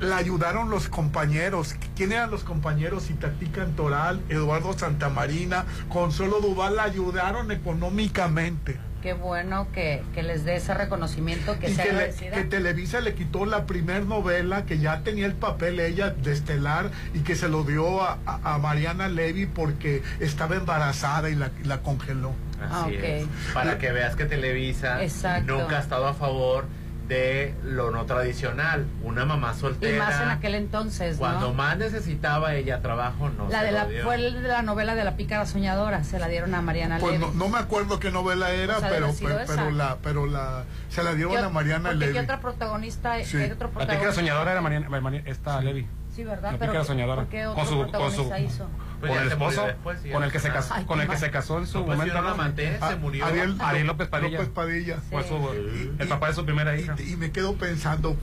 la ayudaron los compañeros. ¿Quién eran los compañeros? Itatí Cantoral, Eduardo Santamarina, Consuelo Duval, la ayudaron económicamente. Qué bueno que, que les dé ese reconocimiento, que y sea que, le- que Televisa le quitó la primer novela que ya tenía el papel ella de estelar y que se lo dio a, a- a Mariana Levy porque estaba embarazada y la, la congeló. Ah, Así ok. es. Para que veas que Televisa Exacto. nunca ha estado a favor de lo no tradicional. Una mamá Y soltera. más en aquel entonces, Cuando ¿no? más necesitaba ella trabajo, no La se de lo la, dio. fue el de la novela de la pícara soñadora, se la dieron a Mariana Pues Levy. no, no me acuerdo qué novela era, O sea, pero, pero, pero la, pero la, se la dieron ¿Qué a Mariana Levy. ¿Qué otra protagonista? Sí. ¿qué otro La pícara protagonista? soñadora era Mariana, Mari- esta Levi. Sí, ¿verdad? La pícara ¿qué- soñadora. ¿por qué otro Con su, con su, protagonista hizo? Con el se esposo, después, con el que se casó, con el que se casó en su No, pues, momento. yo no maté, Ah, se murió. Ariel, Ariel López Padilla. López Padilla. Fue su, Y- el papá de su primera hija. Y, y me quedo pensando,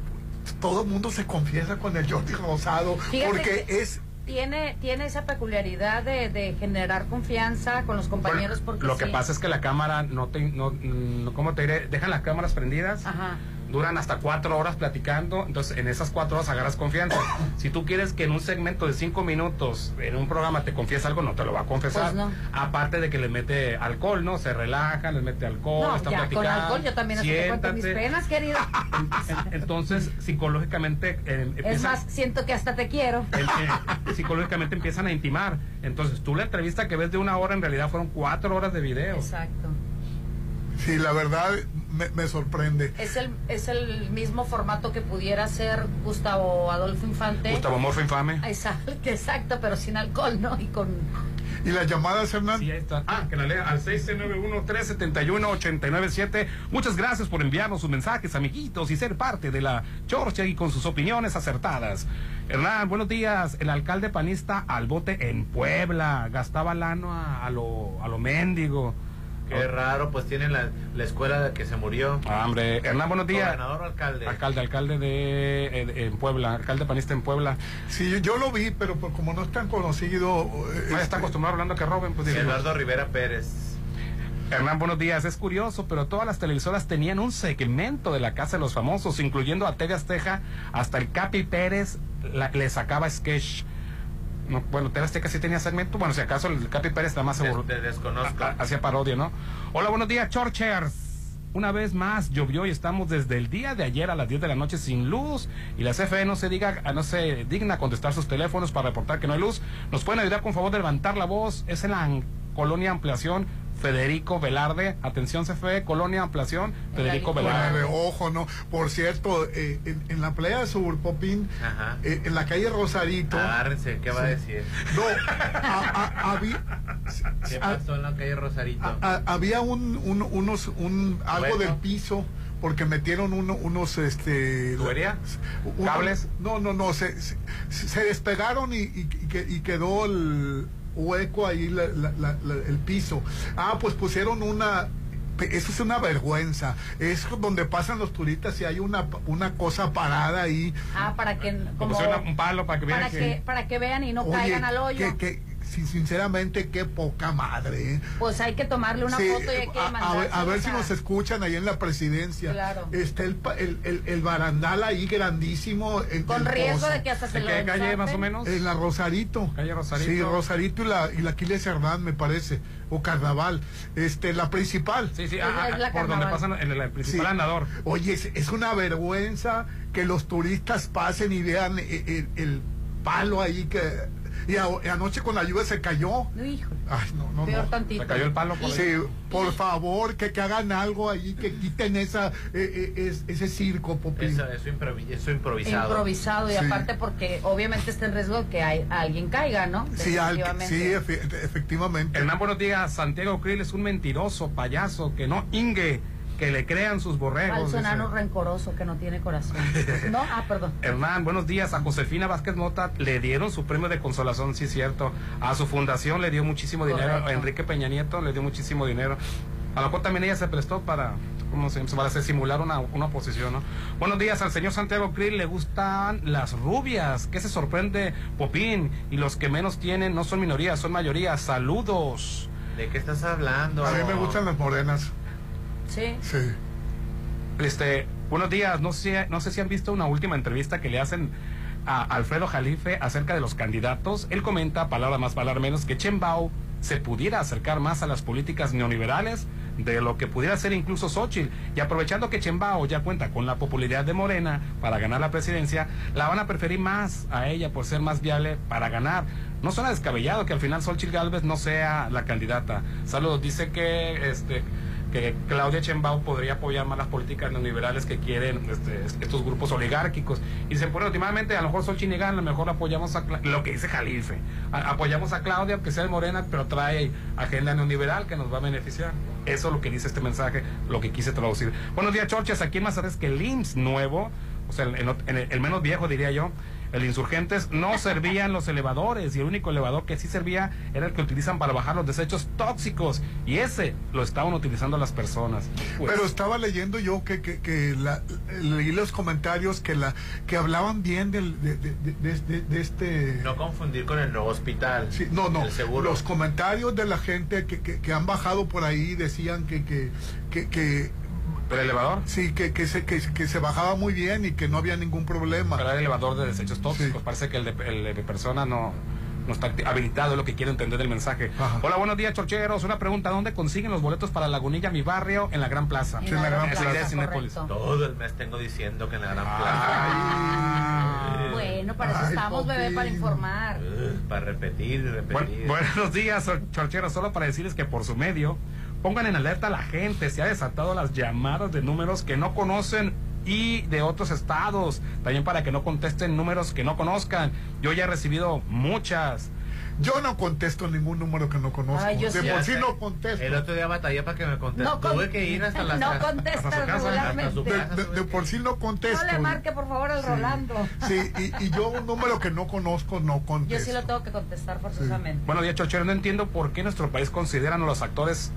todo el mundo se confiesa con el Jordi Rosado, Fíjate porque que- es Tiene, tiene esa peculiaridad de, de generar confianza con los compañeros porque Lo que pasa es que la cámara no te, no, no- ¿cómo te diré? Dejan las cámaras prendidas, Ajá. Duran hasta cuatro horas platicando, entonces en esas cuatro horas agarras confianza. Si tú quieres que en un segmento de cinco minutos en un programa te confiese algo, no te lo va a confesar. Pues no. Aparte de que le mete alcohol, ¿no? Se relaja, les mete alcohol, No, está ya, con platicando. alcohol yo también te cuento mis penas, querido. En- Entonces, psicológicamente eh, Es empiezan- más, siento que hasta te quiero. el- eh, psicológicamente empiezan a intimar. Entonces, tú la entrevista que ves de una hora, en realidad fueron cuatro horas de video. Exacto. sí, la verdad me, me sorprende. Es el, es el mismo formato que pudiera ser Gustavo Adolfo Infante. Gustavo Morfo Infame. Exacto, (laughs) exacto, pero sin alcohol, ¿no? Y con... ¿Y las llamadas, Hernán? Sí, ahí está. Ah, que la lea al 691-371-897. Muchas gracias por enviarnos sus mensajes, amiguitos, y ser parte de la Chorcha y con sus opiniones acertadas. Hernán, buenos días. El alcalde panista al bote en Puebla. Gastaba lano a, a lo, a lo mendigo. Qué raro, pues tienen la, la escuela de que se murió. Ah, hombre. Hernán, buenos días. Gobernador o alcalde. Alcalde, alcalde de, eh, de- en Puebla, alcalde panista en Puebla. Sí, yo, lo vi, pero pues, como no es tan conocido... eh, Ah, está este, acostumbrado hablando que roben, pues Sí, dijimos. Eduardo Rivera Pérez. Hernán, buenos días. Es curioso, pero todas las televisoras tenían un segmento de la Casa de los Famosos, incluyendo a TV Azteca, hasta el Capi Pérez la- le sacaba sketch. No, bueno, TV Azteca sí tenía segmento. Bueno, si acaso el Capi Pérez está más seguro. Te desconozco. Ha- Hacía parodia, ¿no? Hola, buenos días, Chorchers. Una vez más llovió y estamos desde el día de ayer a las 10 de la noche sin luz y la CFE no se diga, no se digna contestar sus teléfonos para reportar que no hay luz. Nos pueden ayudar con favor de levantar la voz. Es en la colonia Ampliación Federico Velarde. Atención CFE, colonia Ampliación Federico Velarde. Ojo, no. Por cierto, eh, en, en la playa de Suburpopín, Ajá. eh, en la calle Rosarito. Agárrense, ¿qué va a decir? No, a- ¿Qué a- pasó en la calle Rosarito? a- había un, un- unos, un, algo Bueno. del piso porque metieron uno- unos, este... ¿Tubería? un- ¿Cables? No, no, no, se, se, se despegaron y quedó el hueco ahí, la- la- la- la- el piso. Ah, pues pusieron una... Eso es una vergüenza. Es donde pasan los turistas y hay una, una cosa parada ahí. Ah, para que como, un palo para que vean para que- que para que vean y no Oye, caigan al hoyo. que- que, sin- sinceramente, qué poca madre. ¿eh? Pues hay que tomarle una Sí, foto y hay que a, a ver, a ver mandárselos si a- nos escuchan ahí en la presidencia. Claro. Está el, pa- el, el, el barandal ahí grandísimo. En, Con el riesgo pozo. de que hasta se ¿En lo qué calle más o menos? En la Rosarito. Calle Rosarito. Sí, Rosarito y la, y la Aquiles Cerdán, me parece. O Carnaval. Este, la principal. Sí, sí, ah, ah, la por donde pasan el, el principal Sí. andador. Oye, es, es una vergüenza que los turistas pasen y vean el, el- el palo ahí que... Y, a- y anoche con la lluvia se cayó. Hijo, Ay, no, no, peor no. tantito. Se cayó el palo por ahí. Sí, por favor, que, que hagan algo ahí, que quiten esa, eh, eh, es- ese circo, Popín. Eso, eso, eso improvisado. improvisado y Sí. aparte porque obviamente está en riesgo que hay, alguien caiga, ¿no? Sí, al- sí, efe- efectivamente. Hernán, buenos días. Santiago Krill es un mentiroso, payaso, que no ingue, que le crean sus borregos. Falso dice. enano rencoroso que no tiene corazón. (laughs) No, ah, perdón. Hernán, buenos días. A Josefina Vázquez Mota le dieron su premio de consolación, sí, cierto. A su fundación le dio muchísimo dinero. Correcto. A Enrique Peña Nieto le dio muchísimo dinero. A lo mejor también ella se prestó para, ¿cómo se llama? Para hacer- simular una, una oposición, ¿no? Buenos días, al señor Santiago Krill le gustan las rubias. ¿Qué se sorprende, Popín? Y los que menos tienen no son minorías, son mayoría. Saludos. ¿De qué estás hablando? A mí me gustan las morenas. Sí. Sí. Este, buenos días. No sé, no sé si han visto una última entrevista que le hacen a Alfredo Jalife acerca de los candidatos. Él comenta, palabra más, palabra menos, que Chembao se pudiera acercar más a las políticas neoliberales de lo que pudiera ser incluso Xochitl. Y aprovechando que Chembao ya cuenta con la popularidad de Morena para ganar la presidencia, la van a preferir más a ella por ser más viable para ganar. No suena descabellado que al final Xochitl Galvez no sea la candidata. Saludos, dice que este que Claudia Chembao podría apoyar más las políticas neoliberales que quieren este, estos grupos oligárquicos. Y dicen, bueno, últimamente a lo mejor Xochitl gana, a lo mejor apoyamos a lo que dice Jalife. Apoyamos a Claudia, aunque sea de Morena, pero trae agenda neoliberal que nos va a beneficiar. Eso es lo que dice este mensaje, lo que quise traducir. Buenos días, Chorchas. Aquí en Mazares que el IMSS nuevo, o sea, el menos viejo diría yo, el Insurgentes, no servían los elevadores y el único elevador que sí servía era el que utilizan para bajar los desechos tóxicos y ese lo estaban utilizando las personas. Pues, Pero estaba leyendo yo que, que, que la- leí los comentarios que la que hablaban bien del, de, de- de- de- de este... No confundir con el nuevo hospital. Sí, no, no. Seguro. Los comentarios de la gente que, que, que han bajado por ahí decían que, que, que, que ¿El elevador? Sí, que, que, se, que, que se bajaba muy bien y que no había ningún problema. Era el elevador de desechos tóxicos. Parece que el de, el de persona no, no está habilitado, es lo que quiero entender del mensaje. Hola, buenos días, chorcheros. Una pregunta: ¿dónde consiguen los boletos para Lagunilla, mi barrio, en la Gran Plaza? En la Gran Plaza, Cinépolis. Todo el mes tengo diciendo que en la gran plaza. Bueno, para eso Ay, estamos, bebé, para informar. Uh, Para repetir, repetir. Buen- buenos días, chor- chorcheros. Solo para decirles que por su medio pongan en alerta a la gente. Se ha desatado las llamadas de números que no conocen y de otros estados. También para que no contesten números que no conozcan. Yo ya he recibido muchas. Yo no contesto ningún número que no conozco. Ay, yo de sí. por sí no contesto. El otro día batallé para que me conteste. No con- Tuve que ir hasta la (laughs) no contestas regularmente. De, de- de por sí no contesto. No le marque, por favor, al Sí. Rolando. Sí, y, y yo un número que no conozco no Yo contesto. sí lo tengo que contestar forzosamente. Buenos días, Chochero. No entiendo por qué nuestro país consideran a los actores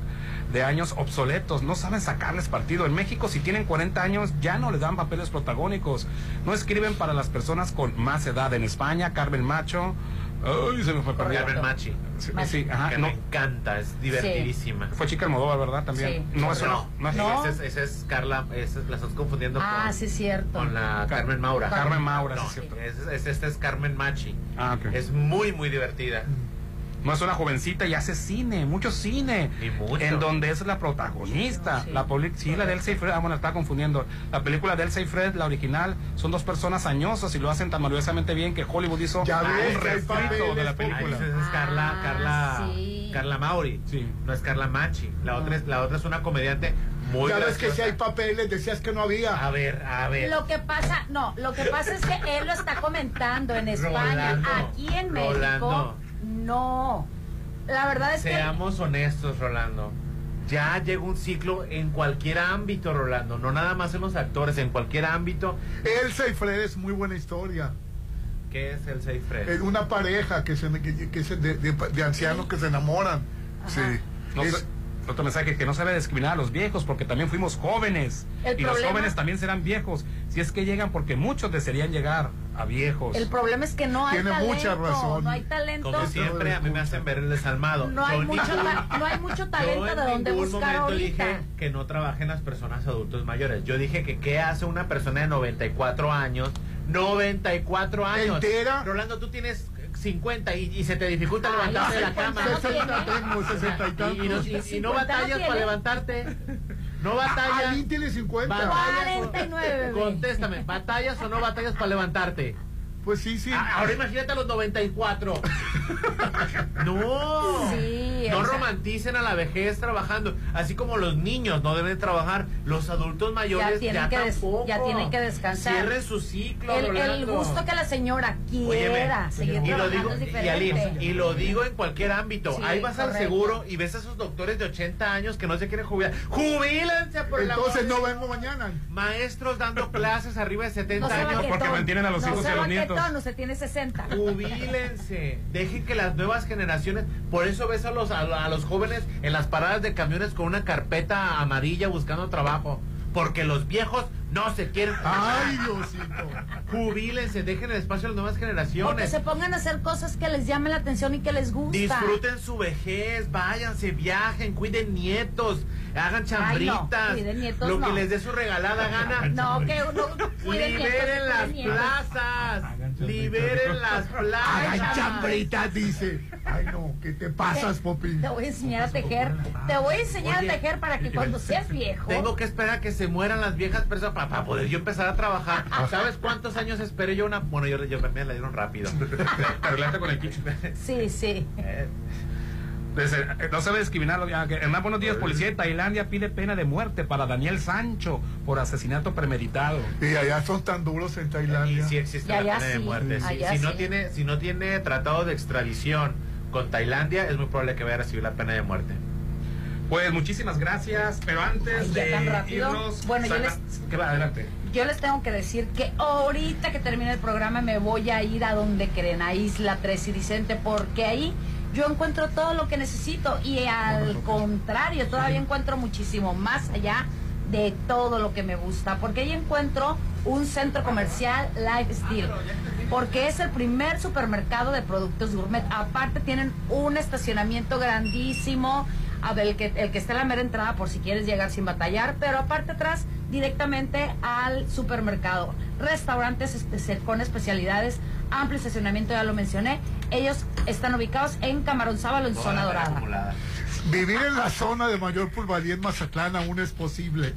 de años obsoletos. No saben sacarles partido. En México, si tienen 40 años, ya no les dan papeles protagónicos. No escriben para las personas con más edad. En España, Carmen Macho, Ay, se me fue perdido. Carmen Machi. Sí, sí, ajá, que no. me encanta, es divertidísima. Fue chica Almodóvar, ¿verdad? También. Sí. No, eso no. no es- No. Esa es, es Carla, esa es- la estás confundiendo Ah, con, sí, cierto. con la Carmen Maura. Carmen Maura, No, sí, es cierto. es- es- esta es Carmen Machi. Ah. Es muy, muy divertida. No es una jovencita y hace cine, mucho cine. Y mucho. En donde es la protagonista. La poli- sí, la de Elsa y Fred. Ah, bueno, estaba confundiendo. La película de Elsa y Fred, la original, son dos personas añosas y lo hacen tan maravillosamente bien que Hollywood hizo Ya un refrito de la película. es Carla, Ah, Carla, sí. Carla Mauri. Sí. No es Carla Machi. La otra es, la otra es una comediante muy ya ves que si hay papeles, decías que no había. A ver, a ver. Lo que pasa, no, lo que pasa es que él lo está comentando en (laughs) España. Rolando, Aquí en México, Rolando. No. La verdad es Seamos honestos, Rolando. Ya llega un ciclo en cualquier ámbito, Rolando. No nada más en los actores, en cualquier ámbito. Elsa y Fred es muy buena historia. ¿Qué es el Safe Fred? Es una pareja que se, que, que se- de, de- de ancianos que se enamoran. Sí. No Es- sé- otro mensaje que no se debe discriminar a los viejos porque también fuimos jóvenes El y los jóvenes también serán viejos si es que llegan porque muchos desearían llegar a viejos el problema es que no hay Tiene talento. mucha razón. No hay talento. Como siempre, a mí me hacen ver el desalmado. No hay mucho, no hay mucho talento en de donde buscar ahorita. dije que no trabajen las personas adultos mayores. Yo dije que qué hace una persona de 94 años. 94 años. ¿Entera? Rolando, tú tienes 50 y, y se te dificulta Ay, levantarte de la 50 cama. no tiene. 60 tengo, 60 y Y, tantos. y no, y- y no 50 no batallas tiene. para levantarte. No batallas. Alguien tiene 50. Batallas. 49, bebé. Contéstame, ¿batallas o no batallas para levantarte? Pues sí, sí. Ah, ahora imagínate a los 94. (laughs) no. Sí, no romanticen a la vejez trabajando. Así como los niños no deben trabajar, los adultos mayores Ya tienen, que des- tampoco. ya tienen que descansar. Cierren su ciclo. el, gusto que la señora Óyeme, quiera seguir y lo trabajando digo, es y, diferente. Alin, y lo digo en cualquier ámbito. Sí, Ahí vas al seguro y ves a esos doctores de 80 años que no se quieren jubilar. ¡Jubílense por el amor Entonces no vengo mañana. Maestros dando clases arriba de 70 no se años. porque mantienen a los no hijos y a los nietos. Baquetón, usted tiene 60. Jubílense, dejen que las nuevas generaciones, por eso ves a los, a, a los jóvenes en las paradas de camiones con una carpeta amarilla buscando trabajo, porque los viejos no se quieren. Ay, Diosito. Jubílense, dejen el espacio a las nuevas O que generaciones. se pongan a hacer cosas que les llamen la atención y que les gusta. Disfruten su vejez, váyanse, viajen, cuiden nietos, hagan Ay, no, chambritas, cuiden nietos, lo que les dé su regalada gana. (laughs) No, que uno cuiden nietos, Liberen las cuiden nietos. plazas, liberen las Hagan plazas. chambritas, dice. Ay, no, ¿qué te pasas, Popi? Te voy a enseñar a tejer. Te voy a enseñar Oye, a tejer para que (laughs) cuando seas viejo. Tengo que esperar a que se mueran las viejas personas para, para poder yo empezar a trabajar. ¿Sabes cuántos años esperé yo una? Bueno, yo, yo me la dieron rápido. (laughs) Con el. Sí, sí. Eh, Dice, eh, no se debe discriminar. Hernán, buenos días. Policía de Tailandia pide pena de muerte para Daniel Sancho por asesinato premeditado. Y allá son tan duros en Tailandia. Y sí existe Y la pena de sí, muerte. Si, si no tiene, si no tiene tratado de extradición con Tailandia, es muy probable que vaya a recibir la pena de muerte. Pues muchísimas gracias, pero antes Ay, de tan rápido. irnos... Bueno, yo les-. Adelante. Yo les tengo que decir que ahorita que termine el programa me voy a ir a donde creen, a Isla 3 y Vicente, porque ahí yo encuentro todo lo que necesito y al contrario, todavía encuentro muchísimo más allá de todo lo que me gusta, porque ahí encuentro un centro comercial Lifestyle, porque es el primer supermercado de productos gourmet. Aparte tienen un estacionamiento grandísimo, a ver, el que, el que está en la mera entrada por si quieres llegar sin batallar, pero aparte atrás directamente al supermercado. Restaurantes espe- con especialidades, amplio estacionamiento, ya lo mencioné. Ellos están ubicados en Camarón Sábalo, en zona dorada. Vivir en la zona de mayor pulvalía en Mazatlán aún es posible.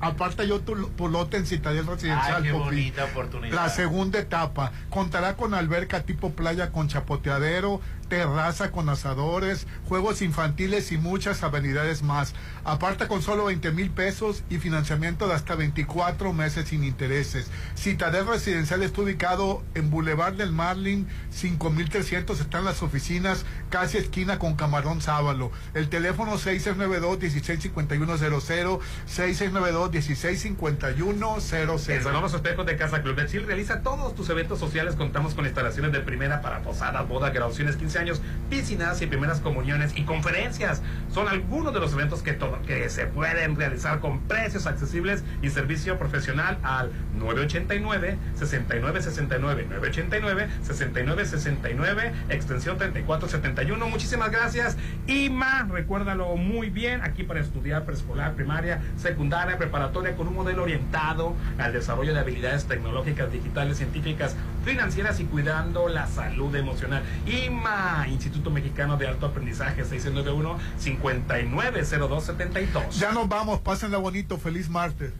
Aparte yo tu, tu lote en Citadel Residencial. Ay, qué Popi. bonita oportunidad. La segunda etapa. Contará con alberca tipo playa con chapoteadero, terraza con asadores, juegos infantiles y muchas amenidades más. Aparte con solo 20 mil pesos y financiamiento de hasta 24 meses sin intereses. Citadel Residencial está ubicado en Boulevard del Marlin 5300. Están las oficinas casi esquina con Camarón Sábalo. El teléfono 6692-165100, 6692-165100. En Sonoros Espejos de Casa Club realiza todos tus eventos sociales. Contamos con instalaciones de primera para posadas, bodas, graduaciones, 15 años. Años, piscinas y primeras comuniones y conferencias. Son algunos de los eventos que, que se pueden realizar con precios accesibles y servicio profesional al 989 6969 989 6969 extensión 3471. Muchísimas gracias. IMA, recuérdalo muy bien, aquí para estudiar preescolar, primaria, secundaria, preparatoria con un modelo orientado al desarrollo de habilidades tecnológicas, digitales, científicas, financieras y cuidando la salud emocional. IMA, Instituto Mexicano de Alto Aprendizaje 691 590272. Ya nos vamos, pásenla bonito, feliz martes.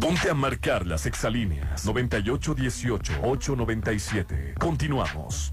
Ponte a marcar las exalíneas 9818-897. Continuamos.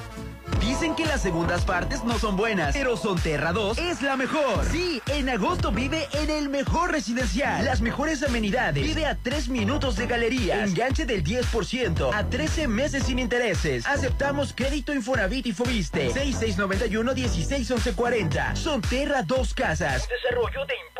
Dicen que las segundas partes no son buenas, pero Sonterra 2 es la mejor. Sí, en agosto vive en el mejor residencial. Las mejores amenidades. Vive a 3 minutos de galería. Enganche del 10% a 13 meses sin intereses. Aceptamos crédito Infonavit y Fobiste. 6691-161140. Sonterra 2 Casas. Desarrollo de.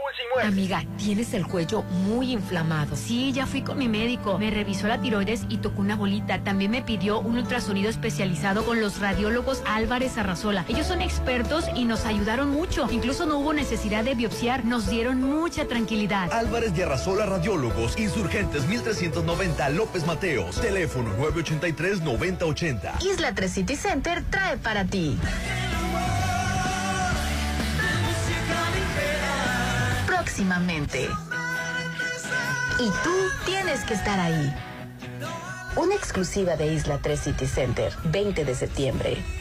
Amiga, tienes el cuello muy inflamado. Sí, ya fui con mi médico. Me revisó la tiroides y tocó una bolita. También me pidió un ultrasonido especializado con los radiólogos Álvarez Arrazola. Ellos son expertos y nos ayudaron mucho. Incluso no hubo necesidad de biopsiar. Nos dieron mucha tranquilidad. Álvarez de Arrazola Radiólogos, Insurgentes 1390 López Mateos. Teléfono 983-9080. Isla 3 City Center trae para ti. Próximamente. Y tú tienes que estar ahí. Una exclusiva de Isla 3 City Center, 20 de septiembre.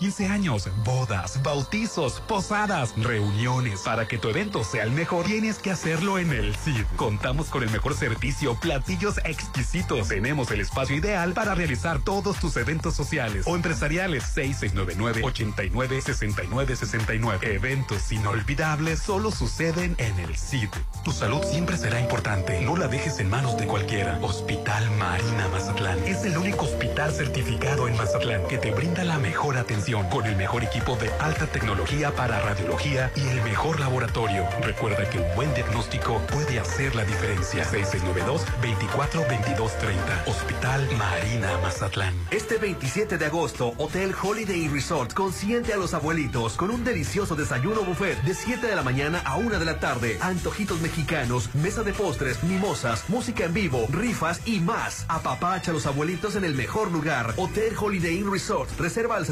15 años, bodas, bautizos, posadas, reuniones. Para que tu evento sea el mejor, tienes que hacerlo en el CID. Contamos con el mejor servicio, platillos exquisitos. Tenemos el espacio ideal para realizar todos tus eventos sociales o empresariales. 6699-896969. Eventos inolvidables solo suceden en el CID. Tu salud siempre será importante. No la dejes en manos de cualquiera. Hospital Marina Mazatlán es el único hospital certificado en Mazatlán que te brinda la mejor atención con el mejor equipo de alta tecnología para radiología y el mejor laboratorio. Recuerda que un buen diagnóstico puede hacer la diferencia. 6692-242230. Hospital Marina Mazatlán. Este 27 de agosto, Hotel Holiday Resort consiente a los abuelitos con un delicioso desayuno buffet de 7 de la mañana a 1 de la tarde. Antojitos mexicanos, mesa de postres, mimosas, música en vivo, rifas y más. Apapacha a los abuelitos en el mejor lugar. Hotel Holiday Inn Resort. Reserva al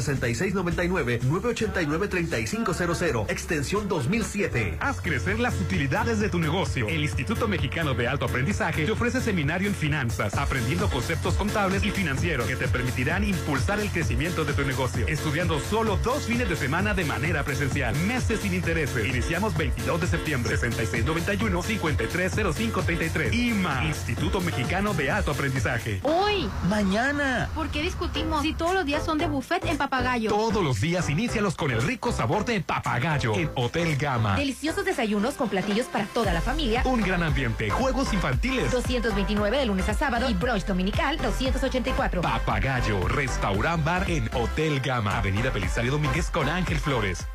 6699-989-3500. Extensión 2007. Haz crecer las utilidades de tu negocio. El Instituto Mexicano de Alto Aprendizaje te ofrece seminario en finanzas, aprendiendo conceptos contables y financieros que te permitirán impulsar el crecimiento de tu negocio. Estudiando solo dos fines de semana de manera presencial. Meses sin intereses. Iniciamos 22 de septiembre. 6691-530533. IMA. Instituto Mexicano de Alto Aprendizaje. Hoy. Mañana. ¿Por qué discutimos si todos los días son de buffet en Papagayo? Todos los días inícialos con el rico sabor de papagayo en Hotel Gama. Deliciosos desayunos con platillos para toda la familia. Un gran ambiente, juegos infantiles. 229 de lunes a sábado y brunch dominical 284. Papagayo, restaurant bar en Hotel Gama, Avenida Belisario Domínguez con Ángel Flores.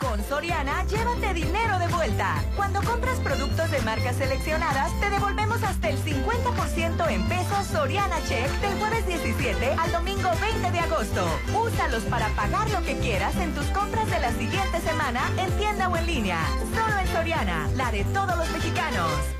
Con Soriana, llévate dinero de vuelta. Cuando compras productos de marcas seleccionadas, te devolvemos hasta el 50% en pesos Soriana Check del jueves 17 al domingo 20 de agosto. Úsalos para pagar lo que quieras en tus compras de la siguiente semana en tienda o en línea. Solo en Soriana, la de todos los mexicanos.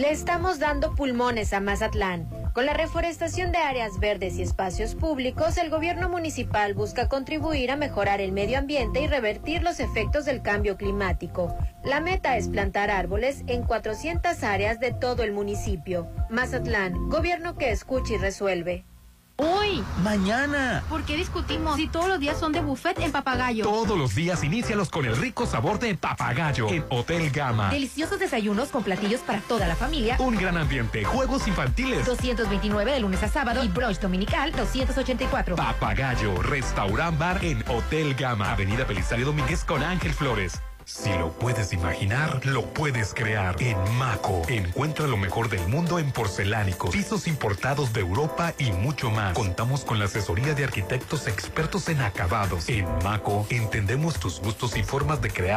Le estamos dando pulmones a Mazatlán. Con la reforestación de áreas verdes y espacios públicos, el gobierno municipal busca contribuir a mejorar el medio ambiente y revertir los efectos del cambio climático. La meta es plantar árboles en 400 áreas de todo el municipio. Mazatlán, gobierno que escucha y resuelve. Hoy. Mañana. ¿Por qué discutimos si todos los días son de buffet en Papagayo? Todos los días inícialos con el rico sabor de Papagayo en Hotel Gama. Deliciosos desayunos con platillos para toda la familia. Un gran ambiente, juegos infantiles. 229 de lunes a sábado y brunch dominical 284. Papagayo, restaurant bar en Hotel Gama. Avenida Belisario Domínguez con Ángel Flores. Si lo puedes imaginar, lo puedes crear. En Maco, encuentra lo mejor del mundo en porcelánicos, pisos importados de Europa y mucho más. Contamos con la asesoría de arquitectos expertos en acabados. En Maco, entendemos tus gustos y formas de crear.